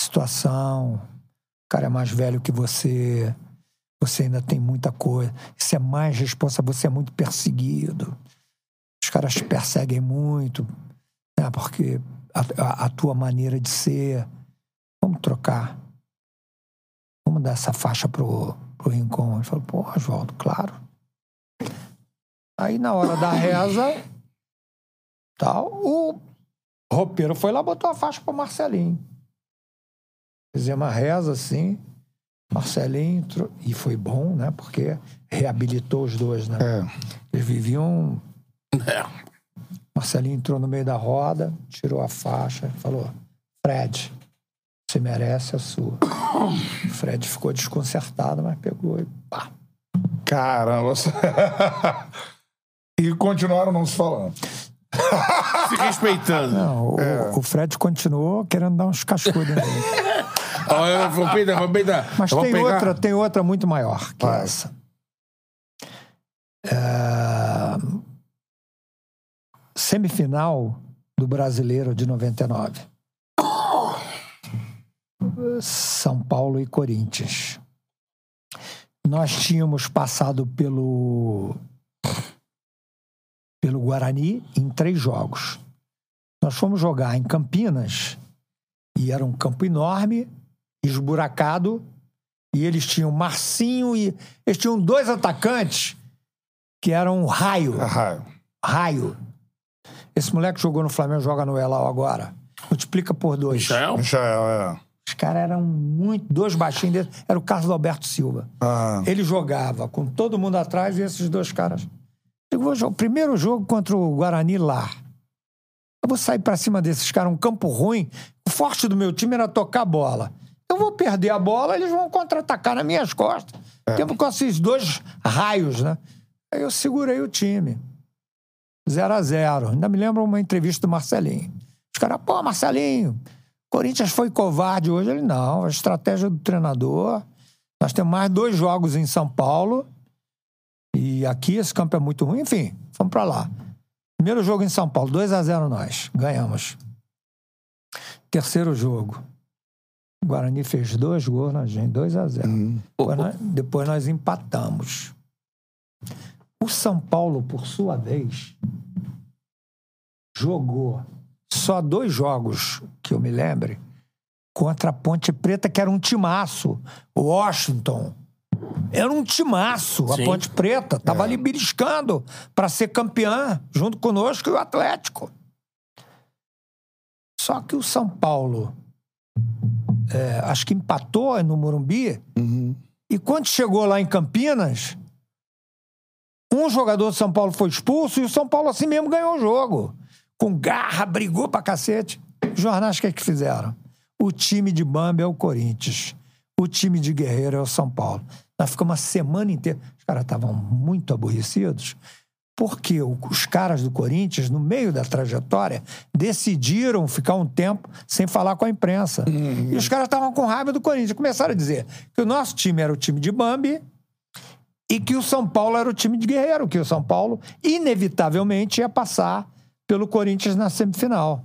Speaker 3: situação, o cara é mais velho que você, você ainda tem muita coisa, isso é mais responsável, você é muito perseguido. Os caras te perseguem muito, né, porque a, a- a tua maneira de ser. Vamos trocar. Vamos dar essa faixa pro, pro Rincon. Ele falou, pô, Oswaldo, claro. Aí na hora da reza, tal, o roupeiro foi lá botou a faixa pro Marcelinho. Fizemos uma reza assim, Marcelinho entrou, e foi bom, né? Porque reabilitou os dois, né? Eles viviam. Marcelinho entrou no meio da roda, tirou a faixa, falou: Fred, você merece a sua. O Fred ficou desconcertado, mas pegou e pá.
Speaker 1: Caramba. (laughs) e continuaram não se falando.
Speaker 2: Se respeitando.
Speaker 3: Não, o,
Speaker 1: É.
Speaker 3: o Fred continuou querendo dar uns cascudos nele. (laughs)
Speaker 2: Eu vou peidar, vou peidar.
Speaker 3: Mas tem
Speaker 2: pegar-
Speaker 3: outra, tem outra muito maior que essa. É, Semifinal do Brasileiro de 99. São Paulo e Corinthians. Nós tínhamos passado pelo pelo Guarani em três jogos. Nós fomos jogar em Campinas e era um campo enorme, esburacado, e eles tinham Marcinho e eles tinham dois atacantes que eram Raio.
Speaker 1: Raio.
Speaker 3: Raio. Esse moleque jogou no Flamengo, joga no Elal agora. Multiplica por dois.
Speaker 2: Michael?
Speaker 1: Michael, é.
Speaker 3: Os caras eram muito. Dois baixinhos deles. Era o Carlos Alberto Silva.
Speaker 1: Ah.
Speaker 3: Ele jogava com todo mundo atrás e esses dois caras. Eu vou jogar. Primeiro jogo contra o Guarani lá. Eu vou sair pra cima desses caras, um campo ruim. O forte do meu time era tocar bola. Eu vou perder a bola, eles vão contra-atacar nas minhas costas. Tempo com esses dois raios, né? Aí eu segurei o time. 0 a 0 Ainda me lembro uma entrevista do Marcelinho. Os caras, pô, Marcelinho, Corinthians foi covarde hoje. Ele, não, a estratégia do treinador. Nós temos mais dois jogos em São Paulo. E aqui esse campo é muito ruim. Enfim, vamos pra lá. Primeiro jogo em São Paulo, 2 a 0 nós. Ganhamos. Terceiro jogo. O Guarani fez dois gols na gente, 2 a 0 depois, nós, depois nós empatamos. O São Paulo, por sua vez, jogou só dois jogos, que eu me lembre, contra a Ponte Preta, que era um timaço. O Washington. Era um timaço, a
Speaker 2: Sim.
Speaker 3: Ponte Preta. Tava ali beliscando para ser campeã, junto conosco e o Atlético. Só que o São Paulo, é, acho que empatou no Morumbi. E quando chegou lá em Campinas, um jogador do São Paulo foi expulso e o São Paulo assim mesmo ganhou o jogo. Com garra, brigou pra cacete. Os jornais, o que é que fizeram? O time de Bambi é o Corinthians. O time de Guerreiro é o São Paulo. Nós ficamos uma semana inteira. Os caras estavam muito aborrecidos porque os caras do Corinthians, no meio da trajetória, decidiram ficar um tempo sem falar com a imprensa. E os caras estavam com raiva do Corinthians. Começaram a dizer que o nosso time era o time de Bambi e que o São Paulo era o time de Guerreiro, que o São Paulo, inevitavelmente, ia passar pelo Corinthians na semifinal.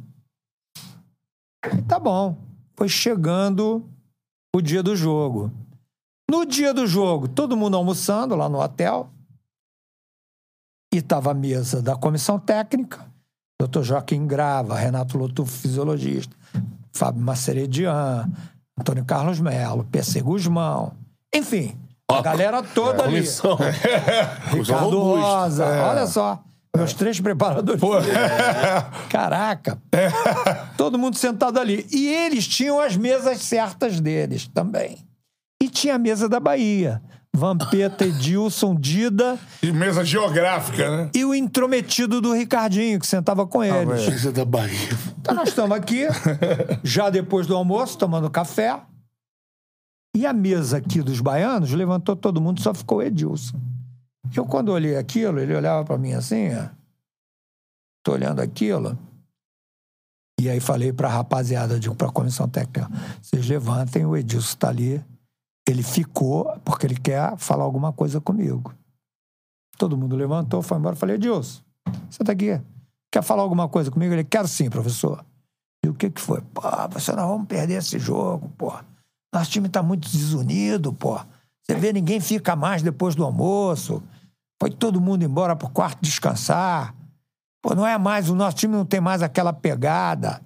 Speaker 3: E tá bom. Foi chegando o dia do jogo. No dia do jogo, todo mundo almoçando lá no hotel. E estava a mesa da comissão técnica, doutor Joaquim Grava, Renato Lotufo, fisiologista, Fábio Maceredian, Antônio Carlos Melo, PC Guzmão. Enfim, a galera toda ali.
Speaker 2: Comissão. Comissão (laughs)
Speaker 3: Ricardo. Rosa,
Speaker 2: É.
Speaker 3: olha só. Meus três preparadores. Caraca. (laughs) Todo mundo sentado ali. E eles tinham as mesas certas deles também. E tinha a mesa da Bahia. Vampeta, Edilson, Dida.
Speaker 1: E mesa geográfica, né?
Speaker 3: E o intrometido do Ricardinho, que sentava com eles.
Speaker 2: Mesa da Bahia.
Speaker 3: Então nós estamos aqui, já depois do almoço, tomando café. E a mesa aqui dos baianos levantou todo mundo, só ficou o Edilson. Eu, quando olhei aquilo, ele olhava para mim assim, ó. Tô olhando aquilo. E aí falei pra rapaziada, digo pra comissão técnica, vocês levantem, o Edilson tá ali. Ele ficou porque ele quer falar alguma coisa comigo. Todo mundo levantou, foi embora. Falei, Edilson, você tá aqui. Quer falar alguma coisa comigo? Ele, quero sim, professor. E o que que foi? Pô, professor, nós vamos perder esse jogo, pô. Nosso time tá muito desunido, pô. Você vê, ninguém fica mais depois do almoço. Foi todo mundo embora pro quarto descansar. Pô, não é mais, o nosso time não tem mais aquela pegada.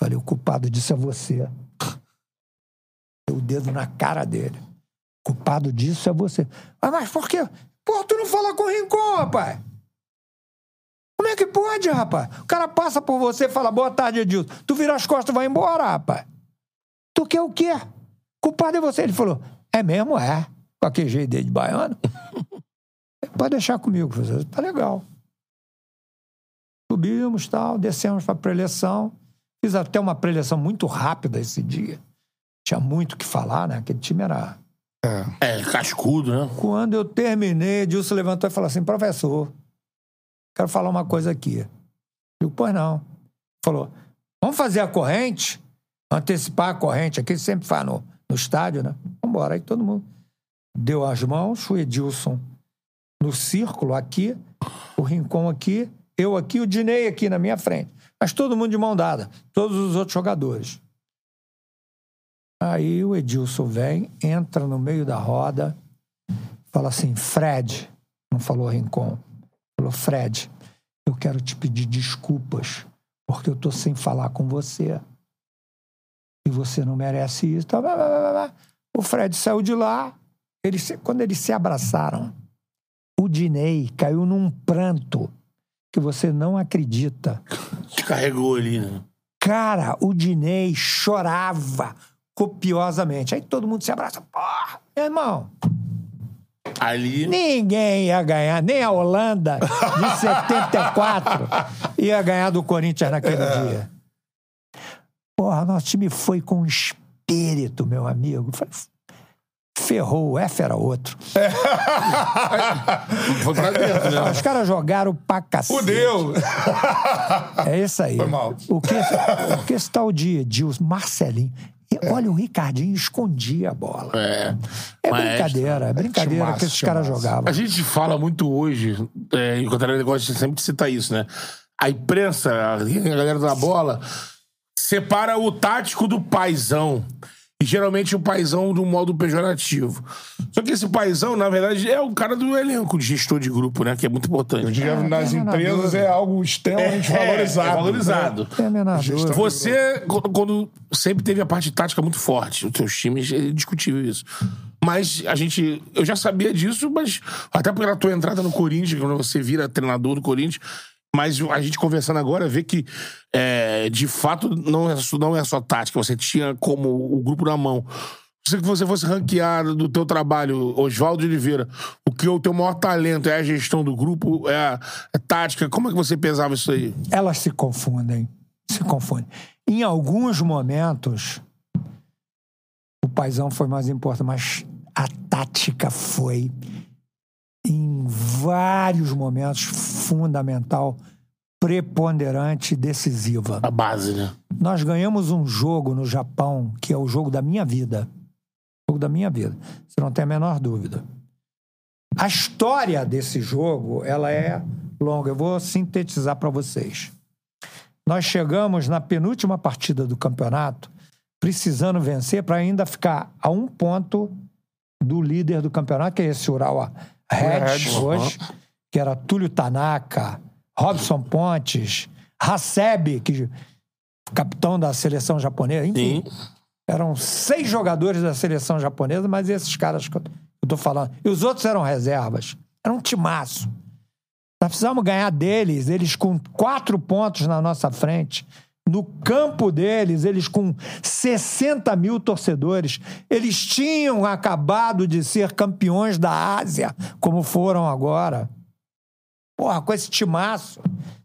Speaker 3: Falei, o culpado disso é você. O dedo na cara dele. Culpado disso é você. Ah, mas por quê? Pô, tu não fala com Rincon, rapaz. Como é que pode, rapaz? O cara passa por você e fala, boa tarde, Edilson. Tu vira as costas e vai embora, rapaz. Tu quer o quê? Culpado é você. Ele falou, é mesmo? É. Com aquele jeito de baiano. (laughs) Pode deixar comigo, professor. Tá legal. Subimos, tal, descemos para preleção. Fiz até uma preleção muito rápida esse dia. Tinha muito o que falar, né? Aquele time era.
Speaker 2: É, cascudo, né?
Speaker 3: Quando eu terminei, Edilson levantou e falou assim: professor, quero falar uma coisa aqui. Eu, pois não. Falou, vamos fazer a corrente, antecipar a corrente aqui, sempre faz no, no estádio, né? Vamos embora. Aí todo mundo deu as mãos, o Edilson no círculo aqui, o Rincon aqui, eu aqui, o Dinei aqui na minha frente. Mas todo mundo de mão dada, todos os outros jogadores. Aí o Edilson vem, entra no meio da roda, fala assim: Fred, não falou Rincon, falou: Fred, eu quero te pedir desculpas, porque eu tô sem falar com você. E você não merece isso. O Fred saiu de lá. Quando eles se abraçaram, o Dinei caiu num pranto que você não acredita.
Speaker 2: Te carregou ali, né?
Speaker 3: Cara, o Dinei chorava copiosamente. Aí todo mundo se abraça. Porra, meu irmão.
Speaker 2: Ali.
Speaker 3: Ninguém ia ganhar, nem a Holanda de (laughs) 74 ia ganhar do Corinthians naquele é. dia. Porra, nosso time foi com espírito, meu amigo. Ferrou, o F era outro. É. (laughs)
Speaker 2: Foi pra dentro, né?
Speaker 3: Os caras jogaram pra cacete.
Speaker 1: Fudeu!
Speaker 3: É isso aí.
Speaker 1: Foi mal.
Speaker 3: O que, o que está o dia, Edilson, Marcelinho. E, olha, o Ricardinho escondia a bola.
Speaker 2: É.
Speaker 3: É brincadeira, é brincadeira
Speaker 1: Timaço,
Speaker 3: que esses caras jogavam.
Speaker 2: A gente fala muito hoje, é, e o Cantarelli gosta de sempre citar isso, né? A imprensa, a galera da bola, separa o tático do paizão. E geralmente o paizão de um modo pejorativo. Só que esse paizão, na verdade, é o cara do elenco de gestor de grupo, né? Que é muito importante.
Speaker 1: O dinheiro nas empresas é algo extremamente
Speaker 2: É,
Speaker 1: valorizado.
Speaker 2: é valorizado. Você, quando- quando sempre teve a parte tática muito forte, os seus times, é discutível isso. Mas a gente. Eu já sabia disso, mas até pela tua entrada no Corinthians, quando você vira treinador do Corinthians. Mas a gente conversando agora vê que, é, de fato, não é, não é só tática. Você tinha como o grupo na mão. Se você fosse ranquear do teu trabalho, Oswaldo Oliveira, o que o teu maior talento é a gestão do grupo, é a, é tática, como é que você pesava isso aí?
Speaker 3: Elas se confundem. Se confundem. Em alguns momentos, o paizão foi mais importante, mas a tática foi, vários momentos, fundamental, preponderante decisiva.
Speaker 2: A base, né?
Speaker 3: Nós ganhamos um jogo no Japão, que é o jogo da minha vida. O jogo da minha vida. Você não tem a menor dúvida. A história desse jogo, ela é longa. Eu vou sintetizar para vocês. Nós chegamos na penúltima partida do campeonato, precisando vencer para ainda ficar a um ponto do líder do campeonato, que é esse Ural Reds hoje, que era Túlio Tanaka, Robson Pontes, Hasebe, que capitão da seleção japonesa, enfim. Eram seis jogadores da seleção japonesa, mas esses caras que eu eu tô falando. E os outros eram reservas. Era um timaço. Nós precisamos ganhar deles, eles com quatro pontos na nossa frente. No campo deles, eles com 60 mil torcedores. Eles tinham acabado de ser campeões da Ásia, como foram agora. Porra, com esse timaço,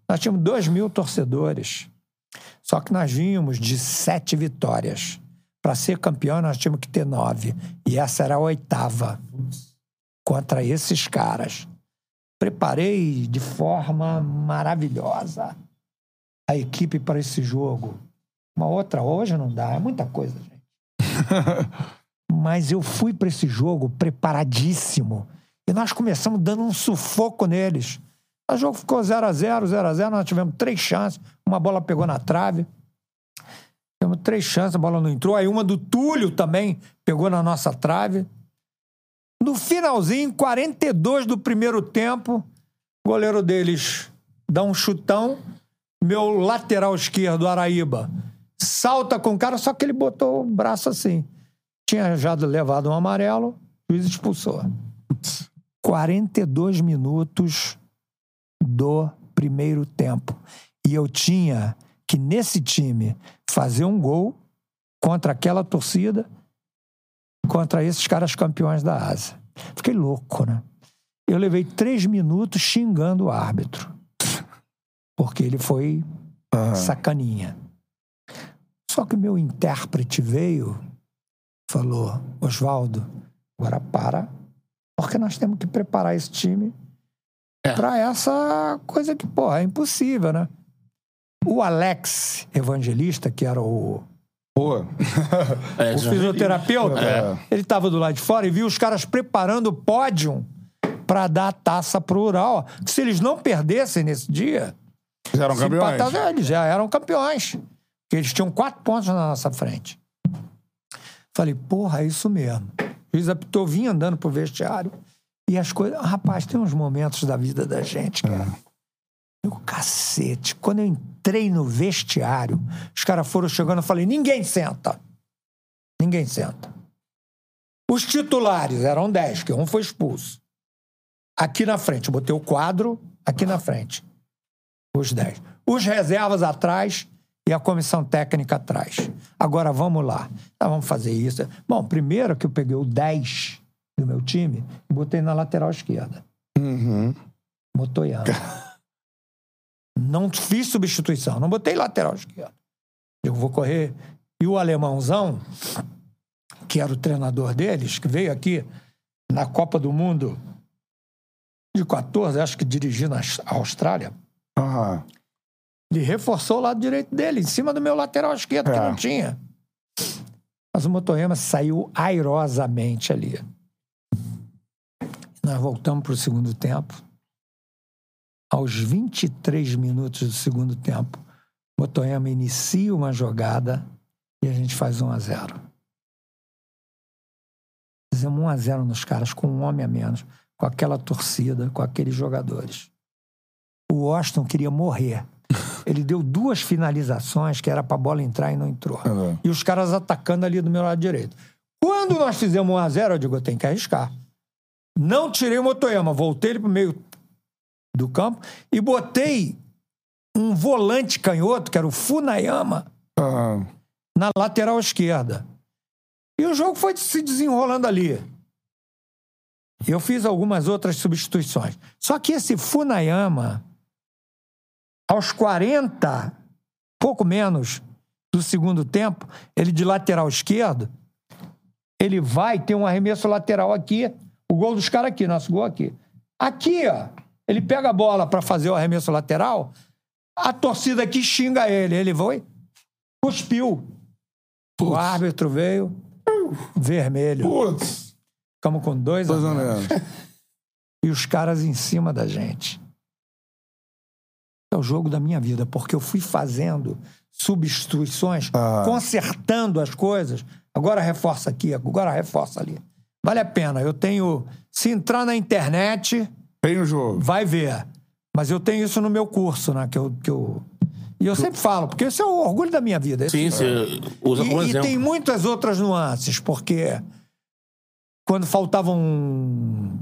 Speaker 3: nós tínhamos 2 mil torcedores. Só que nós vínhamos de sete vitórias. Para ser campeão, nós tínhamos que ter nove. E essa era a oitava. Contra esses caras. Preparei de forma maravilhosa a equipe para esse jogo. Uma outra hoje não dá, é muita coisa, gente. (laughs) Mas eu fui para esse jogo preparadíssimo. E nós começamos dando um sufoco neles. O jogo ficou 0 a 0 0 a 0 nós tivemos três chances. Uma bola pegou na trave. Tivemos três chances, a bola não entrou. Aí uma do Túlio também pegou na nossa trave. No finalzinho, 42 do primeiro tempo, o goleiro deles dá um chutão. Meu lateral esquerdo, Araíba, salta com o cara, só que ele botou o braço assim. Tinha já levado um amarelo, o juiz expulsou. 42 minutos do primeiro tempo. E eu tinha que, nesse time, fazer um gol contra aquela torcida, contra esses caras campeões da Ásia. Fiquei louco, né? Eu levei três minutos xingando o árbitro. Porque ele foi sacaninha. Só que o meu intérprete veio, falou: Oswaldo, agora para, porque nós temos que preparar esse time para essa coisa que, pô, é impossível, né? O Alex Evangelista, que era o,
Speaker 1: Pô. (laughs)
Speaker 3: o fisioterapeuta,
Speaker 1: É.
Speaker 3: ele estava do lado de fora e viu os caras preparando o pódio para dar a taça pro Ural. Se eles não perdessem nesse dia,
Speaker 1: Eles eram campeões.
Speaker 3: eles já eram campeões. Porque eles tinham quatro pontos na nossa frente. Falei, porra, é isso mesmo. O juiz apitou, vim andando pro vestiário e as coisas. Rapaz, tem uns momentos da vida da gente, cara. Meu cacete. Quando eu entrei no vestiário, os caras foram chegando, eu falei: ninguém senta. Ninguém senta. Os titulares eram 10, que um foi expulso. Aqui na frente, eu botei o quadro aqui na frente. Os 10. Os reservas atrás e a comissão técnica atrás. Agora vamos lá. Tá, vamos fazer isso. Bom, primeiro que eu peguei o 10 do meu time e botei na lateral esquerda.
Speaker 1: Uhum.
Speaker 3: Motoyama. (laughs) Não fiz substituição, não botei lateral esquerdo. Eu vou correr. E o alemãozão, que era o treinador deles, que veio aqui na Copa do Mundo de 14, acho que dirigindo a Austrália,
Speaker 1: Aham.
Speaker 3: ele reforçou o lado direito dele, em cima do meu lateral esquerdo, que
Speaker 1: É.
Speaker 3: não tinha. Mas o Motoyama saiu airosamente ali. Nós voltamos para o segundo tempo. Aos 23 minutos do segundo tempo, o Motoyama inicia uma jogada e a gente faz 1 a 0 Fizemos 1 a 0 nos caras, com um homem a menos, com aquela torcida, com aqueles jogadores. O Washington queria morrer. Ele deu duas finalizações que era pra bola entrar e não entrou.
Speaker 1: Uhum.
Speaker 3: E os caras atacando ali do meu lado direito. Quando nós fizemos 1 a 0 eu digo, eu tenho que arriscar. Não tirei o Motoyama, voltei ele pro meio do campo e botei um volante canhoto, que era o Funayama,
Speaker 1: Aham.
Speaker 3: na lateral esquerda. E o jogo foi se desenrolando ali. Eu fiz algumas outras substituições. Só que esse Funayama, aos 40, pouco menos do segundo tempo, ele de lateral esquerdo, ele vai ter um arremesso lateral aqui, o gol dos caras aqui, nosso gol aqui. Aqui, ó, ele pega a bola para fazer o arremesso lateral, a torcida aqui xinga ele, ele foi, cuspiu. O árbitro veio, vermelho.
Speaker 1: Putz.
Speaker 3: Ficamos com dois,
Speaker 1: Dois
Speaker 3: a menos. (laughs) E os caras em cima da gente. É o jogo da minha vida, porque eu fui fazendo substituições,
Speaker 1: Ah.
Speaker 3: consertando as coisas. Agora reforça aqui, agora reforça ali. Vale a pena. Eu tenho. Se entrar na internet,
Speaker 1: Tem o jogo.
Speaker 3: vai ver. Mas eu tenho isso no meu curso, né? Que eu, que eu... E eu sempre falo, porque esse é o orgulho da minha vida.
Speaker 2: Sim, você usa
Speaker 3: e,
Speaker 2: como
Speaker 3: e
Speaker 2: exemplo.
Speaker 3: tem muitas outras nuances, porque quando faltavam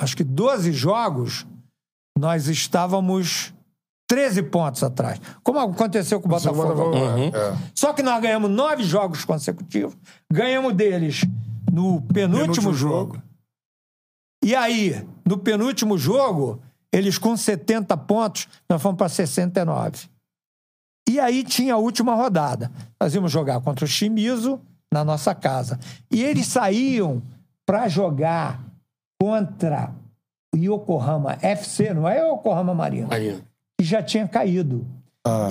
Speaker 3: acho que 12 jogos, nós estávamos 13 pontos atrás. Como aconteceu com o Botafogo. Agora.
Speaker 1: é.
Speaker 3: Só que nós ganhamos nove jogos consecutivos, ganhamos deles no penúltimo,
Speaker 1: Penúltimo
Speaker 3: jogo. E aí, no penúltimo jogo, eles com 70 pontos, nós fomos para 69. E aí tinha a última rodada. Nós íamos jogar contra o Shimizu na nossa casa. E eles saíam para jogar contra o Yokohama FC, não é o Yokohama Marino. Que já tinha caído.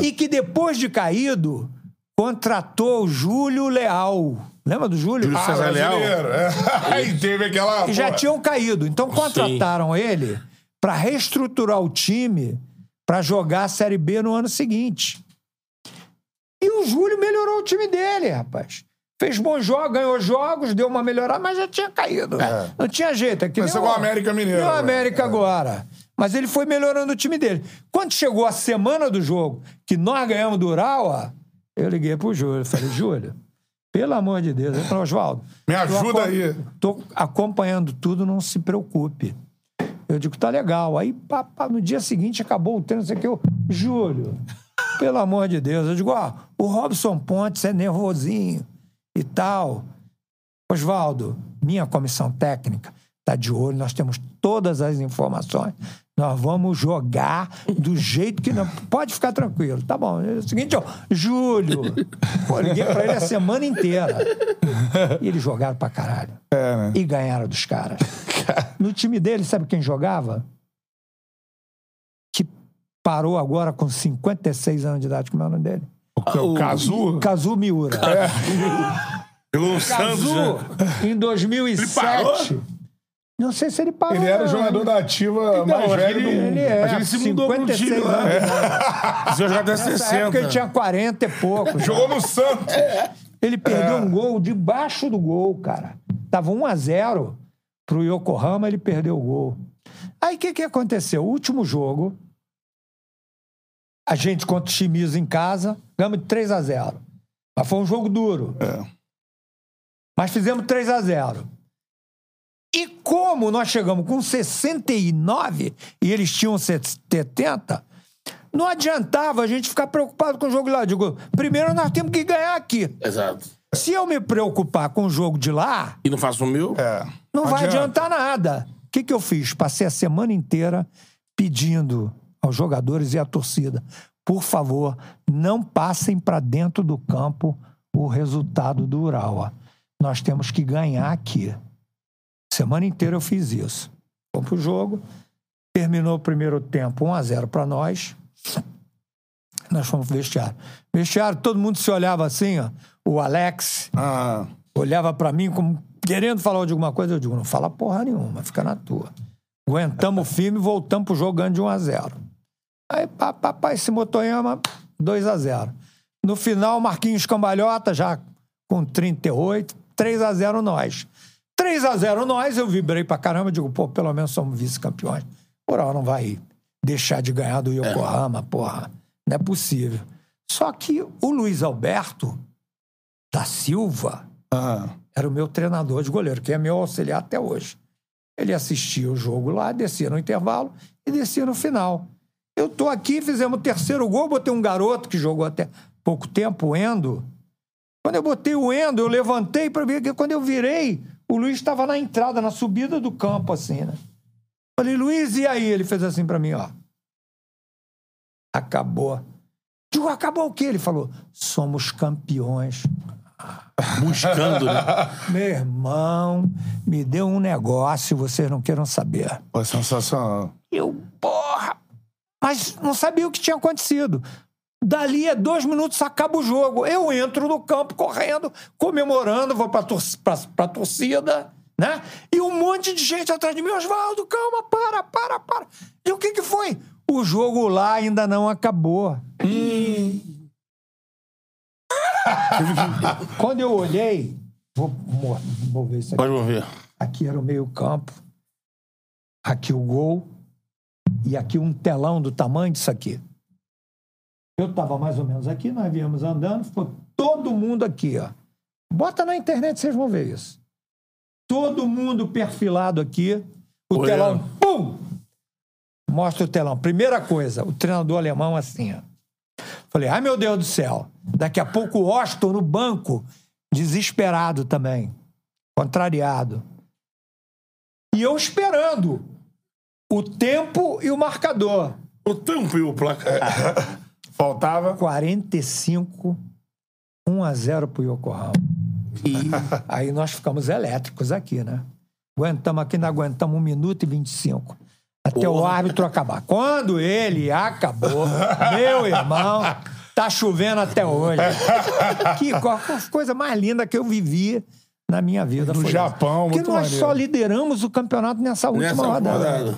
Speaker 3: E que depois de caído, contratou o Júlio Leal. Lembra do Júlio?
Speaker 2: Júlio
Speaker 1: Ah,
Speaker 2: César Leal.
Speaker 1: É. (laughs) Aí teve aquela.
Speaker 3: que já tinham caído. Então contrataram ele para reestruturar o time para jogar a Série B no ano seguinte. E o Júlio melhorou o time dele, rapaz. Fez bons jogos, ganhou jogos, deu uma melhorada, mas já tinha caído. Não tinha jeito. É que
Speaker 1: Mas
Speaker 3: nem
Speaker 1: É. o América Mineiro,
Speaker 3: o
Speaker 1: né?
Speaker 3: América agora. Mas ele foi melhorando o time dele. Quando chegou a semana do jogo, que nós ganhamos do Urawa, eu liguei pro Júlio. Falei, Júlio, pelo amor de Deus. Ele falou, Oswaldo.
Speaker 1: Me
Speaker 3: tô
Speaker 1: ajuda
Speaker 3: acom-
Speaker 1: aí.
Speaker 3: Tô acompanhando tudo, não se preocupe. Eu digo, tá legal. Aí, pá, pá, no dia seguinte, acabou o treino, não sei o que. Eu, Júlio, pelo amor de Deus. Eu digo, ó, o Robson Pontes é nervosinho e tal. Oswaldo, minha comissão técnica tá de olho, nós temos todas as informações. Nós vamos jogar do jeito que não. Pode ficar tranquilo. Tá bom. É o seguinte, ó, Júlio. Pô, liguei pra ele a semana inteira. E eles jogaram pra caralho.
Speaker 1: É, né?
Speaker 3: E ganharam dos caras. No time dele, sabe quem jogava? Que parou agora com 56 anos de idade. Como é o nome dele?
Speaker 1: O, o Kazu?
Speaker 3: Kazu Miura.
Speaker 1: É.
Speaker 2: Jogou no Santos,
Speaker 3: Kazu,
Speaker 2: né?
Speaker 3: em 2007. Não sei se ele parou.
Speaker 1: Ele era o jogador da ativa mais
Speaker 2: acho que
Speaker 1: velho do
Speaker 2: ele-
Speaker 1: mundo.
Speaker 3: Ele é,
Speaker 2: que ele se mudou pro
Speaker 3: 56
Speaker 2: time lá.
Speaker 3: anos.
Speaker 2: Você jogar até
Speaker 3: Nessa
Speaker 2: 60.
Speaker 3: época ele tinha 40 e pouco. (laughs)
Speaker 1: Jogou no Santos.
Speaker 3: Ele perdeu
Speaker 1: É.
Speaker 3: um gol debaixo do gol, cara. Tava 1 a 0 pro Yokohama, ele perdeu o gol. Aí o que, que aconteceu? O último jogo, a gente contra o Chimizo em casa, ganhamos de 3 a 0 Mas foi um jogo duro.
Speaker 1: É.
Speaker 3: Mas fizemos 3 a 0 E como nós chegamos com 69 e eles tinham 70, não adiantava a gente ficar preocupado com o jogo lá. Eu Digo, primeiro nós temos que ganhar aqui.
Speaker 2: Exato.
Speaker 3: Se eu me preocupar com o jogo de lá,
Speaker 2: E não faço o meu?
Speaker 1: É.
Speaker 3: não vai
Speaker 1: adianta.
Speaker 3: adiantar nada. O que, que eu fiz? Passei a semana inteira pedindo aos jogadores e à torcida, por favor, não passem para dentro do campo o resultado do Urawa. Nós temos que ganhar aqui. Semana inteira eu fiz isso. Fomos pro jogo, terminou o primeiro tempo 1 a 0 para nós. Nós fomos pro vestiário. Vestiário, todo mundo se olhava assim, ó. O Alex
Speaker 1: Ah,
Speaker 3: olhava pra mim como querendo falar de alguma coisa. Eu digo, não fala porra nenhuma, fica na tua. Aguentamos (laughs) o filme e voltamos pro jogo ganhando de 1 a 0 Aí, pá, esse Motoyama, 2 a 0 No final, Marquinhos Cambalhota, já com 38, 3 a 0 nós. 3 a 0 nós, eu vibrei pra caramba, digo, pô, pelo menos somos vice-campeões. Oral não vai deixar de ganhar do Yokohama, porra. Não é possível. Só que o Luiz Alberto da Silva
Speaker 1: ah.
Speaker 3: era o meu treinador de goleiro, que é meu auxiliar até hoje. Ele assistia o jogo lá, descia no intervalo e descia no final. Eu tô aqui, fizemos o terceiro gol, botei um garoto que jogou até pouco tempo, o Endo. Quando eu botei o Endo, eu levantei para ver que quando eu virei, o Luiz estava na entrada, na subida do campo, assim, né? Falei, Luiz, e aí? Ele fez assim para mim, ó. Acabou. Digo, acabou o quê? Ele falou, somos campeões.
Speaker 2: Buscando, né? (laughs)
Speaker 3: Meu irmão, me deu um negócio, vocês não queiram saber.
Speaker 1: Pô, sensacional.
Speaker 3: Eu, porra! Mas não sabia o que tinha acontecido. Dali a dois minutos acaba o jogo. Eu entro no campo correndo, comemorando, vou pra, tor pra, pra torcida, né? E um monte de gente atrás de mim. Oswaldo, calma, para, para, para. E o que que foi? O jogo lá ainda não acabou. (laughs) Quando eu olhei, vou, vou, vou ver isso aqui.
Speaker 2: Pode mover.
Speaker 3: Aqui era o meio-campo, aqui o gol e aqui um telão do tamanho disso aqui. Eu estava mais ou menos aqui, nós viemos andando, ficou todo mundo aqui, ó. Bota na internet, vocês vão ver isso. Todo mundo perfilado aqui, o telão, pum! Mostra o telão. Primeira coisa, o treinador alemão assim, ó. Falei, ai meu Deus do céu. Daqui a pouco o Austin no banco, desesperado também, contrariado. E eu esperando o tempo e o marcador.
Speaker 2: O tempo e o placar. (laughs)
Speaker 1: Faltava.
Speaker 3: 45, 1 a 0 pro Yokohama. E (laughs) aí nós ficamos elétricos aqui, né? Aguentamos aqui, não aguentamos 1 minuto e 25. Até o árbitro acabar. Quando ele acabou, meu irmão, tá chovendo até hoje. Que co- coisa mais linda que eu vivi na minha vida.
Speaker 1: No
Speaker 3: foi
Speaker 1: Japão,
Speaker 3: essa. Porque
Speaker 1: muito
Speaker 3: nós
Speaker 1: maneiro.
Speaker 3: só lideramos o campeonato nessa última
Speaker 2: Nessa
Speaker 3: rodada.
Speaker 2: rodada.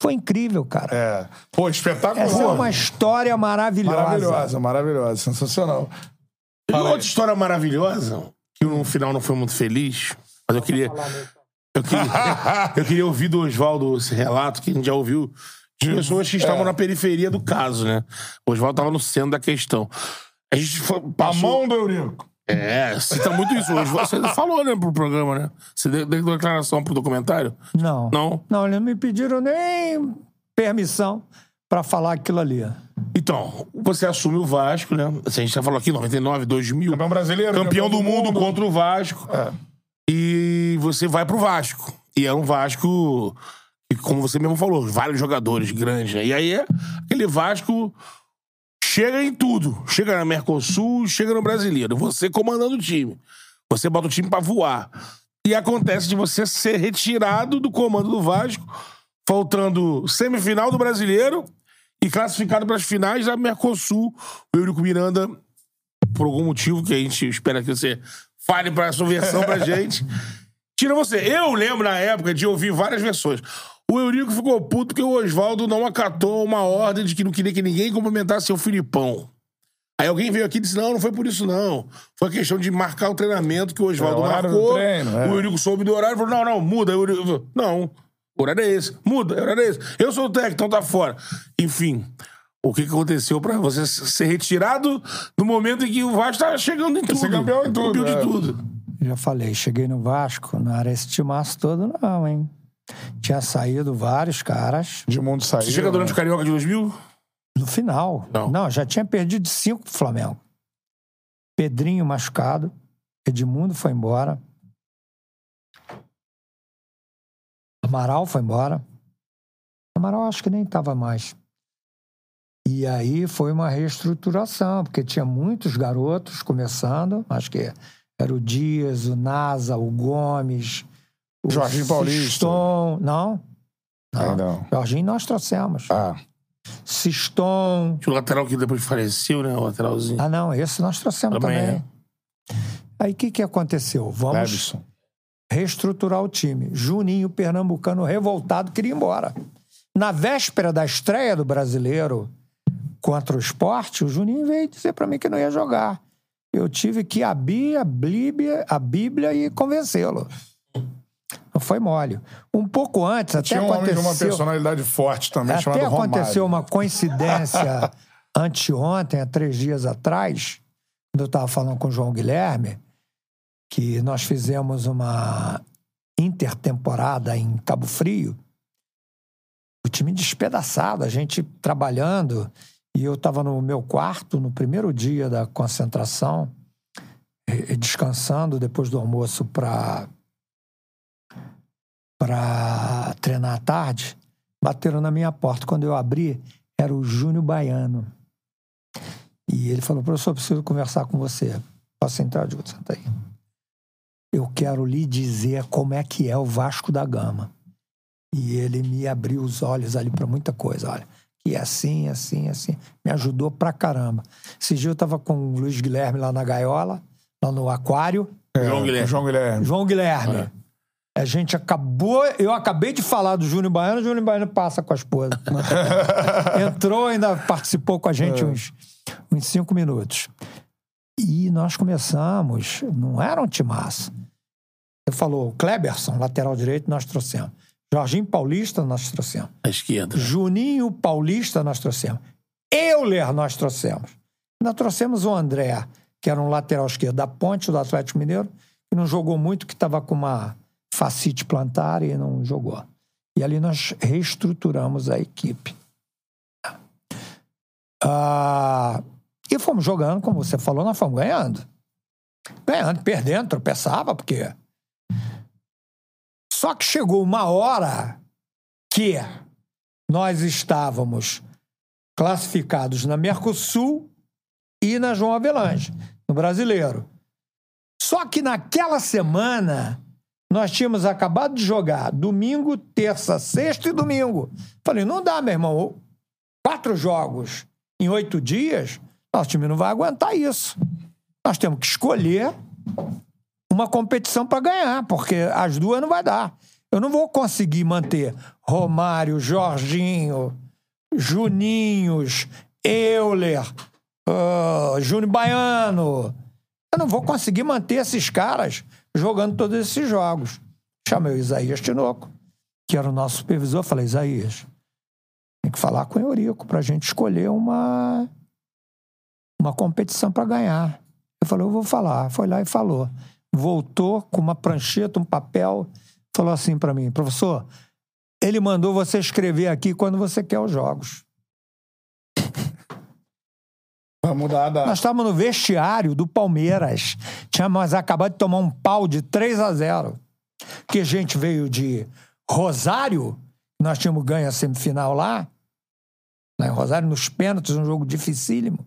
Speaker 3: Foi incrível, cara.
Speaker 1: É. Pô, espetacular.
Speaker 3: Essa é uma história maravilhosa.
Speaker 1: Maravilhosa, maravilhosa. Sensacional.
Speaker 2: Tem uma outra história maravilhosa, que no final não foi muito feliz, mas eu queria. Eu queria, (laughs) eu queria ouvir do Oswaldo esse relato, que a gente já ouviu de pessoas que estavam
Speaker 1: É.
Speaker 2: na periferia do caso, né? O Oswaldo estava no centro da questão. A gente foi,
Speaker 1: A
Speaker 2: passou...
Speaker 1: mão do Eurico.
Speaker 2: É, cita muito isso. Oswaldo, você falou, né, pro programa, né? Você deu, deu declaração pro documentário?
Speaker 3: Não.
Speaker 2: Não?
Speaker 3: Não, eles não me pediram nem permissão pra falar aquilo ali.
Speaker 2: Então, você assume o Vasco, né? Assim, a gente já falou aqui, 99, 2000.
Speaker 1: Campeão brasileiro.
Speaker 2: campeão do mundo, contra o Vasco.
Speaker 1: É.
Speaker 2: E você vai pro Vasco. E é um Vasco, que, como você mesmo falou, vários jogadores grandes, né? E aí é aquele Vasco chega em tudo. Chega na Mercosul, chega no Brasileiro. Você comandando o time. Você bota o time pra voar. E acontece de você ser retirado do comando do Vasco, faltando semifinal do Brasileiro E classificado para as finais da Mercosul, o Eurico Miranda, por algum motivo que a gente espera que você fale para a sua versão pra (laughs) gente. Tira você. Eu lembro na época de ouvir várias versões. O Eurico ficou puto porque o Oswaldo não acatou uma ordem de que não queria que ninguém cumprimentasse o Filipão. Aí alguém veio aqui e disse: não, não foi por isso, não. Foi questão de marcar o treinamento que o Oswaldo
Speaker 1: É,
Speaker 2: marcou.
Speaker 1: treino, é.
Speaker 2: O Eurico soube do horário e falou: não, não, muda. O Eurico, não, o horário é esse. Muda, o horário é esse. Eu sou o técnico, então tá fora. Enfim, o que, que aconteceu pra você ser retirado no momento em que o Vasco tá chegando em tudo?
Speaker 1: Ser campeão em tudo,
Speaker 2: Campeão de
Speaker 1: é.
Speaker 2: tudo.
Speaker 3: Já falei, cheguei no Vasco, não era esse timaço todo, não, hein? Tinha saído vários caras.
Speaker 1: De mundo saiu.
Speaker 2: Você chega durante
Speaker 1: né?
Speaker 2: o Carioca de 2000?
Speaker 3: No final.
Speaker 2: Não.
Speaker 3: já tinha perdido cinco pro Flamengo. Pedrinho machucado. Edmundo foi embora. Amaral foi embora. Amaral acho que nem estava mais. E aí foi uma reestruturação, porque tinha muitos garotos começando. Acho que era o Dias, o Nasa, o Gomes. O
Speaker 1: Jorginho Paulista.
Speaker 3: Siston. Não.
Speaker 1: Ah, não.
Speaker 3: Jorginho nós trouxemos.
Speaker 1: Ah.
Speaker 3: Siston.
Speaker 2: O lateral que depois faleceu, né? O lateralzinho.
Speaker 3: Ah, não, esse nós trouxemos
Speaker 2: Também,
Speaker 3: também.
Speaker 2: né?
Speaker 3: Aí o que, que aconteceu? Vamos reestruturar o time. Juninho, pernambucano, revoltado, queria ir embora. Na véspera da estreia do brasileiro contra o esporte, o Juninho veio dizer pra mim que não ia jogar. Eu tive que abrir a Bíblia, a Bíblia e convencê-lo. Não foi mole. Um pouco antes, até
Speaker 1: Tinha um
Speaker 3: aconteceu...
Speaker 1: uma personalidade forte também,
Speaker 3: Até
Speaker 1: chamado
Speaker 3: aconteceu
Speaker 1: Romário.
Speaker 3: uma coincidência (laughs) anteontem, há três dias atrás, quando eu estava falando com o João Guilherme, que nós fizemos uma intertemporada em Cabo Frio. O time despedaçado, a gente trabalhando, e eu estava no meu quarto no primeiro dia da concentração, descansando depois do almoço para para treinar à tarde, bateram na minha porta. Quando eu abri, era o Júnior Baiano. E ele falou, professor, preciso conversar com você. Posso entrar? Eu digo, senta aí. Eu quero lhe dizer como é que é o Vasco da Gama. E ele me abriu os olhos ali para muita coisa. Olha, que é assim, assim, assim. Me ajudou pra caramba. Esse dia eu tava com o Luiz Guilherme lá na gaiola, lá no aquário.
Speaker 1: É,
Speaker 2: João Guilherme.
Speaker 1: João Guilherme.
Speaker 3: João Guilherme. A gente acabou. Eu acabei de falar do Júnior Baiano, o Júnior Baiano passa com a esposa. (laughs) Entrou, ainda participou com a gente uns, uns cinco minutos. E nós começamos, não era um timaço. Você falou, Kleberson, lateral direito, nós trouxemos. Jorginho Paulista, nós trouxemos.
Speaker 2: À esquerda.
Speaker 3: Juninho Paulista, nós trouxemos. Euler, nós trouxemos. Nós trouxemos o André, que era um lateral esquerdo da Ponte, do Atlético Mineiro, que não jogou muito, que estava com uma facite plantar e não jogou. E ali nós reestruturamos a equipe. Ah, e fomos jogando, como você falou, nós fomos ganhando. Ganhando, perdendo, tropeçava, porque. Só que chegou uma hora que nós estávamos classificados na Mercosul e na João Avelange, no Brasileiro. Só que naquela semana nós tínhamos acabado de jogar domingo, terça, sexta e domingo. Falei, não dá, meu irmão. Quatro jogos em oito dias, nosso time não vai aguentar isso. Nós temos que escolher uma competição para ganhar, porque as duas não vai dar. Eu não vou conseguir manter Romário, Jorginho, Juninhos, Euler, uh, Júnior Baiano. Eu não vou conseguir manter esses caras jogando todos esses jogos. Chamei o Isaías Tinoco, que era o nosso supervisor. Falei, Isaías, tem que falar com o Eurico pra gente escolher uma, uma competição para ganhar. Ele falou, eu vou falar. Foi lá e falou. Voltou com uma prancheta, um papel, falou assim para mim, professor, ele mandou você escrever aqui quando você quer os jogos.
Speaker 1: Vai mudar a data.
Speaker 3: Nós estávamos no vestiário do Palmeiras. Tínhamos acabado de tomar um pau de 3 a 0 Que a gente veio de Rosário, nós tínhamos ganho a semifinal lá, lá em Rosário, nos pênaltis, um jogo dificílimo.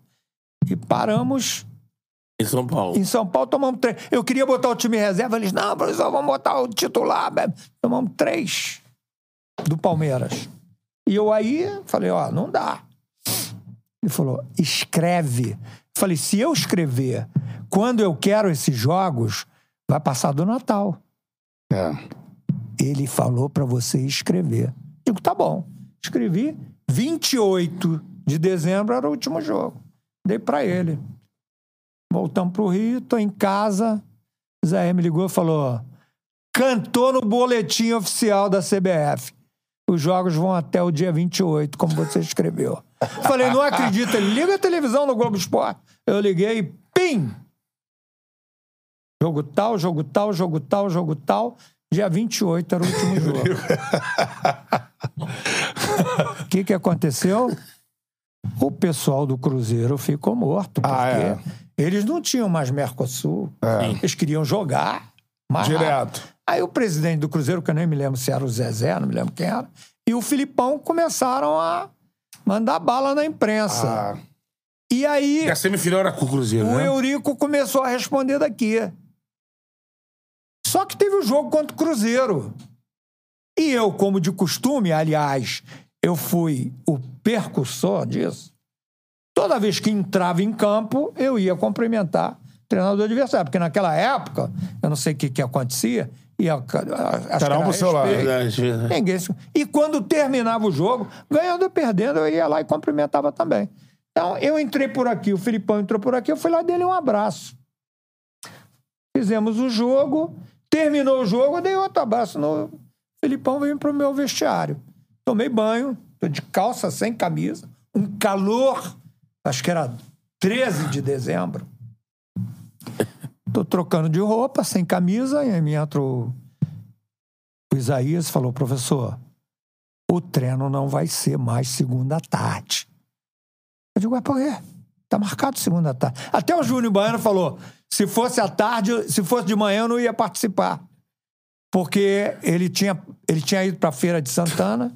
Speaker 3: E paramos
Speaker 2: Em São Paulo.
Speaker 3: em São Paulo, tomamos três. Eu queria botar o time em reserva, eles, não, professor, vamos botar o titular. velho." Tomamos três do Palmeiras. E eu aí falei, ó, não dá. Ele falou: escreve. Eu falei: se eu escrever quando eu quero esses jogos, vai passar do Natal.
Speaker 1: É.
Speaker 3: Ele falou para você escrever. Digo, tá bom. Escrevi. 28 de dezembro era o último jogo. Dei para ele. Voltamos pro Rio, tô em casa. Zé me ligou e falou: cantou no boletim oficial da CBF. Os jogos vão até o dia 28, como você escreveu. Falei, não acredito. Ele liga a televisão no Globo Esporte. Eu liguei, pim! Jogo tal, jogo tal, jogo tal, jogo tal. Dia 28 era o último jogo. (laughs) O que, que aconteceu? O pessoal do Cruzeiro ficou morto. Porque
Speaker 1: Ah, é.
Speaker 3: eles não tinham mais Mercosul.
Speaker 1: É.
Speaker 3: Eles queriam jogar mais
Speaker 1: Direto.
Speaker 3: rápido. Aí o presidente do Cruzeiro, que eu nem me lembro se era o Zezé, não me lembro quem era, e o Filipão começaram a mandar bala na imprensa.
Speaker 1: Ah.
Speaker 3: E aí
Speaker 2: E a semifinal era com o Cruzeiro,
Speaker 3: o
Speaker 2: né?
Speaker 3: Eurico começou a responder daqui. Só que teve o jogo contra o Cruzeiro. E eu, como de costume, aliás, eu fui o percussor disso. Toda vez que entrava em campo, eu ia cumprimentar o treinador adversário. Porque naquela época, eu não sei o que, que acontecia, ia, acho que
Speaker 1: Cada um
Speaker 3: era
Speaker 1: pro seu lado.
Speaker 3: respeito.
Speaker 2: Verdade, verdade.
Speaker 3: Ninguém se- E quando terminava o jogo, ganhando ou perdendo, eu ia lá e cumprimentava também. Então, eu entrei por aqui, o Filipão entrou por aqui, eu fui lá dele um abraço. Fizemos o jogo, terminou o jogo, eu dei outro abraço no Filipão, veio pro meu vestiário. Tomei banho, tô de calça sem camisa, um calor, acho que era 13 de dezembro. Tô trocando de roupa, sem camisa, e me entrou o Isaías falou, professor, o treino não vai ser mais segunda tarde. Eu digo, mas por quê? Tá marcado segunda tarde. Até o Júnior Baiano falou, se fosse à tarde, se fosse de manhã, eu não ia participar. Porque ele tinha, ele tinha ido para a Feira de Santana,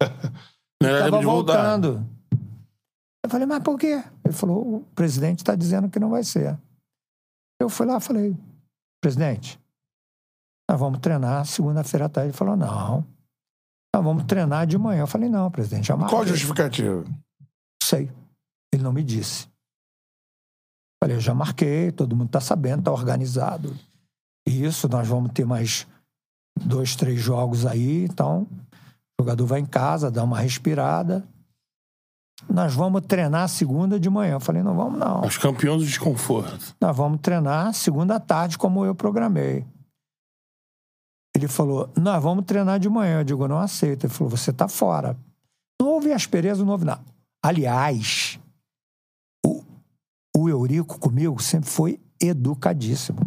Speaker 2: (laughs) era
Speaker 3: Tava
Speaker 2: tempo de voltar.
Speaker 3: voltando. Eu falei, mas por quê? Ele falou, o presidente está dizendo que não vai ser. Eu fui lá e falei, presidente, nós vamos treinar segunda-feira à tarde. Ele falou, não, nós vamos treinar de manhã. Eu falei, não, presidente, já marquei.
Speaker 1: Qual a justificativa?
Speaker 3: Sei. Ele não me disse. Falei, eu já marquei, todo mundo está sabendo, está organizado. Isso, nós vamos ter mais dois, três jogos aí, então o jogador vai em casa, dá uma respirada. Nós vamos treinar segunda de manhã. Eu falei, não vamos não.
Speaker 2: Os campeões do desconforto.
Speaker 3: Nós vamos treinar segunda tarde, como eu programei. Ele falou, nós vamos treinar de manhã. Eu digo, não aceito. Ele falou, você está fora. Não houve aspereza, não houve nada. Aliás, o, o Eurico comigo sempre foi educadíssimo.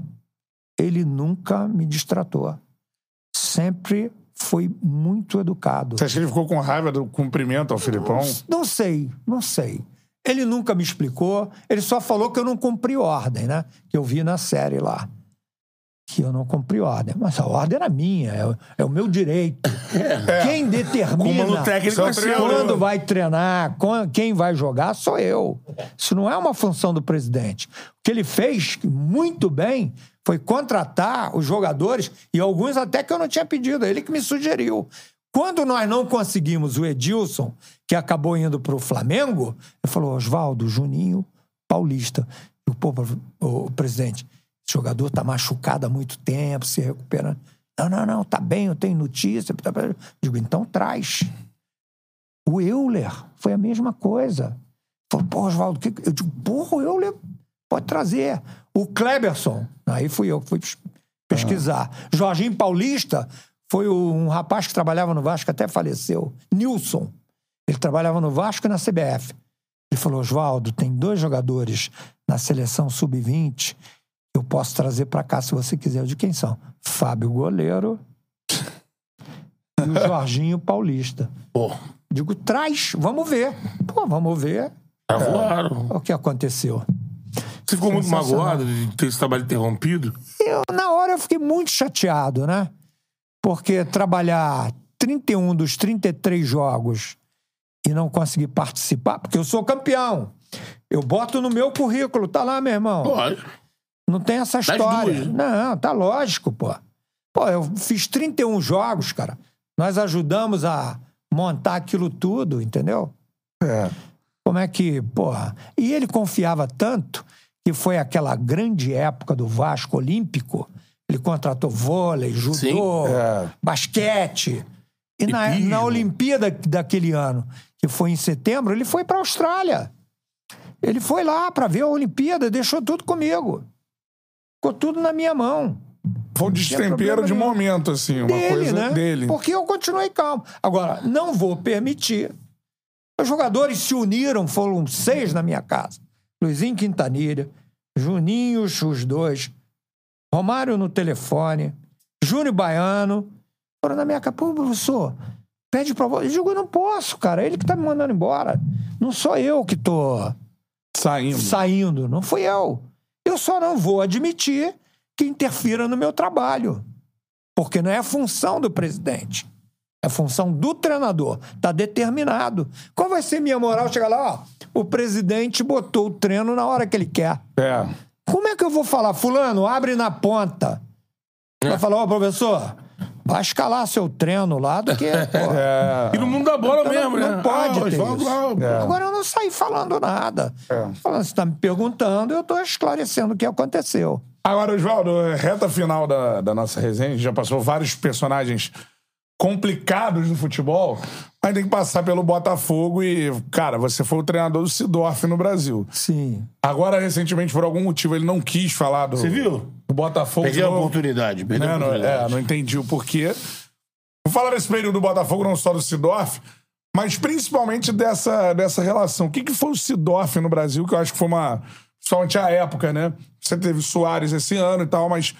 Speaker 3: Ele nunca me distratou. Sempre foi muito educado.
Speaker 1: Você acha que ele ficou com raiva do cumprimento ao Filipão?
Speaker 3: Não sei, não sei. Ele nunca me explicou, ele só falou que eu não cumpri ordem, né? Que eu vi na série lá. Que eu não cumpri ordem. Mas a ordem era minha, é, o- é o meu direito. Quem determina
Speaker 2: técnico é seu,
Speaker 3: quando
Speaker 2: né?
Speaker 3: vai treinar, quem vai jogar, sou eu. Isso não é uma função do presidente. O que ele fez muito bem foi contratar os jogadores, e alguns até que eu não tinha pedido, ele que me sugeriu. Quando nós não conseguimos o Edilson, que acabou indo para o Flamengo, ele falou: Oswaldo, Juninho, Paulista. Eu, pô, o presidente, esse jogador está machucado há muito tempo, se recuperando. Não, não, não, tá bem, eu tenho notícia. tá- Digo, então traz. O Euler foi a mesma coisa. Falou, pô, Oswaldo, que... eu digo, porra, eu levo. Pode trazer. O Kleberson, aí fui eu que fui pesquisar. Ah. Jorginho Paulista foi um rapaz que trabalhava no Vasco, até faleceu. Nilson. Ele trabalhava no Vasco e na CBF. Ele falou: Oswaldo, tem dois jogadores na seleção sub-20 eu posso trazer para cá se você quiser. De quem são? Fábio Goleiro e o (laughs) Jorginho Paulista.
Speaker 2: Pô.
Speaker 3: Digo, traz, vamos ver. Pô, vamos ver.
Speaker 2: Tá claro.
Speaker 3: É, o que aconteceu.
Speaker 2: Você ficou muito magoado de ter esse trabalho interrompido?
Speaker 3: Eu, na hora, eu fiquei muito chateado, né? Porque trabalhar 31 dos 33 jogos e não conseguir participar, porque eu sou campeão. Eu boto no meu currículo, tá lá, meu irmão.
Speaker 2: Pode.
Speaker 3: Não tem essa história. Não, tá lógico, pô. Pô, eu fiz 31 jogos, cara. Nós ajudamos a montar aquilo tudo, entendeu?
Speaker 1: É.
Speaker 3: Como é que, porra. E ele confiava tanto que foi aquela grande época do Vasco Olímpico. Ele contratou vôlei, judô,
Speaker 1: É.
Speaker 3: basquete. E na, na Olimpíada daquele ano, que foi em setembro, ele foi pra Austrália. Ele foi lá pra ver a Olimpíada, deixou tudo comigo. Ficou tudo na minha mão.
Speaker 1: Foi um destempero de momento, assim, uma
Speaker 3: Dele,
Speaker 1: coisa
Speaker 3: né?
Speaker 1: dele.
Speaker 3: Porque eu continuei calmo. Agora, não vou permitir. Os jogadores se uniram, foram seis na minha casa. Luizinho Quintanilha, Juninho, os dois, Romário no telefone, Júnior Baiano, foram na minha casa. Pô, professor, pede pra você. Eu digo, eu não posso, cara. Ele que tá me mandando embora. Não sou eu que tô
Speaker 1: saindo.
Speaker 3: Saindo, não fui eu. Eu só não vou admitir que interfira no meu trabalho. Porque não é a função do presidente. É a função do treinador. Tá determinado. Qual vai ser minha moral chegar lá, ó, o presidente botou o treino na hora que ele quer.
Speaker 1: É.
Speaker 3: Como é que eu vou falar, fulano, abre na ponta? Vai falar, ó, professor, vai escalar seu treino lá do que. (laughs)
Speaker 1: É.
Speaker 2: E no mundo da bola
Speaker 3: Então,
Speaker 2: mesmo,
Speaker 3: não,
Speaker 2: né?
Speaker 3: Não pode
Speaker 2: Ah,
Speaker 3: ter isso.
Speaker 2: lá,
Speaker 1: É.
Speaker 3: Agora eu não saí falando nada. Falando, você tá me perguntando, eu tô esclarecendo o que aconteceu.
Speaker 1: Agora, Oswaldo, é reta final da, da nossa resenha, a gente já passou vários personagens complicados do futebol, mas tem que passar pelo Botafogo e, cara, você foi o treinador do Sidorf no Brasil.
Speaker 3: Sim.
Speaker 1: Agora, recentemente, por algum motivo, ele não quis falar do,
Speaker 2: Você viu?
Speaker 1: do Botafogo.
Speaker 2: Perdeu a oportunidade. Perdeu a
Speaker 1: Né, não-
Speaker 2: oportunidade.
Speaker 1: É, não entendi o porquê. Vou falar desse período do Botafogo, não só do Sidorf, mas principalmente dessa, dessa relação. O que, que foi o Sidorf no Brasil, que eu acho que foi uma. Principalmente a época, né? Você teve Soares esse ano e tal, mas.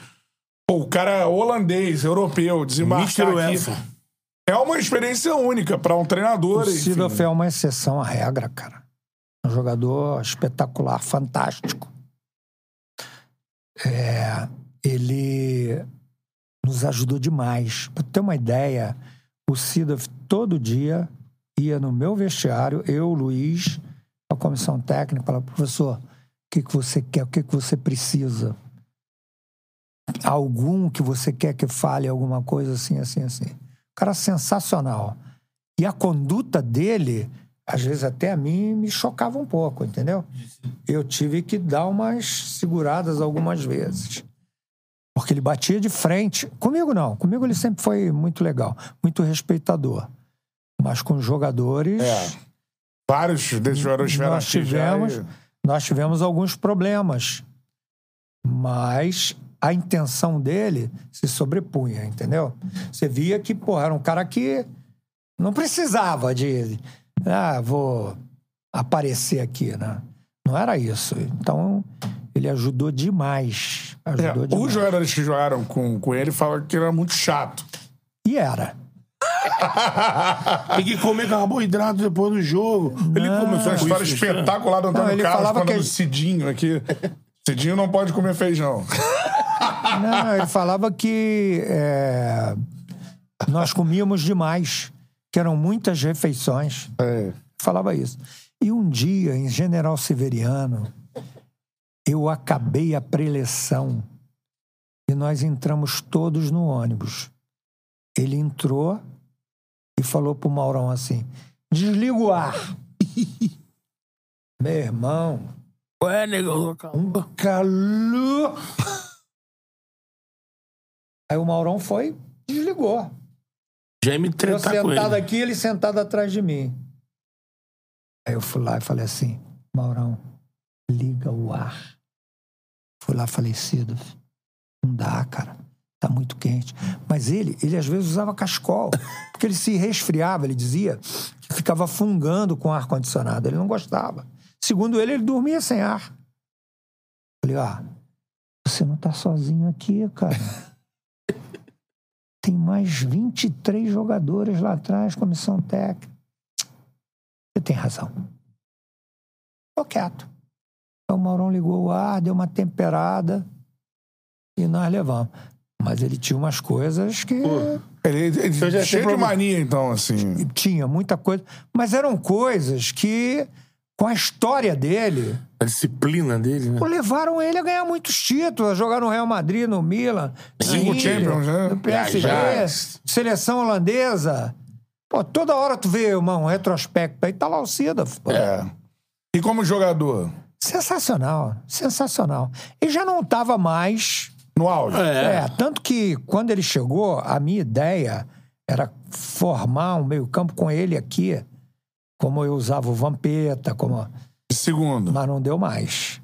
Speaker 1: Pô, o cara é holandês, europeu, desembarcar
Speaker 2: Mister
Speaker 1: aqui.
Speaker 2: UEFA.
Speaker 1: É uma experiência única para um treinador.
Speaker 3: O. Sidorf é uma exceção à regra, cara. Um jogador espetacular, fantástico. É, ele nos ajudou demais. Pra ter uma ideia, o Sidorf todo dia ia no meu vestiário, eu, Luiz, a comissão técnica, falava, professor, o que, que você quer, o que, que você precisa? Algum que você quer que fale alguma coisa assim, assim, assim. Cara sensacional. E a conduta dele, às vezes até a mim, me chocava um pouco, entendeu? Eu tive que dar umas seguradas algumas vezes. Porque ele batia de frente. Comigo não. Comigo ele sempre foi muito legal, muito respeitador. Mas com os jogadores.
Speaker 1: É. Vários desses jogadores
Speaker 3: nós tivemos,
Speaker 1: e-
Speaker 3: nós tivemos alguns problemas. Mas a intenção dele se sobrepunha, entendeu? Você via que, pô, era um cara que não precisava de. Ah, vou aparecer aqui, né? Não era isso. Então, ele ajudou demais.
Speaker 1: É,
Speaker 3: Ajudou demais.
Speaker 1: os jogadores que jogaram com, com ele falaram que ele era muito chato.
Speaker 3: E era.
Speaker 2: Tem (laughs) que comer carboidrato depois do jogo. Ele começou
Speaker 1: Uma história
Speaker 2: isso,
Speaker 1: espetacular do Antônio
Speaker 3: Não, ele
Speaker 1: Carlos
Speaker 3: falava
Speaker 1: falando
Speaker 3: que-
Speaker 1: do Cidinho aqui. (laughs) Cidinho não pode comer feijão.
Speaker 3: Não, ele falava que é, nós comíamos demais, que eram muitas refeições. Falava isso. E um dia, em General Severiano, eu acabei a preleção e nós entramos todos no ônibus. Ele entrou e falou pro Maurão assim: desliga o ar. (laughs) Meu irmão,
Speaker 2: Ué, negão.
Speaker 3: um calor. Aí o Maurão foi, desligou.
Speaker 2: Já me
Speaker 3: Eu sentado
Speaker 2: ele.
Speaker 3: aqui, ele sentado atrás de mim. Aí eu fui lá e falei assim: Maurão, liga o ar. Fui lá falecido. Não dá, cara. Tá muito quente. Mas ele, ele às vezes usava cascol, (laughs) porque ele se resfriava, ele dizia que ficava fungando com ar condicionado. Ele não gostava. Segundo ele, ele dormia sem ar. Falei, ó, você não tá sozinho aqui, cara. (laughs) Tem mais 23 jogadores lá atrás, comissão técnica. Você tem razão. Tô quieto. Então o Maurão ligou o ar, deu uma temperada e nós levamos. Mas ele tinha umas coisas que.
Speaker 1: Ele, ele cheio de mania, então, assim.
Speaker 3: Tinha muita coisa. Mas eram coisas que, com a história dele.
Speaker 2: A disciplina dele, né?
Speaker 3: Levaram ele a ganhar muitos títulos, a jogar no Real Madrid, no Milan,
Speaker 1: Cinco Champions, né?
Speaker 3: no PSG, seleção holandesa. Pô, toda hora tu vê uma, um retrospecto aí, tá lá o Sidorf. pô.
Speaker 1: É. E como jogador?
Speaker 3: Sensacional, sensacional. Ele já não estava mais.
Speaker 1: No auge.
Speaker 3: É. tanto que quando ele chegou, a minha ideia era formar um meio-campo com ele aqui, como eu usava o Vampeta, como.
Speaker 1: Segundo.
Speaker 3: Mas não deu mais.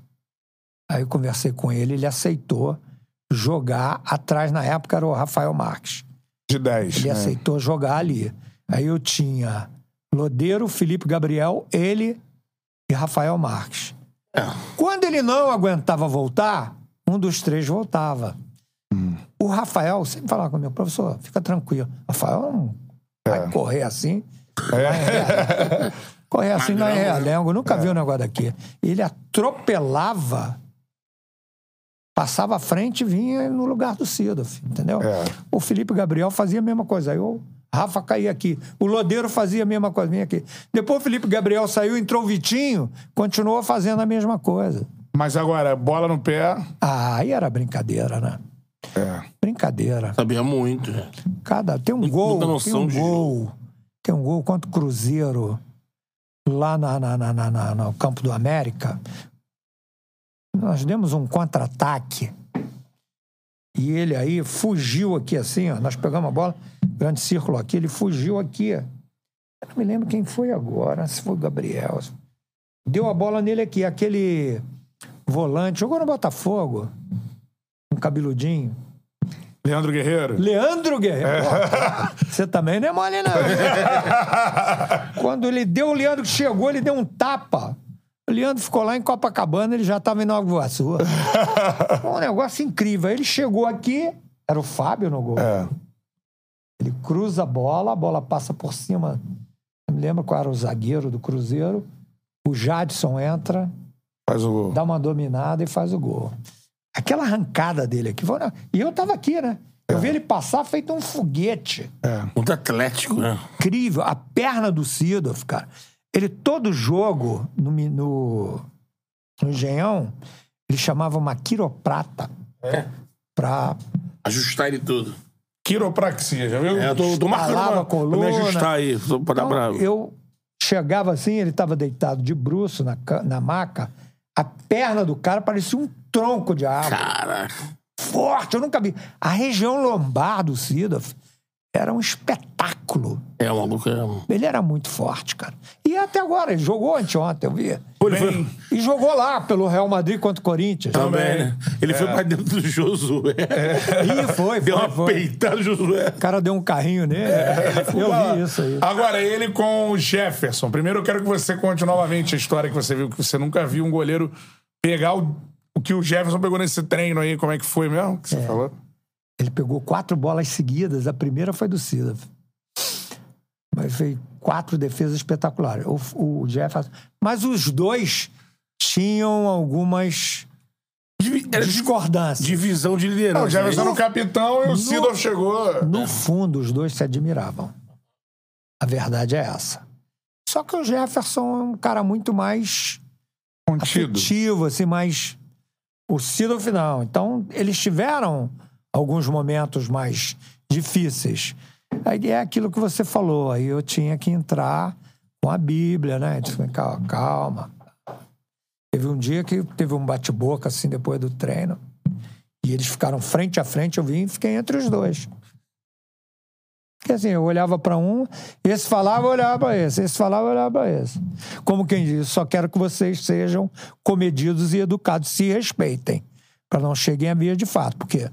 Speaker 3: Aí eu conversei com ele, ele aceitou jogar atrás, na época era o Rafael Marques.
Speaker 1: De 10.
Speaker 3: Ele
Speaker 1: né?
Speaker 3: aceitou jogar ali. Aí eu tinha Lodeiro, Felipe Gabriel, ele e Rafael Marques. Quando ele não aguentava voltar, um dos três voltava. O Rafael sempre falava comigo, professor, fica tranquilo. Rafael não vai correr assim.
Speaker 1: É.
Speaker 3: correr assim não é
Speaker 1: Magrão, né?
Speaker 3: realengo. Nunca vi um negócio daqui. Ele atropelava, passava à frente e vinha no lugar do Sidorf, entendeu?
Speaker 1: É.
Speaker 3: O Felipe Gabriel fazia a mesma coisa. Aí o Rafa caía aqui. O Lodeiro fazia a mesma coisa, vinha aqui. Depois o Felipe Gabriel saiu, entrou o Vitinho, continuou fazendo a mesma coisa.
Speaker 1: Mas agora, bola no pé.
Speaker 3: Ah, aí era brincadeira, né?
Speaker 1: É.
Speaker 3: Brincadeira.
Speaker 2: Sabia muito.
Speaker 3: Cada, tem um gol,
Speaker 2: muita
Speaker 3: tem
Speaker 2: noção
Speaker 3: um
Speaker 2: de
Speaker 3: gol, tem um gol contra o Cruzeiro lá na, na, na, na- no campo do América. Nós demos um contra-ataque e ele aí fugiu aqui assim, ó. Nós pegamos a bola, grande círculo aqui, ele fugiu aqui. Eu não me lembro quem foi agora, se foi o Gabriel. Deu a bola nele aqui, aquele volante, jogou no Botafogo, um cabeludinho.
Speaker 1: Leandro Guerreiro?
Speaker 3: Leandro Guerreiro. Pô, Você também não é mole, não. (laughs) Quando ele deu, o Leandro que chegou, ele deu um tapa. O Leandro ficou lá em Copacabana, ele já estava em Nova Iguaçu. (laughs) Um negócio incrível. Ele chegou aqui, era o Fábio no gol. Ele cruza a bola, a bola passa por cima. Eu me lembro qual era o zagueiro do Cruzeiro. O Jadson entra,
Speaker 1: Faz o gol.
Speaker 3: dá uma dominada e faz o gol. Aquela arrancada dele aqui. foi- E eu tava aqui, né? Eu vi ele passar feito um foguete.
Speaker 2: Muito atlético, né?
Speaker 3: Incrível. A perna do Sidorf, cara. Ele, todo jogo no, no, no Engenhão, ele chamava uma quiroprata pra
Speaker 2: Ajustar ele tudo.
Speaker 1: Quiropraxia, já viu?
Speaker 2: É, eu tô, tô marcando
Speaker 3: a
Speaker 2: pra me
Speaker 3: coluna.
Speaker 2: ajustar aí, só pra dar
Speaker 3: Então,
Speaker 2: bravo.
Speaker 3: Eu chegava assim, ele estava deitado de bruço na, na maca, a perna do cara parecia um tronco de árvore.
Speaker 2: Caraca.
Speaker 3: Forte, eu nunca vi. A região lombar do Sidorf era um espetáculo.
Speaker 2: É, o maluco é... um-
Speaker 3: Ele era muito forte, cara. E até agora, ele jogou anteontem, eu vi.
Speaker 2: Ele foi-
Speaker 3: E jogou lá pelo Real Madrid contra o Corinthians.
Speaker 2: Também, né? Ele foi pra dentro do Josué.
Speaker 3: Ih, foi,
Speaker 2: Deu
Speaker 3: foi,
Speaker 2: uma
Speaker 3: foi.
Speaker 2: peitada no Josué.
Speaker 3: O cara deu um carrinho nele. eu vi isso aí.
Speaker 1: Agora, ele com o Jefferson. Primeiro eu quero que você conte novamente a história que você viu, que você nunca viu um goleiro pegar o, o que o Jefferson pegou nesse treino aí. Como é que foi mesmo que você
Speaker 3: É.
Speaker 1: falou?
Speaker 3: Ele pegou quatro bolas seguidas. A primeira foi do Sidorf. Mas fez quatro defesas espetaculares. O, o Jefferson. Mas os dois tinham algumas discordâncias.
Speaker 2: Divisão de liderança.
Speaker 1: Não, o Jefferson era o capitão e o
Speaker 3: No-
Speaker 1: Sidorf chegou.
Speaker 3: No fundo, os dois se admiravam. A verdade é essa. Só que o Jefferson é um cara muito mais
Speaker 1: Contido.
Speaker 3: afetivo, assim, mais. O Sidorf não. Então, eles tiveram alguns momentos mais difíceis. Aí é aquilo que você falou. Aí eu tinha que entrar com a Bíblia, né? Disse, Calma, calma. Teve um dia que teve um bate-boca, assim, depois do treino. E eles ficaram frente a frente, eu vim e fiquei entre os dois. Porque assim, eu olhava para um, esse falava, eu olhava para esse, esse falava, eu olhava para esse. Como quem diz, só quero que vocês sejam comedidos e educados, se respeitem, para não cheguem a via de fato, porque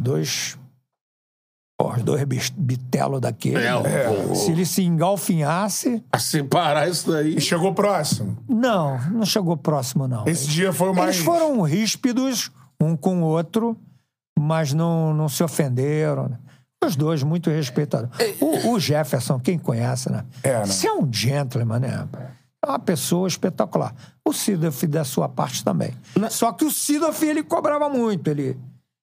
Speaker 3: dois Pô, os dois bitelos daquele.
Speaker 2: É,
Speaker 3: né? Se ele se engalfinhasse.
Speaker 2: A separar isso daí.
Speaker 1: E chegou próximo.
Speaker 3: Não, não chegou próximo, não.
Speaker 1: Esse dia foi o mais.
Speaker 3: Eles foram ríspidos, um com o outro, mas não, não se ofenderam. né? Os dois muito respeitados. O, o Jefferson, quem conhece, né?
Speaker 1: É, né?
Speaker 3: Você é um gentleman, né? É uma pessoa espetacular. O Sidoff, da sua parte, também. Só que o Sidoff, ele cobrava muito. Ele,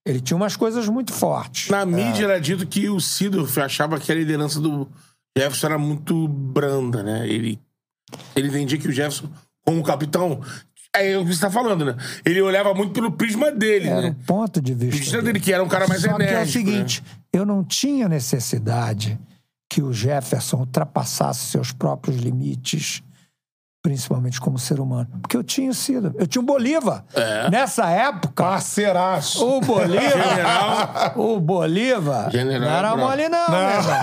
Speaker 3: ele tinha umas coisas muito fortes.
Speaker 2: Na mídia era dito que o Sidorf achava que a liderança do Jefferson era muito branda, né? Ele, ele entendia que o Jefferson, como capitão, é o que você tá falando, né? Ele olhava muito pelo prisma dele,
Speaker 3: Era
Speaker 2: né?
Speaker 3: o ponto de vista.
Speaker 2: O prisma dele, que era um cara mais
Speaker 3: Só
Speaker 2: enérgico.
Speaker 3: que é o
Speaker 2: né?
Speaker 3: seguinte, eu não tinha necessidade que o Jefferson ultrapassasse seus próprios limites, principalmente como ser humano. Porque eu tinha sido. Eu tinha o Bolívar.
Speaker 2: É.
Speaker 3: Nessa época.
Speaker 1: Parceiraço.
Speaker 3: O Bolívar.
Speaker 2: General.
Speaker 3: O Bolívar.
Speaker 2: General
Speaker 3: não era mole, não, meu irmão.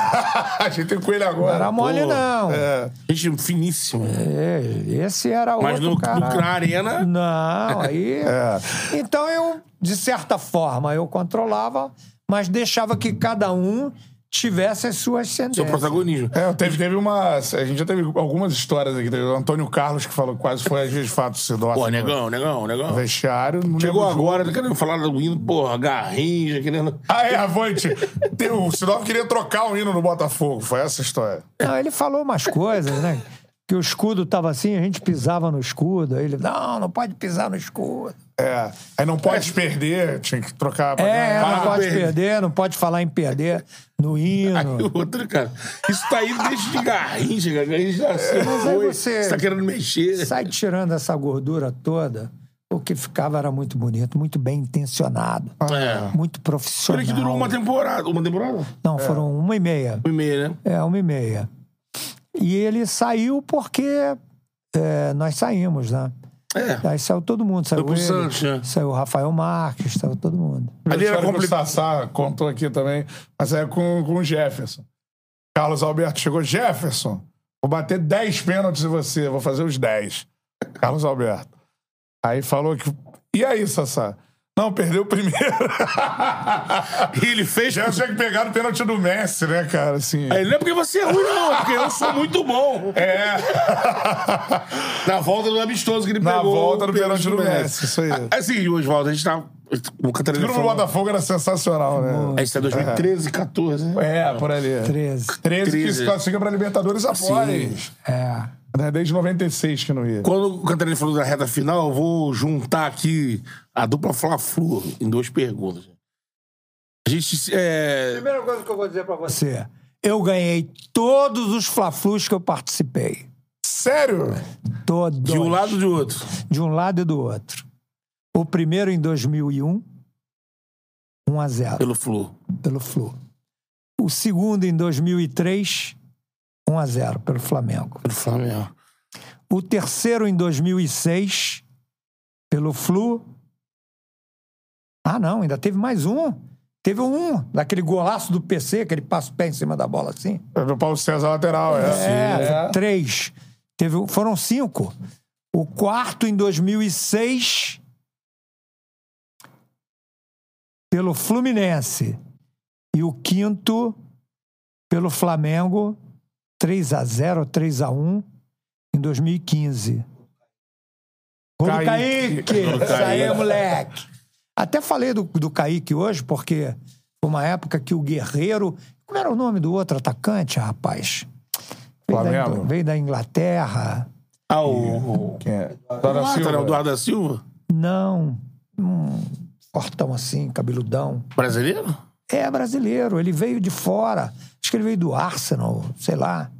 Speaker 3: (laughs)
Speaker 1: a gente tem com ele agora.
Speaker 3: Não era mole,
Speaker 2: Pô,
Speaker 3: não.
Speaker 1: É.
Speaker 2: Gente finíssima.
Speaker 3: É, esse era
Speaker 2: Mas
Speaker 3: outro
Speaker 2: no,
Speaker 3: cara.
Speaker 2: no, na arena.
Speaker 3: Não, aí. (laughs)
Speaker 1: É.
Speaker 3: Então eu, de certa forma, eu controlava, mas deixava que cada um tivesse as suas
Speaker 2: Seu
Speaker 3: sentenças.
Speaker 2: protagonismo.
Speaker 1: É, teve, teve uma. A gente já teve algumas histórias aqui. Teve o Antônio Carlos que falou que quase foi às vezes fato Sidócio.
Speaker 2: Pô, negão, negão, negão.
Speaker 1: Vestiário.
Speaker 2: Chegou agora,
Speaker 1: jogo.
Speaker 2: tá querendo falar do hino, porra, garrincha, querendo.
Speaker 1: Ah, é, Avante. Tem- o Sidócio queria trocar o hino no Botafogo. Foi essa a história.
Speaker 3: Não, ele falou umas coisas, né? Que o escudo tava assim, a gente pisava no escudo. Aí ele, não, não pode pisar no escudo.
Speaker 1: É. Aí não pode perder, tinha que trocar
Speaker 3: É, não pode
Speaker 2: perder.
Speaker 3: perder, não pode falar em perder no hino.
Speaker 2: Aí outro, cara. Isso tá aí desde de garrincha, cara. Garrincha já sempre
Speaker 3: Mas aí você-
Speaker 2: Você tá querendo mexer.
Speaker 3: Sai tirando essa gordura toda. O que ficava era muito bonito, muito bem intencionado,
Speaker 2: É.
Speaker 3: muito profissional.
Speaker 2: Olha que durou uma temporada. Uma temporada?
Speaker 3: Não, foram uma e meia.
Speaker 2: Um e meia, né?
Speaker 3: É, uma e meia. E ele saiu porque é, nós saímos, né?
Speaker 2: É.
Speaker 3: Aí saiu todo mundo. Saiu ele,
Speaker 2: Santos, né?
Speaker 3: Saiu o Rafael Marques, saiu todo mundo.
Speaker 1: Ali era
Speaker 2: era compli-
Speaker 1: complicado. O Sassá contou aqui também, mas é com, com o Jefferson. Carlos Alberto chegou. Jefferson, vou bater 10 pênaltis em você, vou fazer os 10. Carlos Alberto. Aí falou que. E aí, Sassá? Não, perdeu o primeiro.
Speaker 2: E (laughs) ele fez.
Speaker 1: Já tinha que pegar o pênalti do Messi, né, cara? Assim.
Speaker 2: Aí, não é porque você é ruim, não. É porque eu sou muito bom.
Speaker 1: É. (laughs)
Speaker 2: Na volta do amistoso que ele
Speaker 1: Na
Speaker 2: pegou.
Speaker 1: volta do
Speaker 2: o
Speaker 1: pênalti do Messi, isso aí.
Speaker 2: Assim, Oswaldo, a gente tá. O
Speaker 1: O
Speaker 2: Catarina falou.
Speaker 1: Botafogo era sensacional, né?
Speaker 2: É, isso é 2013, 14, né?
Speaker 1: É, por ali.
Speaker 3: 13.
Speaker 1: 13 que
Speaker 2: 13.
Speaker 1: se classifica pra Libertadores após.
Speaker 3: É.
Speaker 1: Né, Desde 96 que não ia.
Speaker 2: Quando o Catarina falou da reta final, eu vou juntar aqui a dupla Fla-Flu em duas perguntas. A gente. É...
Speaker 3: Primeira coisa que eu vou dizer pra você. Eu ganhei todos os Fla-Flus que eu participei.
Speaker 1: Sério?
Speaker 3: Todos.
Speaker 2: De um lado e do outro.
Speaker 3: De um lado e do outro. O primeiro em 2001, 1 a 0
Speaker 2: Pelo Flu.
Speaker 3: pelo Flu. O segundo em 2003, 1 a 0 pelo Flamengo.
Speaker 2: Pelo Flamengo.
Speaker 3: O terceiro em 2006, pelo Flu. Ah, não, ainda teve mais um. Teve um, daquele golaço do PC, que ele passa o pé em cima da bola assim.
Speaker 1: É do Paulo César lateral, é.
Speaker 3: É,
Speaker 1: É.
Speaker 3: três. Teve, foram cinco. O quarto em 2006 pelo Fluminense e o quinto pelo Flamengo 3 a 0, 3 a 1 em 2015. Gol do
Speaker 1: Kaique.
Speaker 3: Isso aí, moleque. Até falei do, do Kaique hoje, porque foi uma época que o Guerreiro. Como era o nome do outro atacante, rapaz? Veio da,
Speaker 1: Flamengo?
Speaker 3: Ingl- veio da Inglaterra.
Speaker 2: Ah, o.
Speaker 1: Quem é?
Speaker 2: O Mata, né?
Speaker 1: Silva.
Speaker 2: O Eduardo da Silva?
Speaker 3: Não. Um fortão assim, cabeludão.
Speaker 2: Brasileiro?
Speaker 3: É brasileiro, ele veio de fora. Acho que ele veio do Arsenal, sei lá.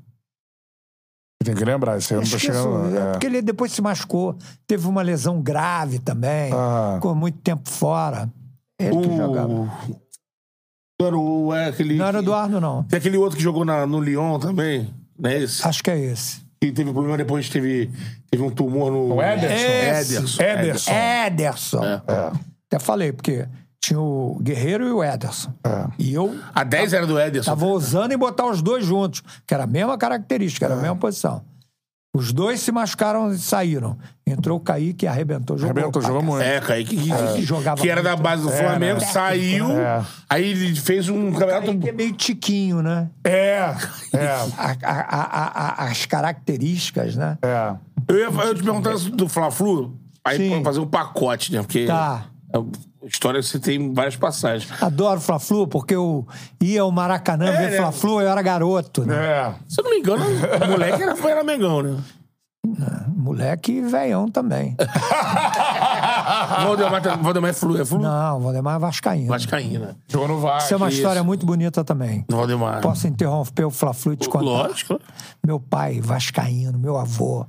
Speaker 1: Tem que lembrar, isso aí eu não tô
Speaker 3: Esqueço,
Speaker 1: chegando.
Speaker 3: é
Speaker 1: É.
Speaker 3: Porque ele depois se machucou. Teve uma lesão grave também.
Speaker 1: Ah.
Speaker 3: Ficou muito tempo fora. Ele que jogava.
Speaker 2: O. Não era o. É aquele.
Speaker 3: Não era o Eduardo, não.
Speaker 2: Tem aquele outro que jogou na, no Lyon também, não é esse?
Speaker 3: Acho que é esse.
Speaker 2: Que teve problema depois, teve, teve um tumor no.
Speaker 1: O Ederson?
Speaker 3: Esse.
Speaker 2: Ederson.
Speaker 1: Ederson.
Speaker 3: Ederson.
Speaker 2: É.
Speaker 1: É.
Speaker 3: Até falei, porque Tinha o Guerreiro e o Ederson. E eu.
Speaker 2: A 10 era do Ederson.
Speaker 3: Tava ousando em botar os dois juntos, que era a mesma característica, era a mesma posição. Os dois se machucaram e saíram. Entrou o Kaique e arrebentou. Jogou
Speaker 1: Arrebentou, jogou muito.
Speaker 2: É, Kaique, que,
Speaker 3: É.
Speaker 2: que,
Speaker 3: Jogava
Speaker 2: que era da base do
Speaker 3: É,
Speaker 2: Flamengo, saiu,
Speaker 1: É.
Speaker 2: aí ele fez um campeonato...
Speaker 3: Kaique é meio tiquinho, né?
Speaker 1: É, (laughs) é.
Speaker 3: A- a- a- a- as características, né?
Speaker 1: É.
Speaker 2: Eu ia, eu ia te perguntar do Fla-Flu, aí pra fazer um pacote, né? Porque
Speaker 3: Tá.
Speaker 2: a história você tem várias passagens.
Speaker 3: Adoro Fla-Flu, porque eu ia ao Maracanã
Speaker 2: É,
Speaker 3: ver
Speaker 2: né?
Speaker 3: Fla-Flu, eu era garoto, né?
Speaker 1: É.
Speaker 2: Se eu não me engano, o moleque era, era Mengão, né?
Speaker 3: Moleque e veião também. (laughs)
Speaker 2: Valdemar, tá- Valdemar é Flu, é Flu?
Speaker 3: Não, Valdemar é vascaíno.
Speaker 2: Vascaína.
Speaker 1: Jogou no Vasco.
Speaker 3: Isso é uma
Speaker 2: isso.
Speaker 3: história muito bonita também.
Speaker 2: Valdemar.
Speaker 3: Posso interromper o Fla-Flu e te contar?
Speaker 2: Lógico.
Speaker 3: Meu pai, vascaíno, meu avô,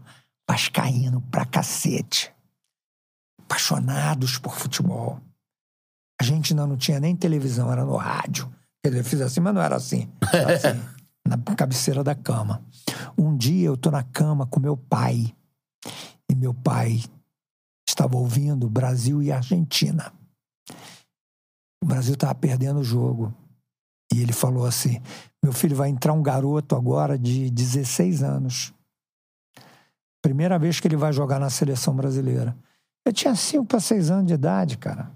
Speaker 3: vascaíno pra cacete. Apaixonados por futebol. A gente ainda não tinha nem televisão, era no rádio. Quer dizer, eu fiz assim, mas não era assim. Era (laughs) assim, na cabeceira da cama. Um dia eu tô na cama com meu pai. E meu pai estava ouvindo Brasil e Argentina. O Brasil estava perdendo o jogo. E ele falou assim: meu filho vai entrar um garoto agora de 16 anos. Primeira vez que ele vai jogar na seleção brasileira. Eu tinha 5 para 6 anos de idade, cara.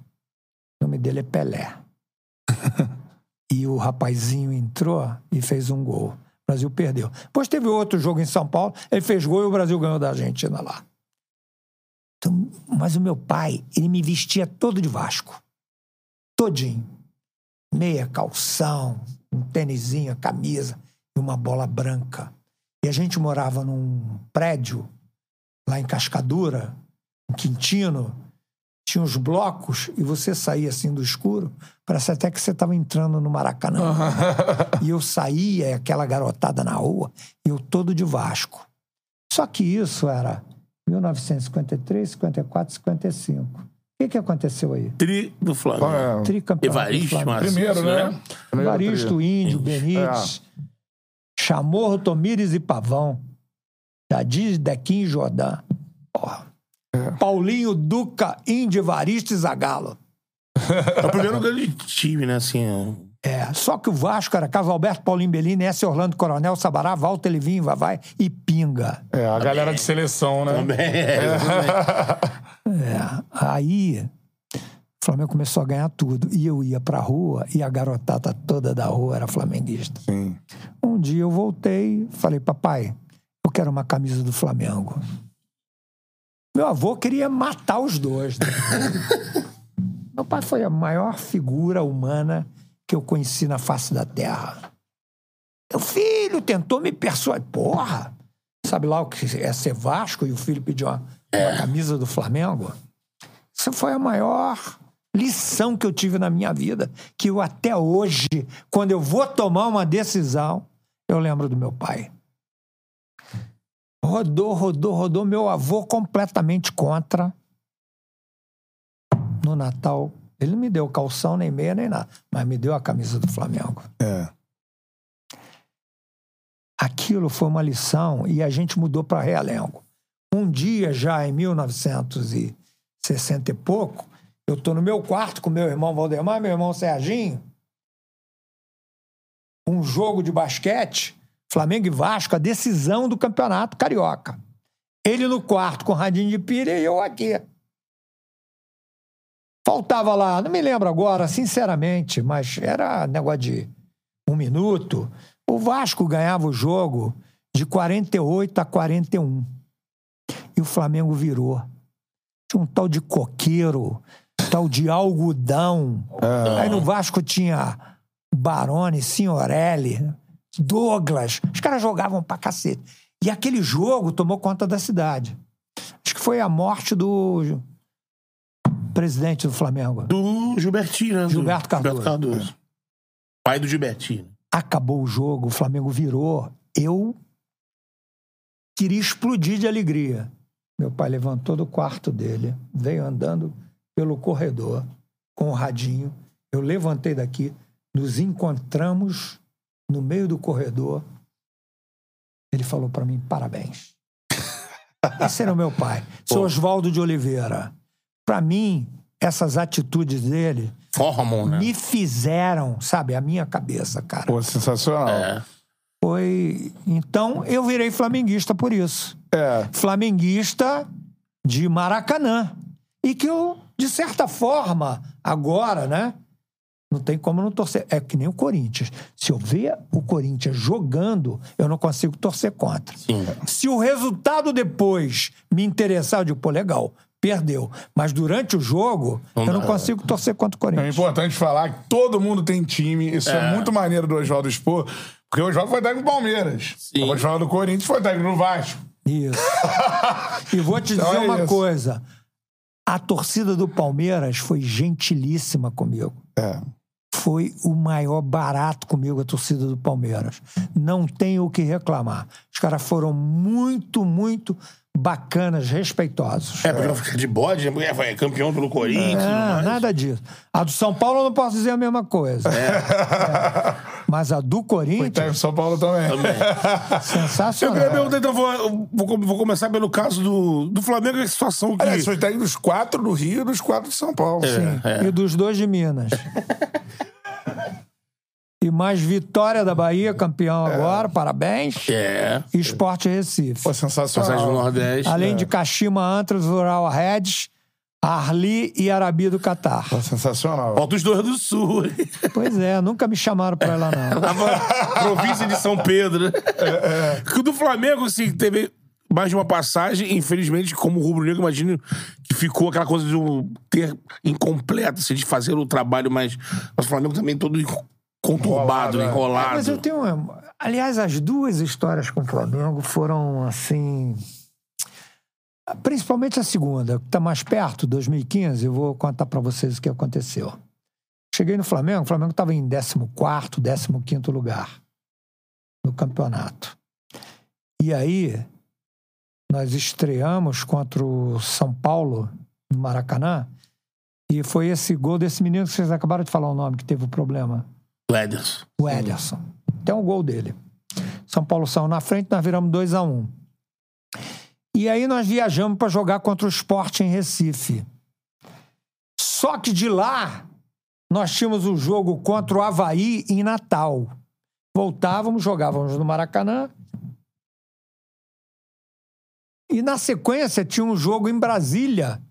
Speaker 3: Nome dele é Pelé. (laughs) e o rapazinho entrou e fez um gol. O Brasil perdeu. Depois teve outro jogo em São Paulo, ele fez gol e o Brasil ganhou da Argentina lá. Então, mas o meu pai, ele me vestia todo de Vasco. Todinho. Meia calção, um tênisinho, camisa e uma bola branca. E a gente morava num prédio lá em Cascadura, em Quintino. Tinha uns blocos e você saía assim do escuro, parece até que você estava entrando no Maracanã. e eu saía, aquela garotada na rua, e eu todo de Vasco. Só que isso era 1953, 54, 55. O que, que aconteceu aí?
Speaker 2: Tri do Flamengo.
Speaker 3: Tricampeão.
Speaker 2: Evaristo,
Speaker 3: do Flamengo.
Speaker 2: Marcos,
Speaker 1: Primeiro, né?
Speaker 3: Evaristo, Índio, Benítez, Chamorro, Tomires e Pavão. Jadir, Dequim e Jordão. Porra. Paulinho, Duca, Índio, Evaristo e Zagalo.
Speaker 2: É o primeiro grande time, né? Assim,
Speaker 3: É, só que o Vasco era Carlos Alberto, Paulinho Bellini, S. Orlando Coronel, Sabará, Walter Livinho, Vavai e Pinga.
Speaker 1: É, a galera de seleção, né?
Speaker 2: Também, é,
Speaker 3: É, aí o Flamengo começou a ganhar tudo. E eu ia pra rua e a garotada toda da rua era flamenguista.
Speaker 1: Sim.
Speaker 3: Um dia eu voltei falei, papai, eu quero uma camisa do Flamengo. Meu avô queria matar os dois. né? (laughs) Meu pai foi a maior figura humana que eu conheci na face da terra. Meu filho tentou me persuadir. Porra! Sabe lá o que é ser Vasco e o filho pediu uma, uma camisa do Flamengo? Isso foi a maior lição que eu tive na minha vida. Que eu até hoje, quando eu vou tomar uma decisão, eu lembro do meu pai. Rodou, rodou, rodou. Meu avô completamente contra. No Natal, ele não me deu calção, nem meia, nem nada. Mas me deu a camisa do Flamengo.
Speaker 1: É.
Speaker 3: Aquilo foi uma lição e a gente mudou para Realengo. Um dia, já em 1960 e pouco, eu tô no meu quarto com meu irmão Valdemar, meu irmão Serginho. Um jogo de basquete, Flamengo e Vasco, a decisão do campeonato carioca. Ele no quarto com o radinho de pilha e eu aqui. Faltava lá, não me lembro agora, sinceramente, mas era negócio de um minuto. O Vasco ganhava o jogo de 48 a 41. E o Flamengo virou. Tinha um tal de coqueiro, tal de algodão. Aí no Vasco tinha Barone, Signorelli, Douglas. Os caras jogavam pra cacete. E aquele jogo tomou conta da cidade. Acho que foi a morte do presidente do Flamengo.
Speaker 2: Do Gilbertinho, né?
Speaker 3: Gilberto Cardoso.
Speaker 2: Gilberto Cardoso. Pai do Gilbertinho.
Speaker 3: Acabou o jogo, o Flamengo virou. Eu queria explodir de alegria. Meu pai levantou do quarto dele, veio andando pelo corredor com o radinho. Eu levantei daqui, nos encontramos no meio do corredor. Ele falou para mim: parabéns. (laughs) Esse era o meu pai, seu Oswaldo de Oliveira. Para mim, essas atitudes dele
Speaker 2: Formam, né?
Speaker 3: me fizeram, sabe, a minha cabeça, cara.
Speaker 1: Pô, sensacional.
Speaker 2: É.
Speaker 3: Foi. Então, eu virei flamenguista por isso.
Speaker 1: É.
Speaker 3: Flamenguista de Maracanã. E que eu, de certa forma, agora, né? Não tem como não torcer. É que nem o Corinthians. Se eu ver o Corinthians jogando, eu não consigo torcer contra.
Speaker 2: Sim.
Speaker 3: Se o resultado depois me interessar, eu digo, pô, legal, perdeu. Mas durante o jogo,
Speaker 1: Não
Speaker 3: eu não
Speaker 1: dá.
Speaker 3: consigo torcer contra o
Speaker 1: É
Speaker 3: Corinthians.
Speaker 1: importante falar que todo mundo tem time. Isso é,
Speaker 3: É.
Speaker 1: muito maneiro do Oswaldo expor. Porque o Oswaldo foi técnico do Palmeiras. Sim. Pode falar do Corinthians, foi técnico do Vasco.
Speaker 3: Isso. (laughs) e vou te
Speaker 1: Então
Speaker 3: dizer
Speaker 1: é
Speaker 3: uma
Speaker 1: isso.
Speaker 3: coisa. A torcida do Palmeiras foi gentilíssima comigo.
Speaker 1: É.
Speaker 3: Foi o maior barato comigo, a torcida do Palmeiras. Não tenho o que reclamar. Os caras foram muito, muito bacanas, respeitosos.
Speaker 2: É, porque ficar de bode, é, vai, é campeão pelo Corinthians.
Speaker 3: É, nada disso. A do São Paulo eu não posso dizer a mesma coisa. É. Mas a do Corinthians.
Speaker 1: São Paulo também.
Speaker 2: Eu
Speaker 3: Sensacional.
Speaker 2: queria perguntar, então, vou, vou, vou começar pelo caso do, do Flamengo, a situação que.
Speaker 1: Aliás, foi técnico dos quatro do Rio e dos quatro de São Paulo.
Speaker 2: É,
Speaker 3: E dos dois de Minas. (laughs) e mais Vitória da Bahia, campeão agora, parabéns.
Speaker 2: É.
Speaker 3: E Esporte Recife.
Speaker 1: Pô, sensacional.
Speaker 2: Passagem do Nordeste.
Speaker 3: Além
Speaker 2: É.
Speaker 3: de Kashima Antras, Ural Reds, Arli e Arabi do Catar.
Speaker 1: sensacional.
Speaker 2: Falta os dois do Sul.
Speaker 3: Pois é, nunca me chamaram pra ir lá, não. (laughs)
Speaker 2: Província de São Pedro. Que o do Flamengo, assim, teve mais de uma passagem, infelizmente, como o Rubro Negro, imagino que ficou aquela coisa de um ter incompleto, assim, de fazer o trabalho mais. Mas o Flamengo também todo conturbado,
Speaker 3: É,
Speaker 2: enrolado.
Speaker 3: mas eu tenho. uma- Aliás, as duas histórias com o Flamengo foram assim. Principalmente a segunda, que está mais perto, 2015, eu vou contar para vocês o que aconteceu. Cheguei no Flamengo, o Flamengo estava em 14, 15 lugar no campeonato. E aí, nós estreamos contra o São Paulo, no Maracanã, e foi esse gol desse menino que vocês acabaram de falar o nome, que teve o problema.
Speaker 2: O Ederson.
Speaker 3: O Ederson. Tem um gol dele. São Paulo saiu na frente, nós viramos 2 a 1 um. E aí nós viajamos para jogar contra o Sport em Recife. Só que de lá, nós tínhamos o jogo contra o Havaí em Natal. Voltávamos, jogávamos no Maracanã. E na sequência tinha um jogo em Brasília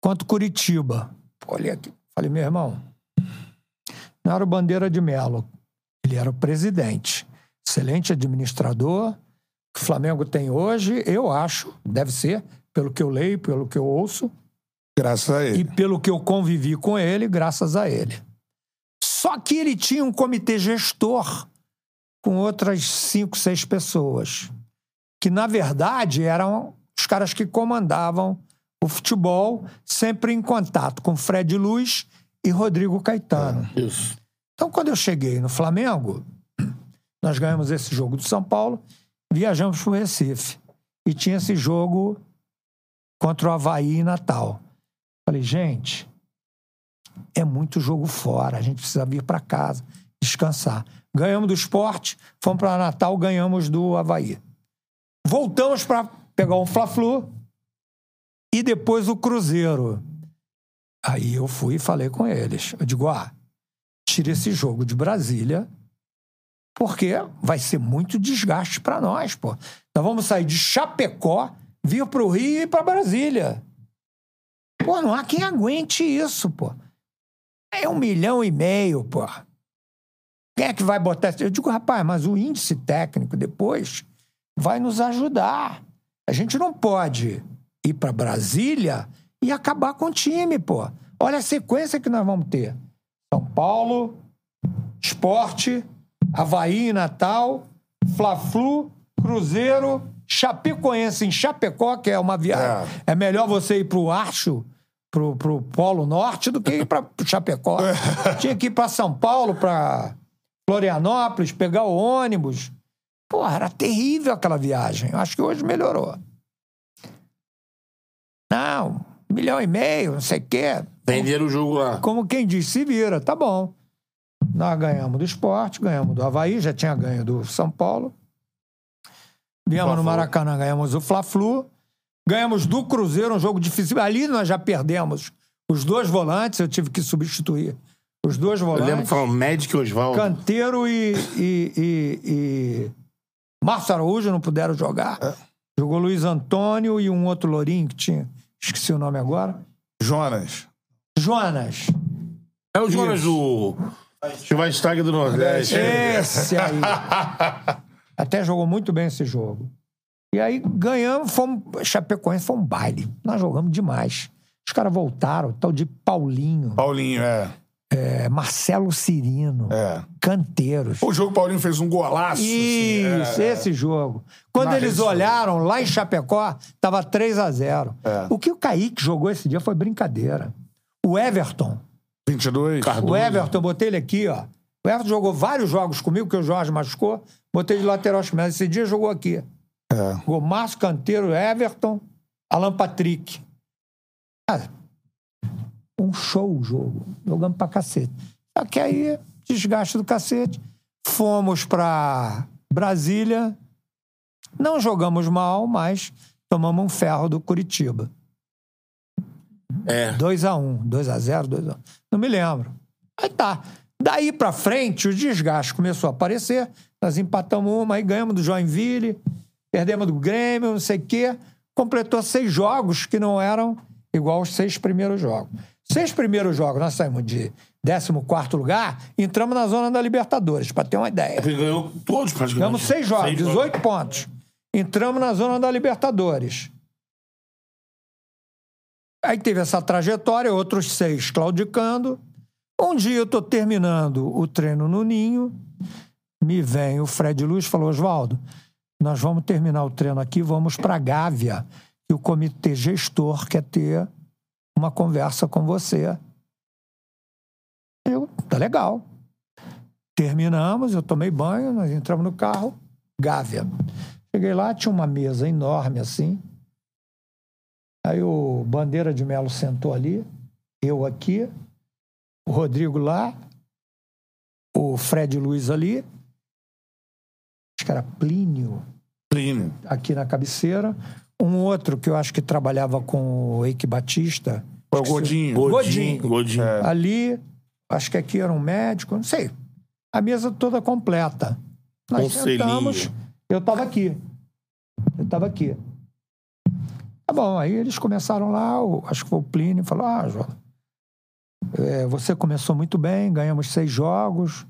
Speaker 3: contra o Curitiba. Olha aqui. Falei, meu irmão, não era o Bandeira de Melo. Ele era o presidente. Excelente administrador. que O Flamengo tem hoje, eu acho, deve ser, pelo que eu leio, pelo que eu ouço.
Speaker 1: Graças a ele.
Speaker 3: E pelo que eu convivi com ele, graças a ele. Só que ele tinha um comitê gestor com outras cinco, seis pessoas. Que, na verdade, eram os caras que comandavam o futebol, sempre em contato com Fred Luz e Rodrigo Caetano.
Speaker 2: Isso.
Speaker 3: Então, quando eu cheguei no Flamengo, (clears throat) nós ganhamos esse jogo do São Paulo, viajamos para o Recife. E tinha esse jogo contra o Havaí em Natal. Falei, gente, é muito jogo fora, a gente precisa vir para casa, descansar. Ganhamos do esporte, fomos para Natal, ganhamos do Havaí. Voltamos para pegar o Fla-Flu e depois o Cruzeiro. Aí eu fui e falei com eles. Eu digo, ah, tira esse jogo de Brasília, porque vai ser muito desgaste para nós, pô. Nós vamos sair de Chapecó, vir para o Rio e para Brasília. Pô, não há quem aguente isso, pô. É um milhão e meio, pô. Quem é que vai botar? Eu digo, rapaz, mas o índice técnico depois vai nos ajudar. A gente não pode ir para Brasília e acabar com o time, pô. Olha a sequência que nós vamos ter. São Paulo, Esporte, Havaí em Natal, Fla-Flu, Cruzeiro, Chapecoense em Chapecó, que é uma viagem. É, melhor você ir pro Archo, pro, pro Polo Norte, do que ir pra pro Chapecó. (laughs) Tinha que ir pra São Paulo, pra Florianópolis, pegar o ônibus. Pô, era terrível aquela viagem. Eu acho que hoje melhorou. Não, milhão e meio, não sei o quê.
Speaker 2: Venderam o jogo lá.
Speaker 3: Como quem diz, se vira, tá bom. Nós ganhamos do esporte, ganhamos do Havaí, já tinha ganho do São Paulo. Viemos no Maracanã, ganhamos o Fla-Flu. Ganhamos do Cruzeiro, um jogo difícil. Ali nós já perdemos Os dois volantes eu tive que substituir. Os dois
Speaker 2: Eu
Speaker 3: volantes.
Speaker 2: lembro que falava Magic e Oswaldo.
Speaker 3: Canteiro e, e, e, e Márcio Araújo não puderam jogar.
Speaker 2: É.
Speaker 3: Jogou Luiz Antônio e um outro lourinho que tinha. Esqueci o nome agora.
Speaker 1: Jonas.
Speaker 3: Jonas.
Speaker 2: É o Jonas do Chuvastag do Nordeste.
Speaker 3: Esse aí. (laughs) Até jogou muito bem esse jogo. E aí ganhamos, fomos. Chapecoense foi um baile. Nós jogamos demais. Os caras voltaram, tal de Paulinho.
Speaker 1: Paulinho, é.
Speaker 3: É, Marcelo Cirino.
Speaker 1: É.
Speaker 3: Canteiros.
Speaker 1: O jogo Paulinho fez um golaço. assim,
Speaker 3: Isso,
Speaker 1: é.
Speaker 3: esse jogo. Quando
Speaker 1: Na
Speaker 3: eles
Speaker 1: rede
Speaker 3: olharam lá em Chapecó, tava 3 a 0
Speaker 1: É.
Speaker 3: O que o Kaique jogou esse dia foi brincadeira. O Everton.
Speaker 1: 22.
Speaker 3: O Everton, eu botei ele aqui, ó. O Everton jogou vários jogos comigo, que o Jorge machucou. Botei de lateral esquerdo. Esse dia jogou aqui.
Speaker 1: É.
Speaker 3: Jogou Márcio Canteiro, Everton, Alan Patrick. Cara, um show o jogo. Jogamos pra cacete. Só que aí, desgaste do cacete. Fomos pra Brasília. Não jogamos mal, mas tomamos um ferro do Curitiba.
Speaker 2: É.
Speaker 3: 2x1, 2x0, 2x1. Não me lembro. Aí tá. Daí pra frente, o desgaste começou a aparecer. Nós empatamos uma, aí ganhamos do Joinville, perdemos do Grêmio, não sei o quê. Completou seis jogos que não eram igual aos seis primeiros jogos. Seis primeiros jogos, nós saímos de 14 lugar, entramos na zona da Libertadores, pra ter uma ideia.
Speaker 2: Ele ganhou todos praticamente.
Speaker 3: Ganhamos seis jogos,
Speaker 2: Seis
Speaker 3: 18 pontos. Entramos na zona da Libertadores. Aí teve essa trajetória, outros seis claudicando. Um dia eu tô terminando o treino no Ninho, me vem o Fred Luz e falou, Oswaldo, nós vamos terminar o treino aqui, vamos para Gávea, e o comitê gestor quer ter uma conversa com você. Eu, tá legal. Terminamos, eu tomei banho, nós entramos no carro, Gávea. Cheguei lá, tinha uma mesa enorme assim. Aí o Bandeira de Melo sentou ali, eu aqui, o Rodrigo lá, o Fred Luiz ali, acho que era Plínio.
Speaker 1: Plínio.
Speaker 3: Aqui na cabeceira. Um outro que eu acho que trabalhava com o Eike Batista.
Speaker 1: Foi o
Speaker 3: Esqueci-
Speaker 1: Godinho.
Speaker 3: Godinho.
Speaker 2: Godinho.
Speaker 1: É.
Speaker 3: Ali, acho que aqui era um médico, não sei. A mesa toda completa. Nós
Speaker 2: Conselhinho.
Speaker 3: sentamos, eu estava aqui. Eu estava aqui. Tá bom, aí eles começaram lá, o- acho que foi o Plínio, falou: Ah, João, é, você começou muito bem, ganhamos seis jogos,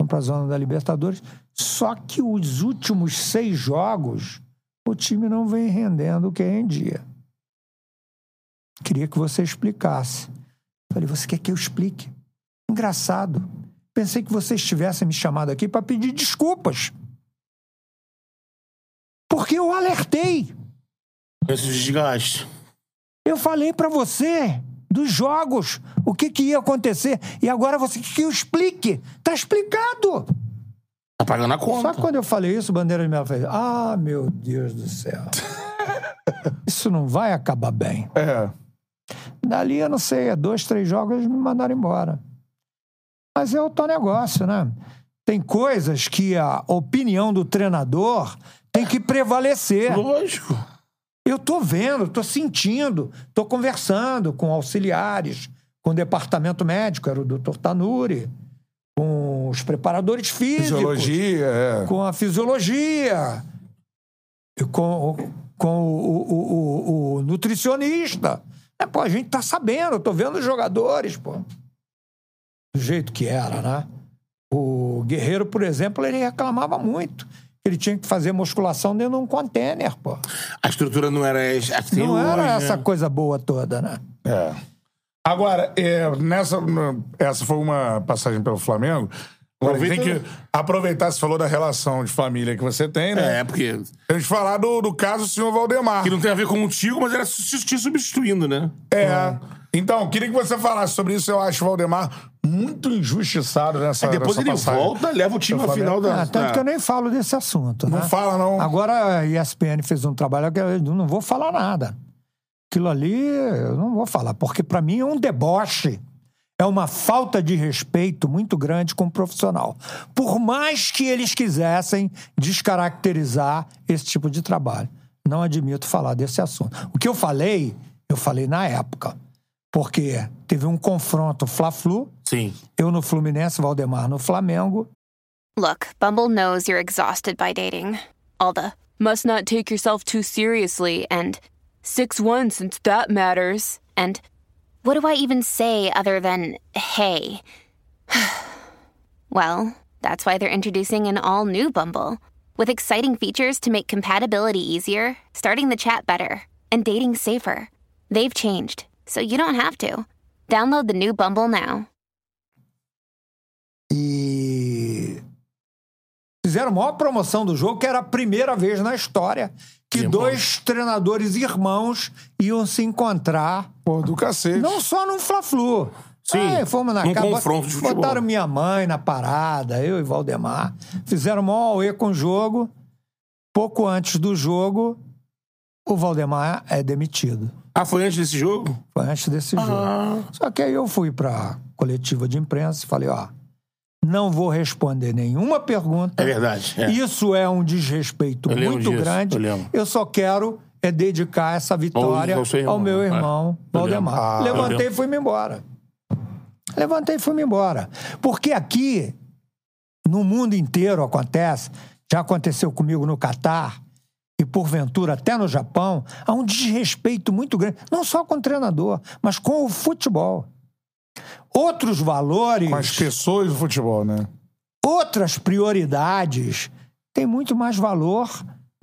Speaker 3: vamos para a zona da Libertadores. Só que os últimos seis jogos, o time não vem rendendo o que rendia. Queria que você explicasse. Falei, você quer que eu explique? Engraçado. Pensei que vocês tivessem me chamado aqui para pedir desculpas. Porque eu alertei.
Speaker 2: Esse desgaste.
Speaker 3: Eu falei para você dos jogos, o que, que ia acontecer. E agora você quer que eu explique. Tá explicado.
Speaker 2: Tá pagando a
Speaker 3: Só
Speaker 2: conta.
Speaker 3: que quando eu falei isso, o Bandeira de Melo fez: Ah, meu Deus do céu. (laughs) isso não vai acabar bem.
Speaker 1: É.
Speaker 3: Dali, eu não sei, é dois, três jogos, eles me mandaram embora. Mas é o teu negócio, né? Tem coisas que a opinião do treinador tem que prevalecer.
Speaker 2: Lógico.
Speaker 3: Eu tô vendo, tô sentindo, tô conversando com auxiliares, com o departamento médico, era o doutor Tanuri, com os preparadores físicos
Speaker 1: Fisiologia, é.
Speaker 3: com a fisiologia, com, com o, o- o- o nutricionista. É, pô, a gente tá sabendo, eu tô vendo os jogadores, pô. Do jeito que era, né? O Guerreiro, por exemplo, ele reclamava muito. Ele tinha que fazer musculação dentro de um container, pô.
Speaker 2: A estrutura não era essa. a que tem
Speaker 3: Não era
Speaker 2: hoje,
Speaker 3: essa
Speaker 2: né?
Speaker 3: coisa boa toda, né?
Speaker 1: É. Agora, é, nessa, essa foi uma passagem pelo Flamengo. Agora, tem
Speaker 2: Aproveita-
Speaker 1: que aproveitar, você falou da relação de família que você tem, né?
Speaker 2: É, porque.
Speaker 1: Temos que falar do, do caso do senhor Valdemar.
Speaker 2: Que não tem a ver contigo, mas era te substituindo, né?
Speaker 1: É. Então, queria que você falasse sobre isso. Eu acho o Valdemar muito injustiçado nessa
Speaker 2: Aí depois
Speaker 1: nessa
Speaker 2: ele
Speaker 1: passagem.
Speaker 2: volta, leva o time à
Speaker 1: Flamengo.
Speaker 2: final da.
Speaker 3: Ah, tanto
Speaker 2: da-
Speaker 3: que eu nem falo desse assunto,
Speaker 1: Não
Speaker 3: né?
Speaker 1: fala, não.
Speaker 3: Agora a ESPN fez um trabalho que eu não vou falar nada. Aquilo ali eu não vou falar, porque para mim é um deboche. É uma falta de respeito muito grande com o profissional. Por mais que eles quisessem descaracterizar esse tipo de trabalho. Não admito falar desse assunto. O que eu falei, eu falei na época. Porque teve um confronto Fla-Flu.
Speaker 2: Sim.
Speaker 3: Eu no Fluminense, Valdemar no Flamengo.
Speaker 13: Look, Bumble knows you're exhausted by dating. All the must not take yourself too seriously and 6-1 since that matters. And what do I even say other than hey? (sighs) well, that's why they're introducing an all new Bumble with exciting features to make compatibility easier, starting the chat better, and dating safer. They've changed, so you don't have to. Download the new Bumble now.
Speaker 3: E fizeram a maior promoção do jogo, que era a primeira vez na história que dois treinadores irmãos iam se encontrar.
Speaker 1: Pô, do cacete.
Speaker 3: Não só num Fla-Flu.
Speaker 2: Sim,
Speaker 3: É, fomos na
Speaker 2: num
Speaker 3: casa,
Speaker 2: confronto de futebol.
Speaker 3: Botaram minha mãe na parada, eu e Valdemar. Fizeram maior auê com o jogo. Pouco antes do jogo, o Valdemar é demitido.
Speaker 2: Ah, foi antes desse jogo?
Speaker 3: Foi antes desse
Speaker 2: Ah.
Speaker 3: jogo. Só que aí eu fui pra coletiva de imprensa e falei, ó, não vou responder nenhuma pergunta.
Speaker 2: É verdade. é.
Speaker 3: Isso é um desrespeito
Speaker 2: Eu
Speaker 3: muito
Speaker 2: disso,
Speaker 3: grande.
Speaker 2: eu.
Speaker 3: Eu só quero é dedicar essa vitória
Speaker 2: Ao- seu
Speaker 3: ao,
Speaker 2: irmão,
Speaker 3: meu
Speaker 2: é.
Speaker 3: irmão,
Speaker 2: Eu
Speaker 3: Valdemar.
Speaker 2: Ah,
Speaker 3: Levantei e fui-me embora. Levantei e fui-me embora. Porque aqui, no mundo inteiro acontece, já aconteceu comigo no Catar, e porventura até no Japão, há um desrespeito muito grande, não só com o treinador, mas com o futebol. Outros valores.
Speaker 1: Com as pessoas do futebol, né?
Speaker 3: outras prioridades têm muito mais valor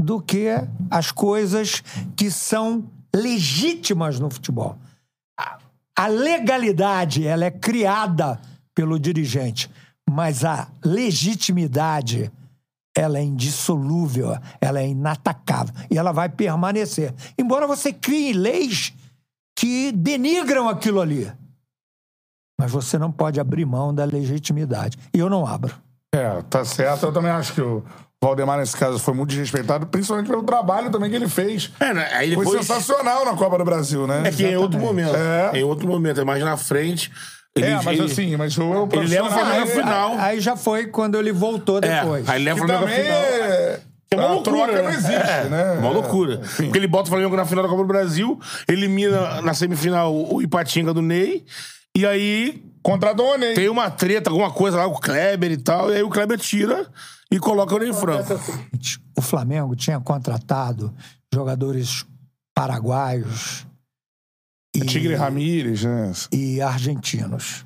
Speaker 3: do que as coisas que são legítimas no futebol. A- A legalidade, ela é criada pelo dirigente, mas a legitimidade, ela é indissolúvel, ela é inatacável e ela vai permanecer. Embora você crie leis que denigram aquilo ali. Mas você não pode abrir mão da legitimidade. E eu não abro.
Speaker 1: É, tá certo. Eu também acho que o Valdemar, nesse caso, foi muito desrespeitado, principalmente pelo trabalho também que ele fez.
Speaker 2: É, né? Aí
Speaker 1: Foi
Speaker 2: depois-
Speaker 1: sensacional na Copa do Brasil, né?
Speaker 2: É que é outro
Speaker 1: Exatamente.
Speaker 2: momento.
Speaker 1: É.
Speaker 2: É outro momento. É mais na frente. Ele,
Speaker 1: É, mas
Speaker 2: ele-
Speaker 1: assim, mas o
Speaker 2: Ele leva o Flamengo à final.
Speaker 3: Aí já foi quando ele voltou
Speaker 2: É,
Speaker 3: depois.
Speaker 2: aí leva o Flamengo à
Speaker 1: também
Speaker 2: final.
Speaker 1: é...
Speaker 2: É uma
Speaker 1: a
Speaker 2: loucura,
Speaker 1: troca
Speaker 2: né?
Speaker 1: não existe,
Speaker 2: é,
Speaker 1: né?
Speaker 2: Uma loucura. Porque ele bota o Flamengo na final da Copa do Brasil, elimina na semifinal o Ipatinga do Ney, e aí.
Speaker 1: Contratou o Ney.
Speaker 2: Tem uma treta, alguma coisa lá, com o Kleber e tal, e aí o Kleber tira e coloca o Ney Franco.
Speaker 3: O Flamengo tinha contratado jogadores paraguaios e,
Speaker 1: Tigre Ramírez, né?
Speaker 3: e argentinos.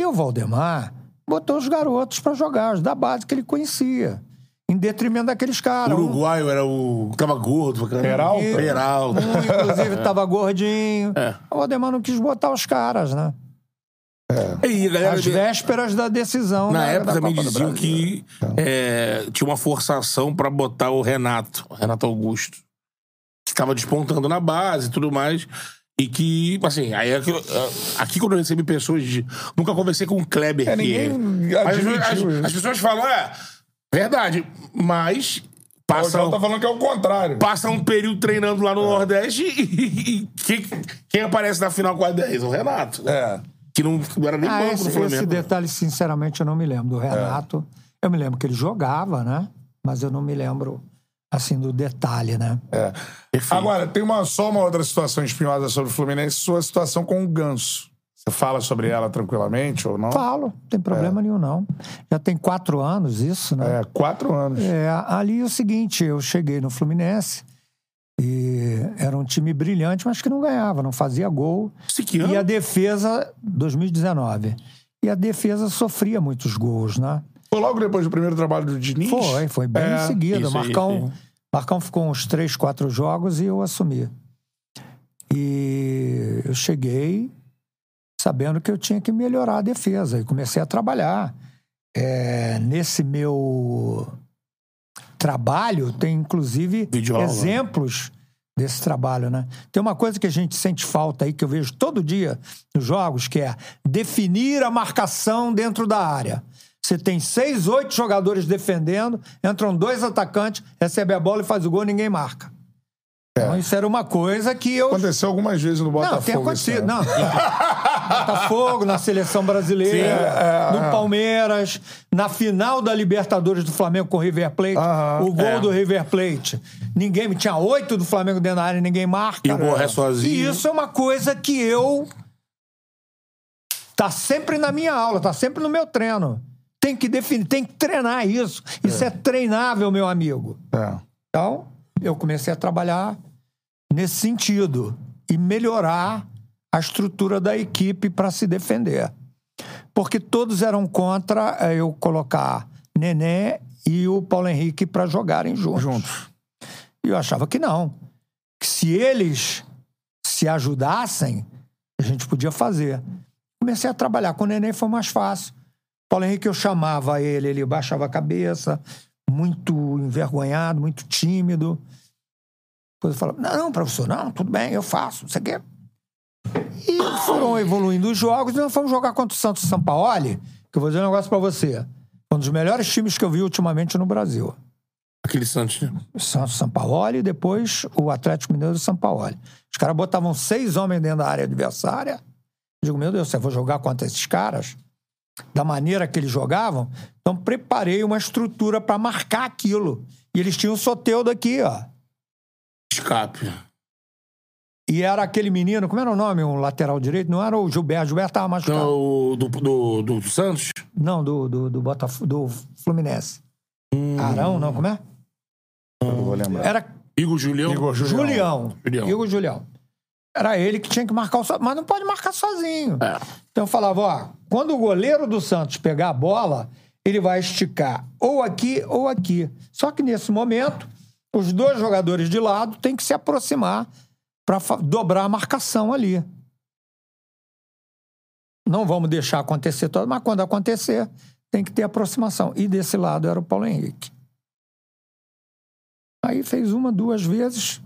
Speaker 3: E o Valdemar botou os garotos para jogar, os da base que ele conhecia. Em detrimento daqueles
Speaker 2: O
Speaker 3: caras. Um-
Speaker 2: uruguaio era o. Tava gordo, cara.
Speaker 1: Peralta?
Speaker 2: Peralta.
Speaker 3: Um, inclusive, (laughs) tava gordinho.
Speaker 2: É.
Speaker 3: O Valdemar não quis botar os caras, né?
Speaker 2: E a galera
Speaker 3: Às vésperas da decisão
Speaker 2: Na época
Speaker 3: da
Speaker 2: também
Speaker 3: Copa
Speaker 2: diziam que é, tinha uma forçação pra botar o Renato, o Renato Augusto, que estava despontando na base e tudo mais. E que, assim, aí é que eu- aqui quando eu recebi pessoas de. Nunca conversei com o Kleber.
Speaker 1: É,
Speaker 2: que-
Speaker 1: ninguém
Speaker 2: as, as- as pessoas falam, é, verdade, mas.
Speaker 1: O
Speaker 2: Passa,
Speaker 1: João tá falando que é o contrário.
Speaker 2: passa um período treinando lá no Nordeste e, e quem, quem aparece na final com a 10? O Renato. né?
Speaker 1: É.
Speaker 2: Que não, não era nem
Speaker 3: Ah,
Speaker 2: banco
Speaker 3: esse,
Speaker 2: do Flamengo.
Speaker 3: esse detalhe, sinceramente, eu não me lembro. Do Renato, eu me lembro que ele jogava, né? Mas eu não me lembro, assim, do detalhe, né?
Speaker 1: É. Agora, tem uma, só uma outra situação espinhosa sobre o Fluminense, sua situação com o Ganso. Você fala sobre ela tranquilamente ou não?
Speaker 3: Falo, não tem problema nenhum, não. Já tem quatro anos isso, né?
Speaker 1: É, quatro anos.
Speaker 3: É, ali é o seguinte, eu cheguei no Fluminense e era um time brilhante, mas que não ganhava, não fazia gol. E a defesa, 2019. E a defesa sofria muitos gols, né?
Speaker 1: Foi logo depois do primeiro trabalho do Diniz?
Speaker 3: Foi, foi bem
Speaker 1: É,
Speaker 3: em seguida.
Speaker 2: aí,
Speaker 3: Marcão,
Speaker 2: sim.
Speaker 3: Marcão ficou uns três, quatro jogos e eu assumi. E eu cheguei sabendo que eu tinha que melhorar a defesa e comecei a trabalhar. É, nesse meu trabalho tem inclusive
Speaker 2: Videoaula.
Speaker 3: exemplos desse trabalho, né? Tem uma coisa que a gente sente falta aí que eu vejo todo dia nos jogos, que é definir a marcação dentro da área. Você tem seis, oito jogadores defendendo, entram dois atacantes, recebe a bola e faz o gol, ninguém marca. Então isso era uma coisa que eu
Speaker 1: Aconteceu algumas vezes no Botafogo.
Speaker 3: não, tem acontecido. Não, Botafogo, na seleção brasileira,
Speaker 1: Sim, é,
Speaker 3: no
Speaker 1: é.
Speaker 3: Palmeiras, na final da Libertadores do Flamengo com o River Plate,
Speaker 1: Aham,
Speaker 3: o gol
Speaker 2: é.
Speaker 3: do River Plate. Ninguém tinha oito do Flamengo dentro da área, ninguém marca.
Speaker 2: E o Borré sozinho.
Speaker 3: E isso é uma coisa que eu Tá sempre na minha aula, tá sempre no meu treino. Tem que definir, tem que treinar isso. Isso é, treinável, meu amigo.
Speaker 1: É.
Speaker 3: Então, eu comecei a trabalhar nesse sentido e melhorar a estrutura da equipe para se defender. Porque todos eram contra eh, eu colocar Nenê e o Paulo Henrique para jogarem juntos.
Speaker 1: Juntos.
Speaker 3: E eu achava que não. Que se eles se ajudassem, a gente podia fazer. Comecei a trabalhar com o Nenê, foi mais fácil. Paulo Henrique, eu chamava ele, ele baixava a cabeça, muito envergonhado, muito tímido. Depois eu falava, não, não, professor, não, tudo bem, eu faço, você quer? E foram evoluindo os jogos, e nós fomos jogar contra o Santos Sampaoli, que eu vou dizer um negócio pra você. Um dos melhores times que eu vi ultimamente no Brasil.
Speaker 2: Aquele Santos. né?
Speaker 3: Santos Sampaoli e depois o Atlético Mineiro do Sampaoli. Os caras botavam seis homens dentro da área adversária. Eu digo, meu Deus, eu vou jogar contra esses caras? Da maneira que eles jogavam? Então preparei uma estrutura para marcar aquilo. E eles tinham o Soteudo aqui, ó.
Speaker 2: Escape.
Speaker 3: E era aquele menino, como era o nome? Um lateral direito? Não era o Gilberto. Gilberto tava machucado.
Speaker 2: Então, o do, do, do Santos?
Speaker 3: Não, do, do, do, Botaf... do Fluminense. Arão, não, como é?
Speaker 1: Eu vou lembrar.
Speaker 3: Era
Speaker 2: Igor Julião.
Speaker 1: Igor Julião.
Speaker 3: Julião.
Speaker 2: Julião.
Speaker 3: Igor Julião. Era ele que tinha que marcar o mas não pode marcar sozinho.
Speaker 2: É.
Speaker 3: Então eu falava, ó, quando o goleiro do Santos pegar a bola, ele vai esticar ou aqui ou aqui. Só que nesse momento, os dois jogadores de lado têm que se aproximar para dobrar a marcação ali. Não vamos deixar acontecer todo, mas quando acontecer, tem que ter aproximação. E desse lado era o Paulo Henrique. Aí fez uma, duas vezes.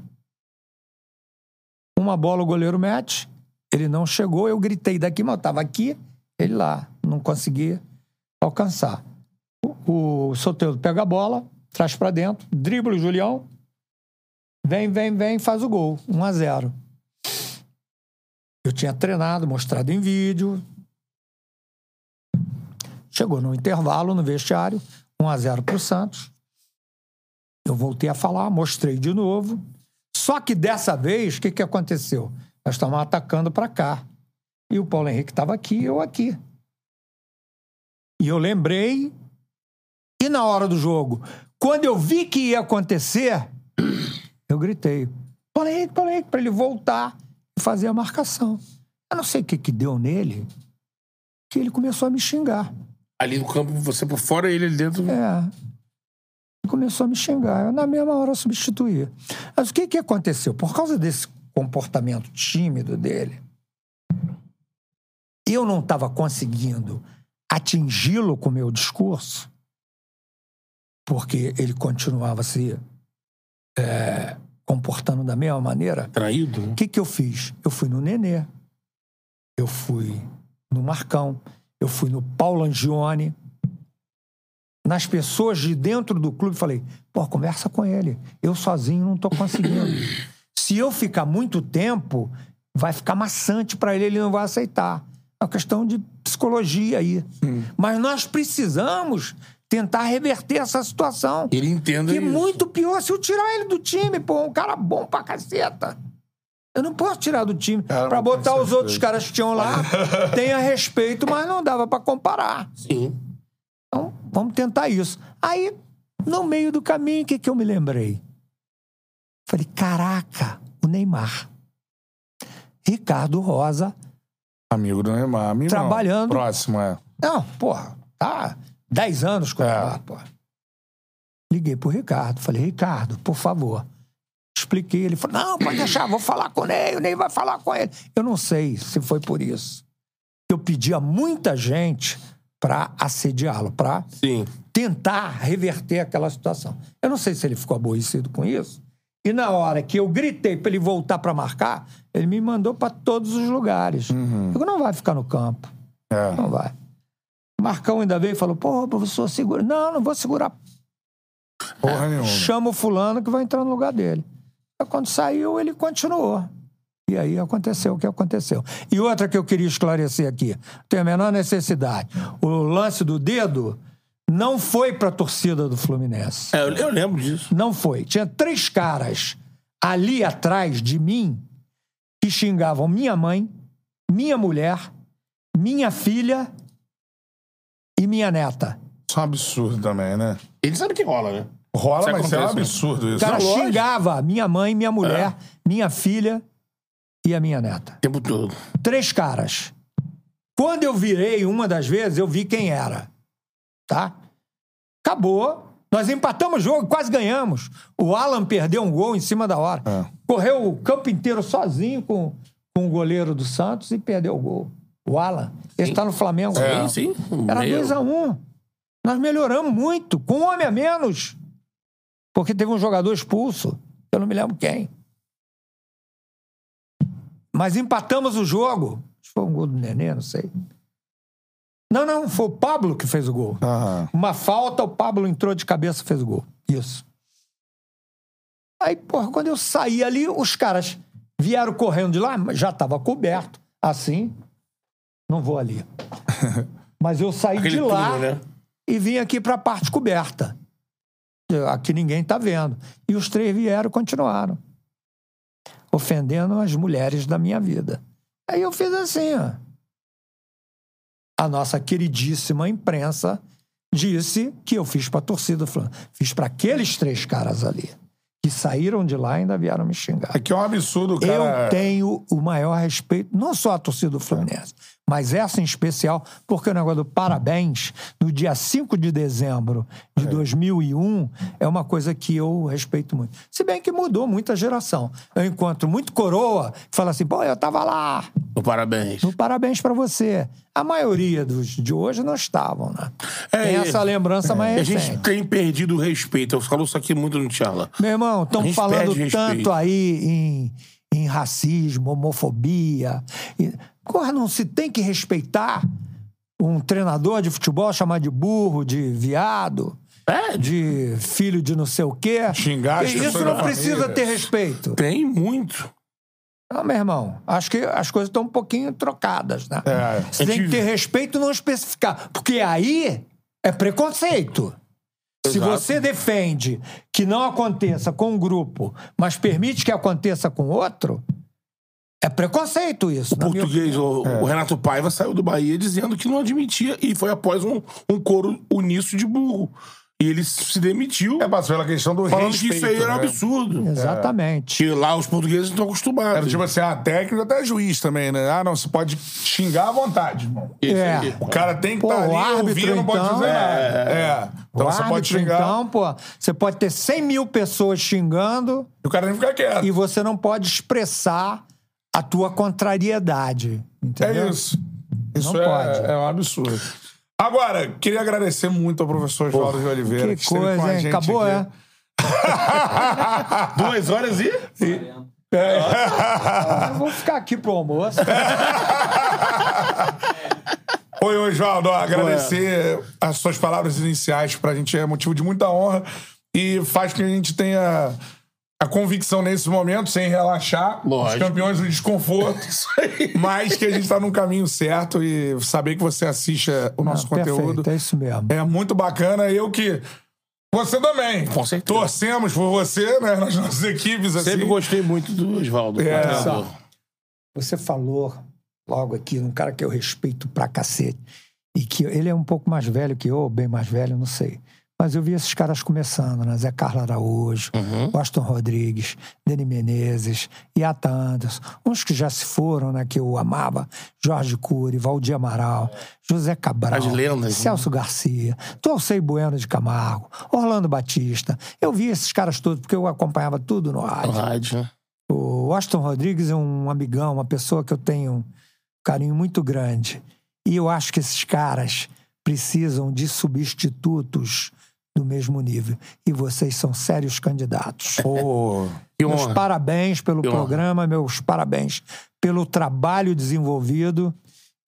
Speaker 3: Uma bola o goleiro mete. Ele não chegou, eu gritei daqui, mas eu estava aqui, ele lá. Não consegui alcançar. O, o Soteldo pega a bola, traz para dentro, dribla o Julião. Vem, vem, vem, faz o gol. 1 a 0 Eu tinha treinado, mostrado em vídeo. Chegou no intervalo, no vestiário, 1 a 0 para o Santos. Eu voltei a falar, mostrei de novo. Só que dessa vez, o que, que aconteceu? Nós estávamos atacando para cá. E o Paulo Henrique estava aqui e eu aqui. E eu lembrei. E na hora do jogo, quando eu vi que ia acontecer, eu gritei: Paulo Henrique, Paulo Henrique, para ele voltar e fazer a marcação. Eu não sei o que, que deu nele, que ele começou a me xingar.
Speaker 2: Ali no campo, você por fora, ele ali dentro.
Speaker 3: É. Começou a me xingar. Eu, na mesma hora, substituí. Mas o que, que aconteceu? Por causa desse comportamento tímido dele, eu não estava conseguindo atingi-lo com o meu discurso, porque ele continuava se é, comportando da mesma maneira.
Speaker 2: Traído, né?
Speaker 3: O que, que eu fiz? Eu fui no Nenê, eu fui no Marcão, eu fui no Paulo Angione, nas pessoas de dentro do clube, falei, pô, conversa com ele. Eu sozinho não tô conseguindo. (coughs) Se eu ficar muito tempo, vai ficar maçante para ele, ele não vai aceitar. É uma questão de psicologia aí. Mas nós precisamos tentar reverter essa situação.
Speaker 2: Ele entende
Speaker 3: Que
Speaker 2: isso.
Speaker 3: muito pior se eu tirar ele do time, pô, um cara bom pra caceta. Eu não posso tirar do time pra botar os outros caras que tinham lá. (laughs) Tenha respeito, mas não dava pra comparar.
Speaker 2: Sim.
Speaker 3: Vamos tentar isso. Aí, no meio do caminho, o que, que eu me lembrei? Falei, caraca, o Neymar. Ricardo Rosa.
Speaker 1: Amigo do Neymar. Amigo não.
Speaker 3: Trabalhando.
Speaker 1: Próximo, é.
Speaker 3: Não, porra, tá 10 anos com o Neymar, porra. Liguei pro Ricardo. Falei, Ricardo, por favor. Expliquei. Ele falou, não, pode deixar, vou falar com o Ney, o Ney vai falar com ele. Eu não sei se foi por isso. Eu pedi a muita gente para assediá-lo, para tentar reverter aquela situação. Eu não sei se ele ficou aborrecido com isso. E na hora que eu gritei para ele voltar para marcar, ele me mandou para todos os lugares. Eu digo, não vai ficar no campo. Não vai. Marcão ainda veio e falou: pô, professor, segura. Não, não vou segurar.
Speaker 1: Porra nenhuma.
Speaker 3: Chama o fulano que vai entrar no lugar dele. Aí, Quando saiu, ele continuou. E aí aconteceu o que aconteceu. E outra que eu queria esclarecer aqui, tem a menor necessidade. O lance do dedo não foi para a torcida do Fluminense.
Speaker 2: É, eu, lembro disso.
Speaker 3: Não foi. Tinha três caras ali atrás de mim que xingavam minha mãe, minha mulher, minha filha e minha neta.
Speaker 1: Isso é um absurdo também, né?
Speaker 2: Ele sabe que rola, né?
Speaker 1: Rola,
Speaker 2: Isso
Speaker 1: mas isso é um
Speaker 2: acontece, né?
Speaker 1: absurdo
Speaker 3: O
Speaker 1: isso.
Speaker 3: cara
Speaker 1: Não, lógico.
Speaker 3: xingava minha mãe, minha mulher, minha filha e a minha neta.
Speaker 2: O tempo todo.
Speaker 3: Três caras. Quando eu virei uma das vezes, eu vi quem era. Tá? Acabou. Nós empatamos o jogo, quase ganhamos. O Alan perdeu um gol em cima da hora. Correu o campo inteiro sozinho com, com o goleiro do Santos e perdeu o gol. O Alan. Ele está no Flamengo.
Speaker 2: É. Sim, sim.
Speaker 3: Era
Speaker 2: Meio-
Speaker 3: 2 a 1 Nós melhoramos muito, com um homem a menos. Porque teve um jogador expulso. Eu não me lembro quem. Mas empatamos o jogo. Acho que foi um gol do Nenê, não sei. Não, não, foi o Pablo que fez o gol. Uma falta, o Pablo entrou de cabeça e fez o gol. Isso. Aí, porra, quando eu saí ali, os caras vieram correndo de lá, já estava coberto, assim. Não vou ali. (laughs) Mas eu saí de lá
Speaker 2: né?
Speaker 3: e vim aqui para a parte coberta. Aqui ninguém tá vendo. E os três vieram e continuaram. Ofendendo as mulheres da minha vida. Aí eu fiz assim, ó. A nossa queridíssima imprensa disse que eu fiz pra torcida do Flamengo. Fiz pra aqueles três caras ali. Que saíram de lá e ainda vieram me xingar.
Speaker 1: Aqui é um absurdo, cara.
Speaker 3: Eu tenho o maior respeito, não só à torcida do Fluminense, mas essa em especial, porque o negócio do parabéns, no dia 5 de dezembro de 2001, é uma coisa que eu respeito muito. Se bem que mudou muita geração. Eu encontro muito coroa que fala assim, pô, eu tava lá,
Speaker 2: No parabéns.
Speaker 3: no parabéns pra você. A maioria dos de hoje não estavam, né?
Speaker 2: É,
Speaker 3: Tem essa lembrança mais
Speaker 2: A
Speaker 3: recente.
Speaker 2: gente tem perdido o respeito. Eu falo isso aqui muito no Tchala.
Speaker 3: Meu irmão,
Speaker 2: A
Speaker 3: estão falando tanto aí em, em racismo, homofobia. E, porra, não se tem que respeitar um treinador de futebol chamado de burro, de viado, de filho de não sei o quê.
Speaker 1: Xingar as
Speaker 3: Isso não precisa
Speaker 1: família.
Speaker 3: ter respeito.
Speaker 2: Tem muito.
Speaker 3: Não, meu irmão, acho que as coisas estão um pouquinho trocadas, né?
Speaker 1: É.
Speaker 3: Você tem que ter respeito e não especificar. Porque aí é preconceito. Se
Speaker 2: Exato.
Speaker 3: você defende que não aconteça com um grupo, mas permite que aconteça com outro, é preconceito isso. minha
Speaker 2: Português, o, o Renato Paiva saiu do Bahia dizendo que não admitia e foi após um, um coro uníssono de burro. E ele se demitiu.
Speaker 1: É, mas pela questão do
Speaker 2: falando
Speaker 1: respeito.
Speaker 2: que isso aí era um
Speaker 1: né?
Speaker 2: absurdo.
Speaker 3: Exatamente.
Speaker 2: Que lá os portugueses não estão acostumados.
Speaker 1: Era tipo assim, ah, técnico até juiz também, né? Ah, não, você pode xingar à vontade, irmão.
Speaker 3: É.
Speaker 1: O cara tem que
Speaker 3: Pô,
Speaker 1: estar
Speaker 3: o
Speaker 1: ali,
Speaker 3: árbitro,
Speaker 1: ouvir, não pode
Speaker 3: então,
Speaker 1: dizer
Speaker 3: é.
Speaker 1: nada. É. Então
Speaker 3: o
Speaker 1: você pode
Speaker 3: árbitro,
Speaker 1: xingar.
Speaker 3: então, pô, você pode ter 100 mil pessoas xingando
Speaker 1: E o cara nem fica quieto.
Speaker 3: e você não pode expressar a tua contrariedade. Entendeu?
Speaker 1: É isso. Isso
Speaker 3: Não
Speaker 1: é,
Speaker 3: pode.
Speaker 1: é um absurdo. Agora, queria agradecer muito ao professor Oswaldo de Oliveira.
Speaker 3: Que
Speaker 1: a
Speaker 3: coisa, hein?
Speaker 1: gente
Speaker 3: Acabou,
Speaker 1: aqui.
Speaker 3: é? (laughs)
Speaker 2: Duas horas e.
Speaker 3: Eu vou ficar aqui pro almoço. (laughs)
Speaker 1: Oi, Oswaldo, ó, agradecer as suas palavras iniciais pra gente é motivo de muita honra e faz que a gente tenha a convicção nesse momento, sem relaxar,
Speaker 2: Lógico.
Speaker 1: os campeões do desconforto, (laughs) mas que a gente tá no caminho certo e saber que você assiste o nosso
Speaker 3: Não,
Speaker 1: conteúdo
Speaker 3: Perfeito, é isso mesmo.
Speaker 1: é muito bacana. Eu que. Você também.
Speaker 2: Com certeza.
Speaker 1: Torcemos por você, né? Nas nossas equipes, assim.
Speaker 2: Sempre gostei muito do Oswaldo.
Speaker 1: É.
Speaker 3: Você falou logo aqui, um cara que eu respeito pra cacete. E que ele é um pouco mais velho que eu, ou bem mais velho, não sei. Mas eu vi esses caras começando, né? Zé Carlos Araújo, Washington Rodrigues, Deni Menezes, Yata Anderson, uns que já se foram, né? Que eu amava, Jorge Cury, Valdir Amaral, José Cabral,
Speaker 2: As lendas, né?
Speaker 3: Celso Garcia, Torcei Bueno de Camargo, Orlando Batista. Eu vi esses caras todos, porque eu acompanhava tudo no
Speaker 2: No
Speaker 3: rádio.
Speaker 2: rádio, né?
Speaker 3: O Washington Rodrigues é um amigão, uma pessoa que eu tenho um carinho muito grande. E eu acho que esses caras precisam de substitutos do mesmo nível. E vocês são sérios candidatos.
Speaker 2: Que
Speaker 3: Meus
Speaker 2: honra.
Speaker 3: parabéns pelo
Speaker 2: Que honra.
Speaker 3: programa, meus parabéns pelo trabalho desenvolvido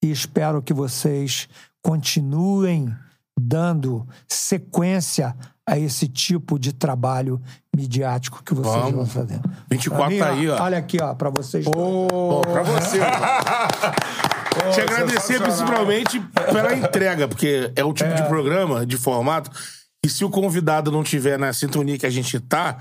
Speaker 3: e espero que vocês continuem dando sequência a esse tipo de trabalho midiático que vocês
Speaker 2: Vamos.
Speaker 3: vão fazendo.
Speaker 2: 24
Speaker 3: Pra mim,
Speaker 2: aí, ó.
Speaker 3: Olha aqui, ó, pra vocês.
Speaker 2: Bom, pra você. (laughs) Te agradecer principalmente pela entrega, porque é o tipo de programa, de formato, e se o convidado não tiver na sintonia que a gente tá,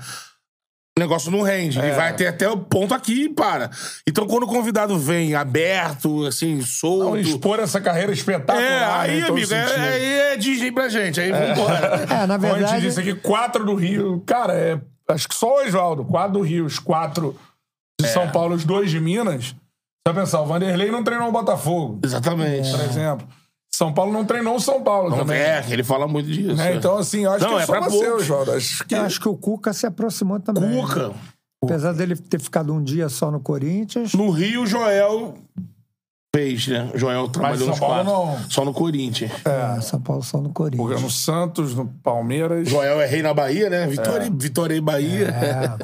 Speaker 2: O negócio não rende. Ele
Speaker 1: É.
Speaker 2: vai até, até o ponto aqui e para. Então, quando o convidado vem aberto, assim, solto.
Speaker 1: Não, expor essa carreira espetacular.
Speaker 2: É, aí,
Speaker 1: né, em todo
Speaker 2: amigo, é, aí é Disney pra gente. Aí vambora. (laughs)
Speaker 3: É, na
Speaker 1: Como a gente
Speaker 3: verdade-
Speaker 1: disse aqui, quatro do Rio. Cara, é, acho que só o Oswaldo. Quatro do Rio, os quatro de
Speaker 2: É.
Speaker 1: São Paulo, os dois de Minas. Você vai pensar, o Vanderlei não treinou o Botafogo.
Speaker 2: Exatamente.
Speaker 1: Por exemplo. São Paulo não treinou o São Paulo
Speaker 2: Não,
Speaker 1: também.
Speaker 2: é, ele fala muito disso.
Speaker 1: Né? Então, assim, eu acho
Speaker 2: Não,
Speaker 1: que
Speaker 2: é
Speaker 1: só você. Oswaldo. Acho que...
Speaker 3: Eu acho que o Cuca se aproximou também.
Speaker 2: Cuca.
Speaker 3: né? Apesar dele ter ficado um dia só no Corinthians.
Speaker 2: No Rio, o Joel fez, né? O Joel trabalhou
Speaker 1: São
Speaker 2: nos
Speaker 1: Paulo
Speaker 2: quatro.
Speaker 1: não.
Speaker 2: Só no Corinthians.
Speaker 3: É, São Paulo só no Corinthians.
Speaker 1: Porque no Santos, no Palmeiras.
Speaker 2: Joel é rei na Bahia, né? Vitória,
Speaker 1: É.
Speaker 2: Vitória e Bahia.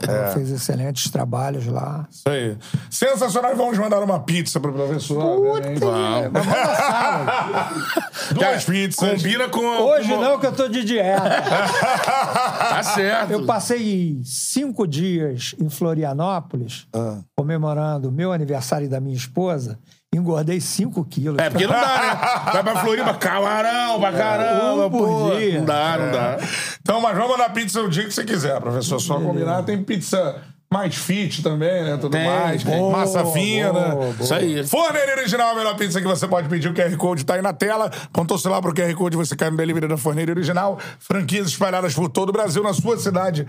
Speaker 3: É, fez excelentes trabalhos lá.
Speaker 1: Isso aí. Sensacional. Vamos mandar uma pizza pro professor. obviamente.
Speaker 2: Vamos. (laughs)
Speaker 1: Duas pizzas.
Speaker 2: Combina com.
Speaker 3: Hoje
Speaker 2: com-
Speaker 3: não, que eu tô de dieta. (laughs)
Speaker 2: Tá certo.
Speaker 3: Eu passei cinco dias em Florianópolis, comemorando o meu aniversário e da minha esposa. Engordei 5 quilos.
Speaker 2: É, porque não dá, né? (laughs) Vai pra Floripa, camarão pra caramba,
Speaker 3: Um por
Speaker 2: pô.
Speaker 3: dia.
Speaker 2: Não dá, não dá.
Speaker 1: Então, mas vamos mandar pizza o dia que você quiser, professor. Só combinar. Tem pizza mais fit também, né? Tudo
Speaker 2: Tem,
Speaker 1: mais.
Speaker 2: boa,
Speaker 1: Massa
Speaker 2: boa,
Speaker 1: fina.
Speaker 2: boa. Isso aí.
Speaker 1: Forneira Original, a melhor pizza que você pode pedir. O QR Code tá aí na tela. Apontou o lá pro QR Code, você cai no delivery da Forneira Original. Franquias espalhadas por todo o Brasil, na sua cidade.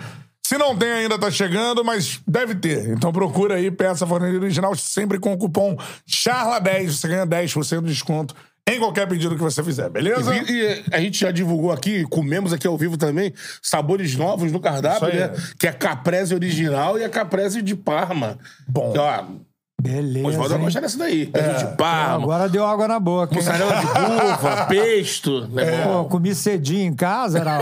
Speaker 1: Se não tem ainda, tá chegando, mas deve ter. Então procura aí, peça a Forneira Original, sempre com o cupom CHARLA10. Você ganha 10% de desconto em qualquer pedido que você fizer, beleza?
Speaker 2: E, e a gente já divulgou aqui, comemos aqui ao vivo também, sabores novos no cardápio, né? Que é a caprese original e a caprese de Parma.
Speaker 1: Bom.
Speaker 2: Que, ó,
Speaker 3: Beleza.
Speaker 2: Oswaldo vai gostar dessa daí. É. de Parma,
Speaker 3: Agora deu água na boca.
Speaker 2: mussarela de bufa, (laughs) pesto. Né?
Speaker 3: Pô, comi cedinho em casa, era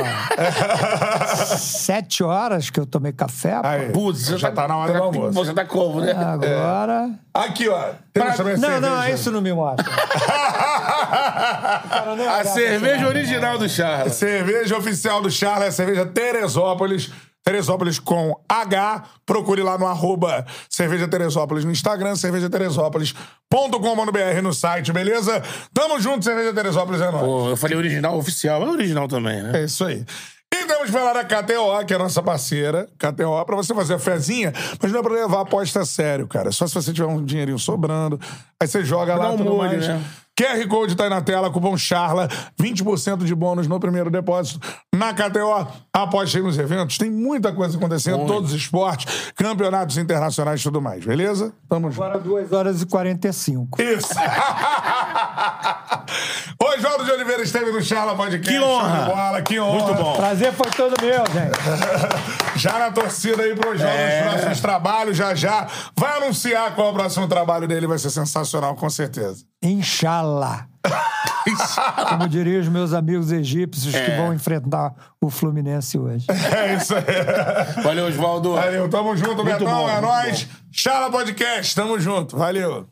Speaker 3: sete horas que eu tomei café. pô.
Speaker 1: Aí,
Speaker 2: Putz, você
Speaker 1: já tá na hora do almoço.
Speaker 2: Você tá como, né?
Speaker 3: Agora.
Speaker 1: Aqui, ó. Temos também a
Speaker 3: Não, não,
Speaker 1: cerveja.
Speaker 3: isso não me mostra. (laughs)
Speaker 2: A cerveja original do Charles.
Speaker 1: Cerveja oficial do Charles, é a cerveja Teresópolis. Teresópolis com H. Procure lá no arroba Cerveja Teresópolis no Instagram, cervejateresópolis.com.br no site, beleza? Tamo junto, Cerveja Teresópolis é nóis.
Speaker 2: Pô, eu falei original, oficial. É original também, né?
Speaker 1: É isso aí. E temos que falar da KTO, que é a nossa parceira. KTO, pra você fazer a fezinha, mas não é pra levar a aposta a sério, cara. Só se você tiver um dinheirinho sobrando. Aí você joga
Speaker 2: Pra
Speaker 1: lá
Speaker 2: um
Speaker 1: tudo
Speaker 2: molho,
Speaker 1: mais.
Speaker 2: né?
Speaker 1: QR Code tá aí na tela, cupom CHARLA, 20% de bônus no primeiro depósito. Na KTO, aposte aí nos eventos. Tem muita coisa acontecendo,
Speaker 2: Muito.
Speaker 1: todos os esportes, campeonatos internacionais e tudo mais, beleza? Tamo junto.
Speaker 3: Agora 2 horas e 45.
Speaker 1: Isso. (laughs) Oswaldo de Oliveira esteve no Charla Podcast.
Speaker 2: Que honra.
Speaker 1: Bola, que honra.
Speaker 2: Muito bom.
Speaker 3: Prazer foi todo meu, gente. (laughs)
Speaker 1: Já na torcida aí pros jogos,
Speaker 2: É.
Speaker 1: próximos trabalhos, já já. Vai anunciar qual é o próximo trabalho dele, vai ser sensacional, com certeza.
Speaker 3: Inshallah. (laughs) Como diriam os meus amigos egípcios que
Speaker 2: É.
Speaker 3: vão enfrentar o Fluminense hoje.
Speaker 1: É isso aí.
Speaker 2: Valeu, Oswaldo.
Speaker 1: Valeu, tamo junto,
Speaker 2: Muito
Speaker 1: Betão,
Speaker 2: bom,
Speaker 1: é nóis. Charla Podcast, tamo junto, valeu.